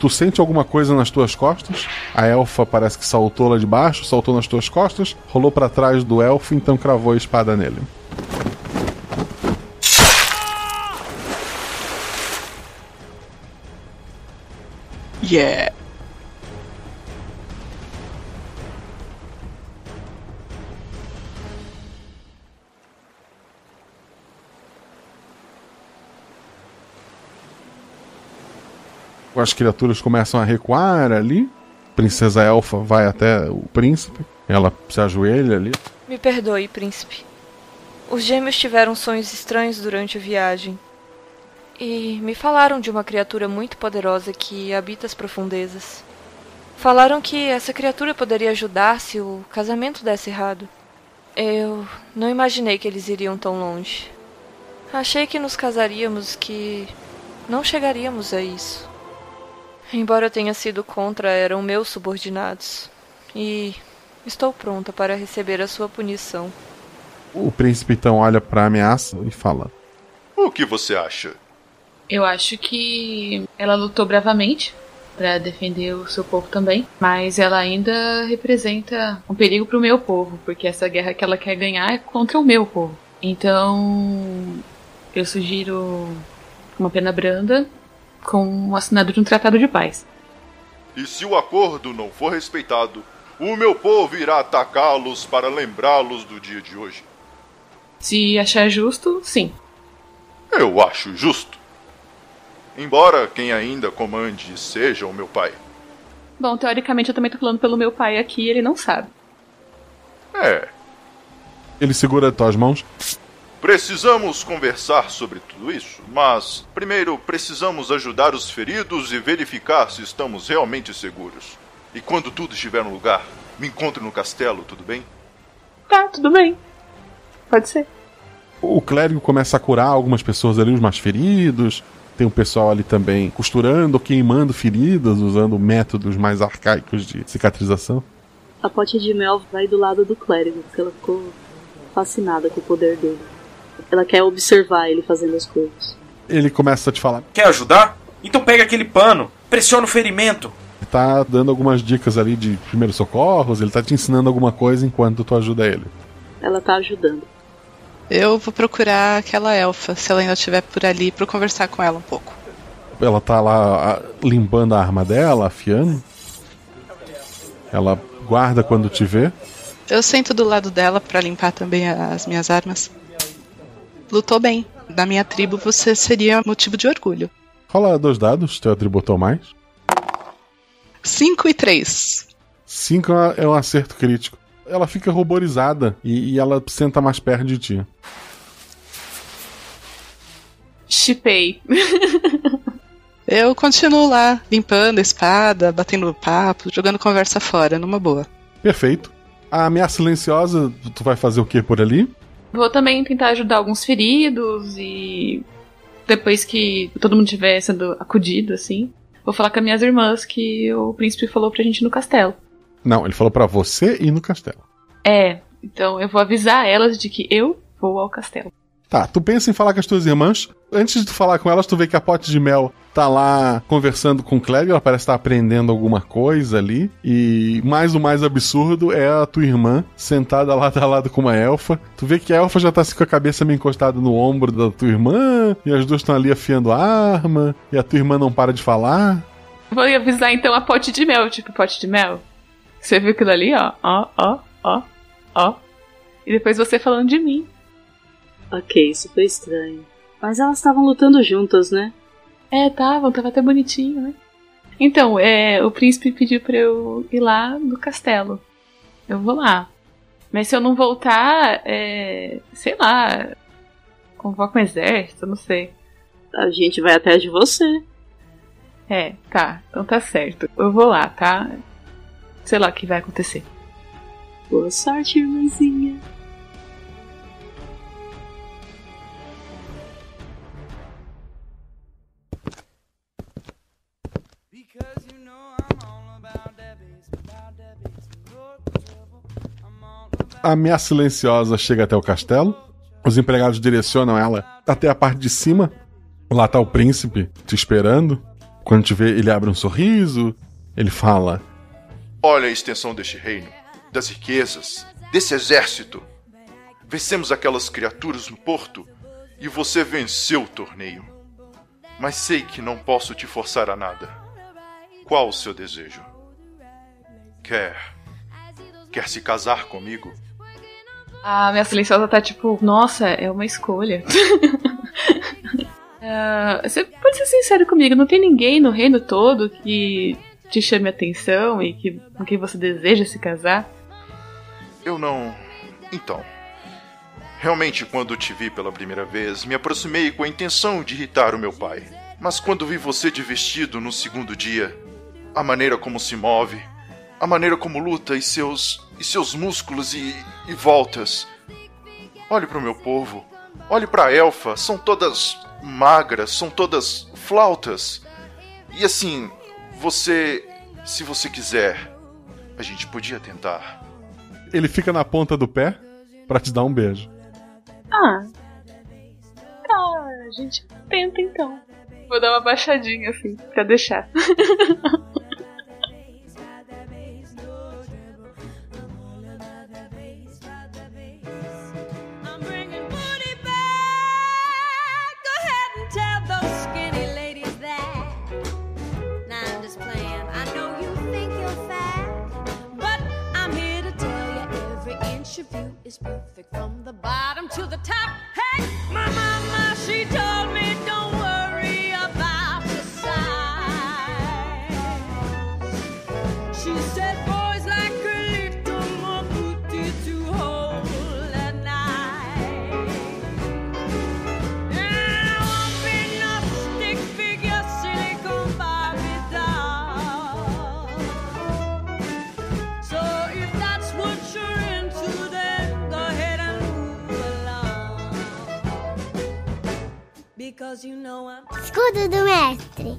Tu sente alguma coisa nas tuas costas? A elfa parece que saltou lá de baixo, saltou nas tuas costas, rolou para trás do elfo, então cravou a espada nele. Yeah. As criaturas começam a recuar ali. Princesa Elfa vai até o príncipe. Ela se ajoelha ali. Me perdoe, príncipe. Os gêmeos tiveram sonhos estranhos durante a viagem. E me falaram de uma criatura muito poderosa que habita as profundezas. Falaram que essa criatura poderia ajudar se o casamento desse errado. Eu não imaginei que eles iriam tão longe. Achei que nos casaríamos, que não chegaríamos a isso. Embora eu tenha sido contra, eram meus subordinados. E estou pronta para receber a sua punição. O príncipe então olha para a ameaça e fala: O que você acha? Eu acho que ela lutou bravamente para defender o seu povo também, mas ela ainda representa um perigo para o meu povo, porque essa guerra que ela quer ganhar é contra o meu povo. Então, eu sugiro uma pena branda com o assinado de um tratado de paz. E se o acordo não for respeitado, o meu povo irá atacá-los para lembrá-los do dia de hoje. Se achar justo, sim. Eu acho justo. Embora quem ainda comande seja o meu pai. Bom, teoricamente eu também tô falando pelo meu pai aqui e ele não sabe. É. Ele segura tuas mãos. Precisamos conversar sobre tudo isso, mas primeiro precisamos ajudar os feridos e verificar se estamos realmente seguros. E quando tudo estiver no lugar, me encontre no castelo, tudo bem? Tá, tudo bem. Pode ser. O clérigo começa a curar algumas pessoas ali, os mais feridos. Tem o pessoal ali também costurando queimando feridas, usando métodos mais arcaicos de cicatrização. A pote de mel vai do lado do clérigo, porque ela ficou fascinada com o poder dele. Ela quer observar ele fazendo as coisas. Ele começa a te falar. Quer ajudar? Então pega aquele pano, pressiona o ferimento. Tá dando algumas dicas ali de primeiros socorros, ele tá te ensinando alguma coisa enquanto tu ajuda ele. Ela tá ajudando. Eu vou procurar aquela elfa, se ela ainda estiver por ali, pra eu conversar com ela um pouco. Ela tá lá a- limpando a arma dela, afiando. Ela guarda quando te vê. Eu sento do lado dela pra limpar também as minhas armas. Lutou bem. Na minha tribo você seria motivo de orgulho. Rola dois dados, teu atributo ou mais. 5 e 3. Cinco é é um acerto crítico. Ela fica ruborizada e, e ela senta mais perto de ti. Chipei. Eu continuo lá, limpando a espada, batendo papo, jogando conversa fora, numa boa. Perfeito. A ameaça silenciosa, tu vai fazer o que por ali? Vou também tentar ajudar alguns feridos e depois que todo mundo tiver sendo acudido, assim, vou falar com as minhas irmãs que o príncipe falou pra gente ir no castelo. Não, ele falou pra você ir no castelo. É, então eu vou avisar elas de que eu vou ao castelo. Tá, tu pensa em falar com as tuas irmãs. Antes de tu falar com elas, tu vê que a pote de mel tá lá conversando com o Clérigo, ela parece estar aprendendo alguma coisa ali. E mais o mais absurdo é a tua irmã sentada lado a lado com uma elfa. Tu vê que a elfa já tá assim com a cabeça meio encostada no ombro da tua irmã, e as duas estão ali afiando a arma, e a tua irmã não para de falar. Vou avisar então a pote de mel, tipo pote de mel. Você viu aquilo ali, ó, ó, ó, ó, ó. E depois você falando de mim. Ok, isso foi estranho. Mas elas estavam lutando juntas, né? É, tava, tava até bonitinho, né? Então, é, o príncipe pediu pra eu ir lá no castelo. Eu vou lá. Mas se eu não voltar, é, sei lá, convoca um exército, não sei. A gente vai atrás de você. É, tá, então tá certo. Eu vou lá, tá? Sei lá o que vai acontecer. Boa sorte, irmãzinha. A ameaça silenciosa chega até o castelo. Os empregados direcionam ela até a parte de cima. Lá tá o príncipe te esperando. Quando te vê, ele abre um sorriso. Ele fala: Olha a extensão deste reino, das riquezas, desse exército. Vencemos aquelas criaturas no porto e você venceu o torneio. Mas sei que não posso te forçar a nada. Qual o seu desejo? Quer. Quer se casar comigo? A minha silenciosa tá tipo, nossa, é uma escolha. Ah, você pode ser sincero comigo, não tem ninguém no reino todo que te chame atenção e que, com quem você deseja se casar? Eu não. Então. Realmente, quando te vi pela primeira vez, me aproximei com a intenção de irritar o meu pai. Mas quando vi você de vestido no segundo dia, a maneira como se move, a maneira como luta e seus e seus músculos e, e voltas. Olhe para o meu povo, olhe para a elfa, são todas magras, são todas flautas. E assim, você, se você quiser, a gente podia tentar. Ele fica na ponta do pé pra te dar um beijo. Ah. Tá, a gente tenta então. Vou dar uma baixadinha assim, pra deixar. Picture view is perfect from the bottom to the top. Hey, my mama, she told you know I'm. Escudo do mestre.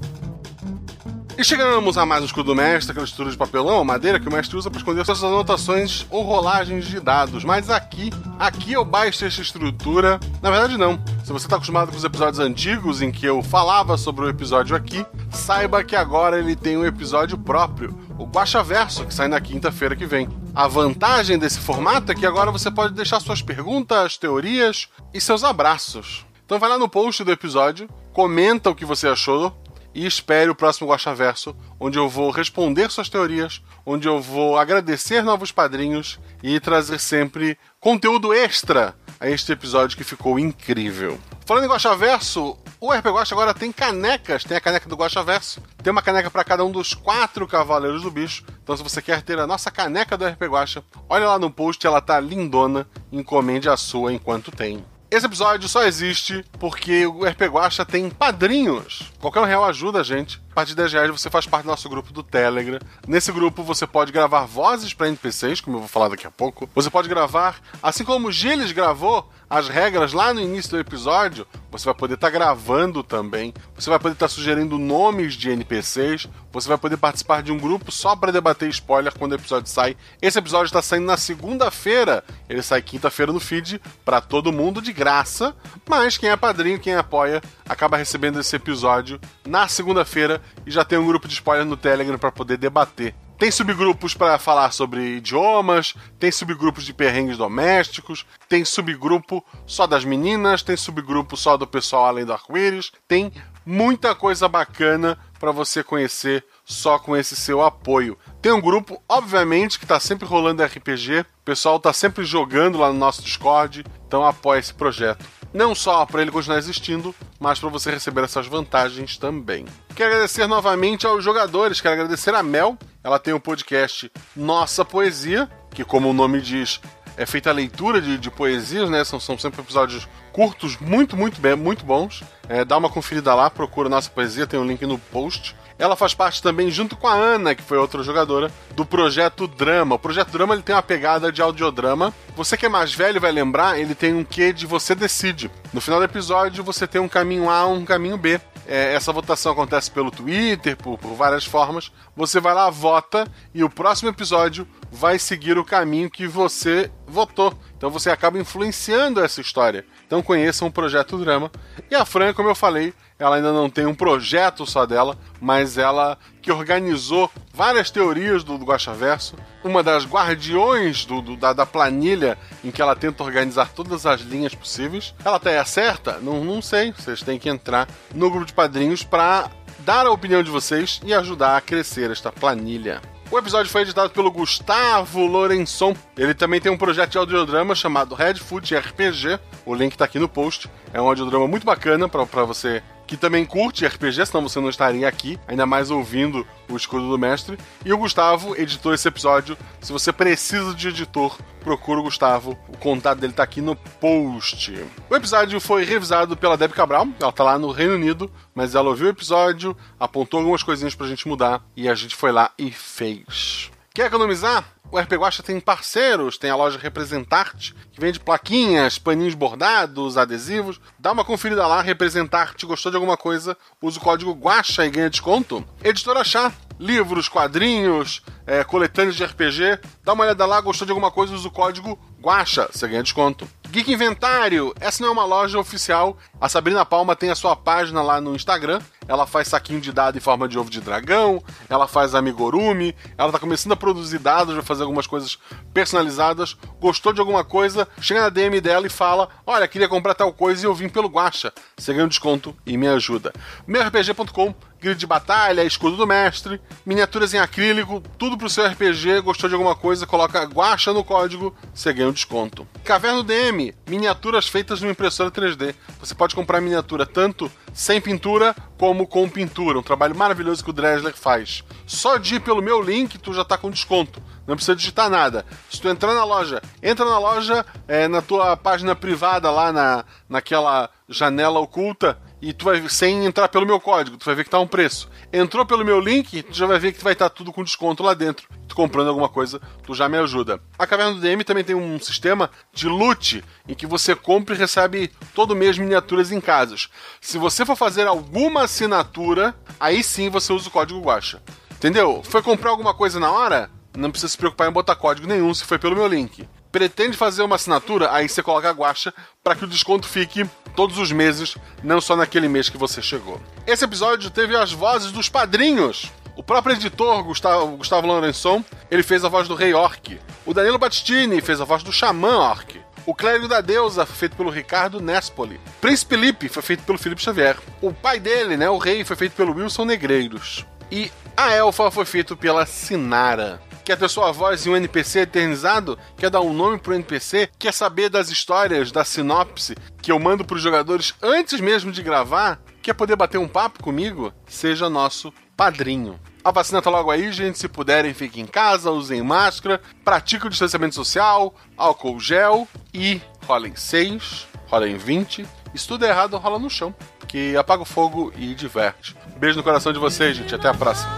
E chegamos a mais um escudo do mestre, aquela estrutura de papelão ou madeira que o mestre usa para esconder suas anotações ou rolagens de dados. Mas aqui, aqui eu baixo essa estrutura. Na verdade, não. Se você está acostumado com os episódios antigos em que eu falava sobre o episódio aqui, saiba que agora ele tem um episódio próprio, o Guaxa Verso, que sai na quinta-feira que vem. A vantagem desse formato é que agora você pode deixar suas perguntas, teorias e seus abraços. Então vai lá no post do episódio, comenta o que você achou e espere o próximo Guaxa Verso, onde eu vou responder suas teorias, onde eu vou agradecer novos padrinhos e trazer sempre conteúdo extra a este episódio que ficou incrível. Falando em Guaxa Verso, o RP Guaxa agora tem canecas, tem a caneca do Guaxa Verso, tem uma caneca para cada um dos quatro cavaleiros do bicho. Então se você quer ter a nossa caneca do RP Guaxa, olha lá no post, ela tá lindona, encomende a sua enquanto tem. Esse episódio só existe porque o RP Guacha tem padrinhos. Qualquer um real ajuda a gente. A partir de 10 reais você faz parte do nosso grupo do Telegram. Nesse grupo você pode gravar vozes para NPCs, como eu vou falar daqui a pouco. Você pode gravar, assim como o Gilles gravou as regras lá no início do episódio, você vai poder estar gravando também. Você vai poder estar sugerindo nomes de NPCs. Você vai poder participar de um grupo só para debater spoiler quando o episódio sai. Esse episódio está saindo na segunda-feira. Ele sai quinta-feira no feed para todo mundo de graça. Mas quem é padrinho, quem apoia, acaba recebendo esse episódio na segunda-feira e já tem um grupo de spoiler no Telegram para poder debater. Tem subgrupos para falar sobre idiomas, tem subgrupos de perrengues domésticos, tem subgrupo só das meninas, tem subgrupo só do pessoal além do arco-íris, tem muita coisa bacana para você conhecer só com esse seu apoio. Tem um grupo, obviamente, que está sempre rolando RPG, o pessoal está sempre jogando lá no nosso Discord, então apoia esse projeto. Não só para ele continuar existindo, mas para você receber essas vantagens também. Quero agradecer novamente aos jogadores, quero agradecer a Mel, ela tem o um podcast Nossa Poesia, que como o nome diz, é feita a leitura de, de poesias, né? São, são sempre episódios curtos, muito, muito bem, muito bons. É, dá uma conferida lá, procura Nossa Poesia, tem um link no post. Ela faz parte também, junto com a Ana, que foi outra jogadora, do Projeto Drama. O Projeto Drama ele tem uma pegada de audiodrama. Você que é mais velho vai lembrar, ele tem um quê de você decide. No final do episódio, você tem um caminho A um caminho B. É, essa votação acontece pelo Twitter, por, por várias formas. Você vai lá, vota, e o próximo episódio vai seguir o caminho que você votou. Então você acaba influenciando essa história. Então conheçam o Projeto Drama. E a Fran, como eu falei, ela ainda não tem um projeto só dela, mas ela que organizou várias teorias do, do Guaxaverso, uma das guardiões do, do, da, da, planilha em que ela tenta organizar todas as linhas possíveis. Ela até certa? Não, não sei. Vocês têm que entrar no grupo de padrinhos para dar a opinião de vocês e ajudar a crescer esta planilha. O episódio foi editado pelo Gustavo Lourençon. Ele também tem um projeto de audiodrama chamado Red Food RPG. O link tá aqui no post. É um audiodrama muito bacana para você que também curte RPG, senão você não estaria aqui, ainda mais ouvindo o Escudo do Mestre. E o Gustavo editou esse episódio. Se você precisa de editor, procura o Gustavo. O contato dele tá aqui no post. O episódio foi revisado pela Debbie Cabral. Ela tá lá no Reino Unido, mas ela ouviu o episódio, apontou algumas coisinhas pra gente mudar e a gente foi lá e fez. Quer economizar? O RP Guacha tem parceiros, tem a loja Representarte, que vende plaquinhas, paninhos bordados, adesivos. Dá uma conferida lá, Representarte, gostou de alguma coisa? Usa o código Guacha e ganha desconto. Editora Chá, livros, quadrinhos, é, coletâneos de RPG. Dá uma olhada lá, gostou de alguma coisa? Usa o código Guacha, você ganha desconto. Geek Inventário, essa não é uma loja oficial. A Sabrina Palma tem a sua página lá no Instagram. Ela faz saquinho de dado em forma de ovo de dragão, ela faz amigurumi, ela tá começando a produzir dados, vai fazer algumas coisas personalizadas. Gostou de alguma coisa? Chega na DM dela e fala: Olha, queria comprar tal coisa e eu vim pelo Guacha. Você ganha um desconto e me ajuda. MeuRPG.com grid de batalha, escudo do mestre, miniaturas em acrílico, tudo pro seu RPG. Gostou de alguma coisa? Coloca guacha no código, você ganha um desconto. Caverna DM, miniaturas feitas numa impressora 3D. Você pode comprar miniatura tanto sem pintura como com pintura. Um trabalho maravilhoso que o Dresler faz. Só de ir pelo meu link, tu já tá com desconto. Não precisa digitar nada. Se tu entrar na loja, entra na loja, é, na tua página privada lá na, naquela janela oculta e tu vai sem entrar pelo meu código, tu vai ver que tá um preço. Entrou pelo meu link, tu já vai ver que vai estar tudo com desconto lá dentro. Tu comprando alguma coisa, tu já me ajuda. A Caverna do DM também tem um sistema de loot em que você compra e recebe todo mês miniaturas em casas. Se você for fazer alguma assinatura, aí sim você usa o código Guacha. Entendeu? Foi comprar alguma coisa na hora? Não precisa se preocupar em botar código nenhum se foi pelo meu link. Pretende fazer uma assinatura? Aí você coloca a guacha para que o desconto fique todos os meses, não só naquele mês que você chegou. Esse episódio teve as vozes dos padrinhos. O próprio editor, Gustavo, Gustavo Lourençon, ele fez a voz do Rei Orc. O Danilo Battistini fez a voz do Xamã Orc. O Clérigo da Deusa foi feito pelo Ricardo Nespoli. Príncipe Lipe foi feito pelo Felipe Xavier. O pai dele, né, o rei, foi feito pelo Wilson Negreiros. E a Elfa foi feito pela Sinara. Quer ter sua voz em um NPC eternizado? Quer dar um nome pro NPC? Quer saber das histórias, da sinopse que eu mando pros jogadores antes mesmo de gravar? Quer poder bater um papo comigo? Seja nosso padrinho. A vacina tá logo aí, gente. Se puderem, fiquem em casa, usem máscara, pratiquem o distanciamento social, álcool gel e rolem 6, rolem 20. Se tudo é errado, rola no chão, que apaga o fogo e diverte. Beijo no coração de vocês, gente. Até a próxima.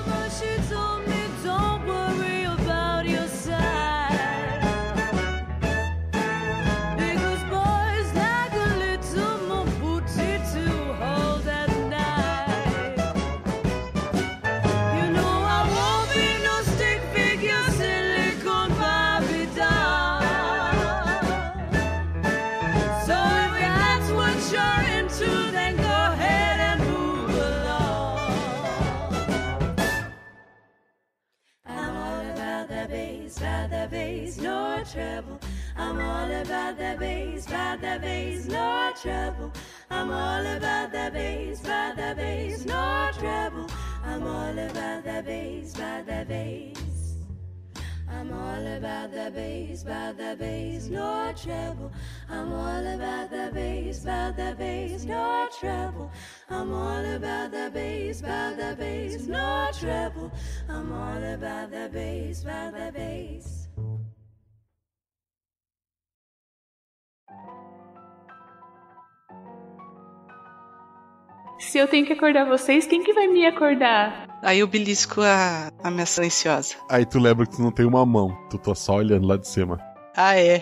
Bass, no trouble. I'm all about the bass, about the bass, no trouble. I'm all about the bass, about the bass, no trouble. I'm all about the bass, about the bass. I'm all about the bass, about the bass, no trouble. I'm all about the bass, about the bass, no trouble. I'm all about the bass, about the bass, no trouble. I'm all about the bass, about the bass. Se eu tenho que acordar vocês, quem que vai me acordar? Aí eu belisco a, a minha silenciosa. Aí tu lembra que tu não tem uma mão, tu tá só olhando lá de cima. Ah, é.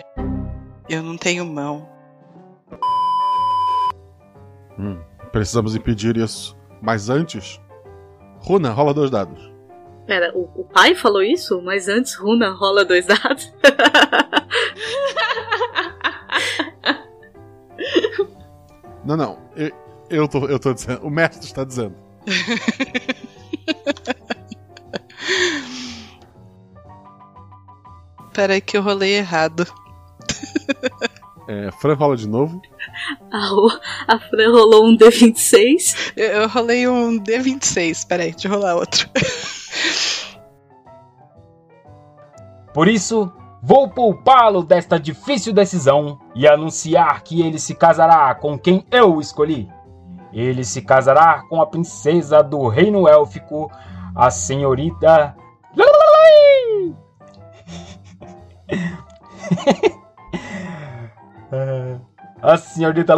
Eu não tenho mão. Hum, precisamos impedir isso. Mas antes. Runa, rola dois dados. Pera, o, o pai falou isso? Mas antes Runa rola dois dados? Não, não. Eu, eu, tô, eu tô dizendo. O mestre está dizendo. Peraí que eu rolei errado. É, Fran rola de novo. A, a Fran rolou um D26. Eu, eu rolei um D26. Peraí, deixa eu rolar outro. Por isso, vou poupá-lo desta difícil decisão e anunciar que ele se casará com quem eu escolhi. Ele se casará com a princesa do reino élfico, a senhorita. A senhorita.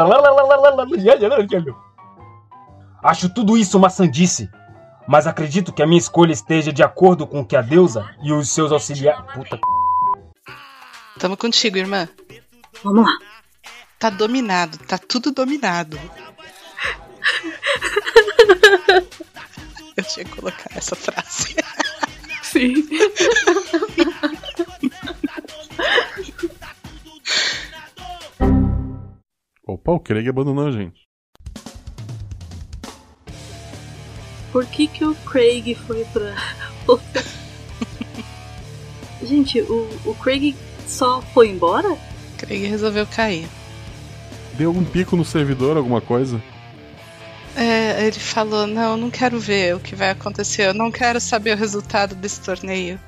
Acho tudo isso uma sandice. Mas acredito que a minha escolha esteja de acordo com o que a deusa e os seus auxiliares. Puta. Tamo contigo, irmã. Vamos lá. Tá dominado, tá tudo dominado. Eu tinha que colocar essa frase. Sim. Opa, o Craig abandonou a gente. Por que que o Craig foi pra? Gente, o, o Craig só foi embora? Craig resolveu cair. Deu um pico no servidor, alguma coisa? É, ele falou: Não, não quero ver o que vai acontecer, eu não quero saber o resultado desse torneio.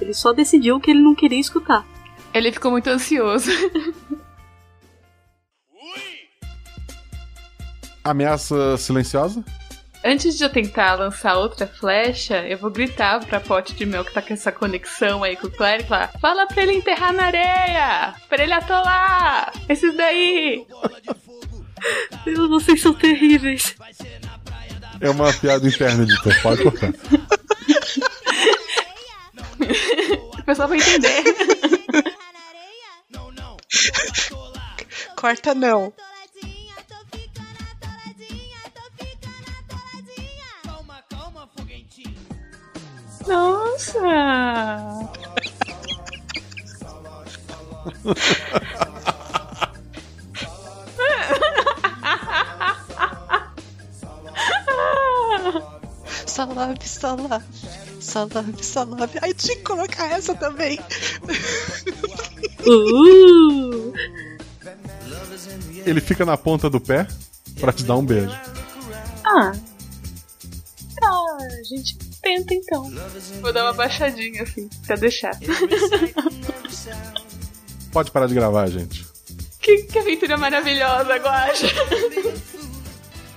Ele só decidiu que ele não queria escutar. Ele ficou muito ansioso. Ameaça silenciosa? Antes de eu tentar lançar outra flecha, eu vou gritar pra pote de mel que tá com essa conexão aí com o Claire e falar: Fala pra ele enterrar na areia! Pra ele atolar! Esses daí! Meu, vocês são terríveis. É uma piada interna, editor. Pode cortar. o pessoal vai entender. Corta não. Nossa! Salame, salame, salame, salame. Ai, tinha que colocar essa também. Uh! Ele fica na ponta do pé pra te dar um beijo. Ah. Tá, a gente Tenta então. Vou dar uma baixadinha assim, pra deixar. Pode parar de gravar, gente. Que, que aventura maravilhosa, Guacha!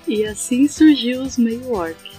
e assim surgiu os meio orc.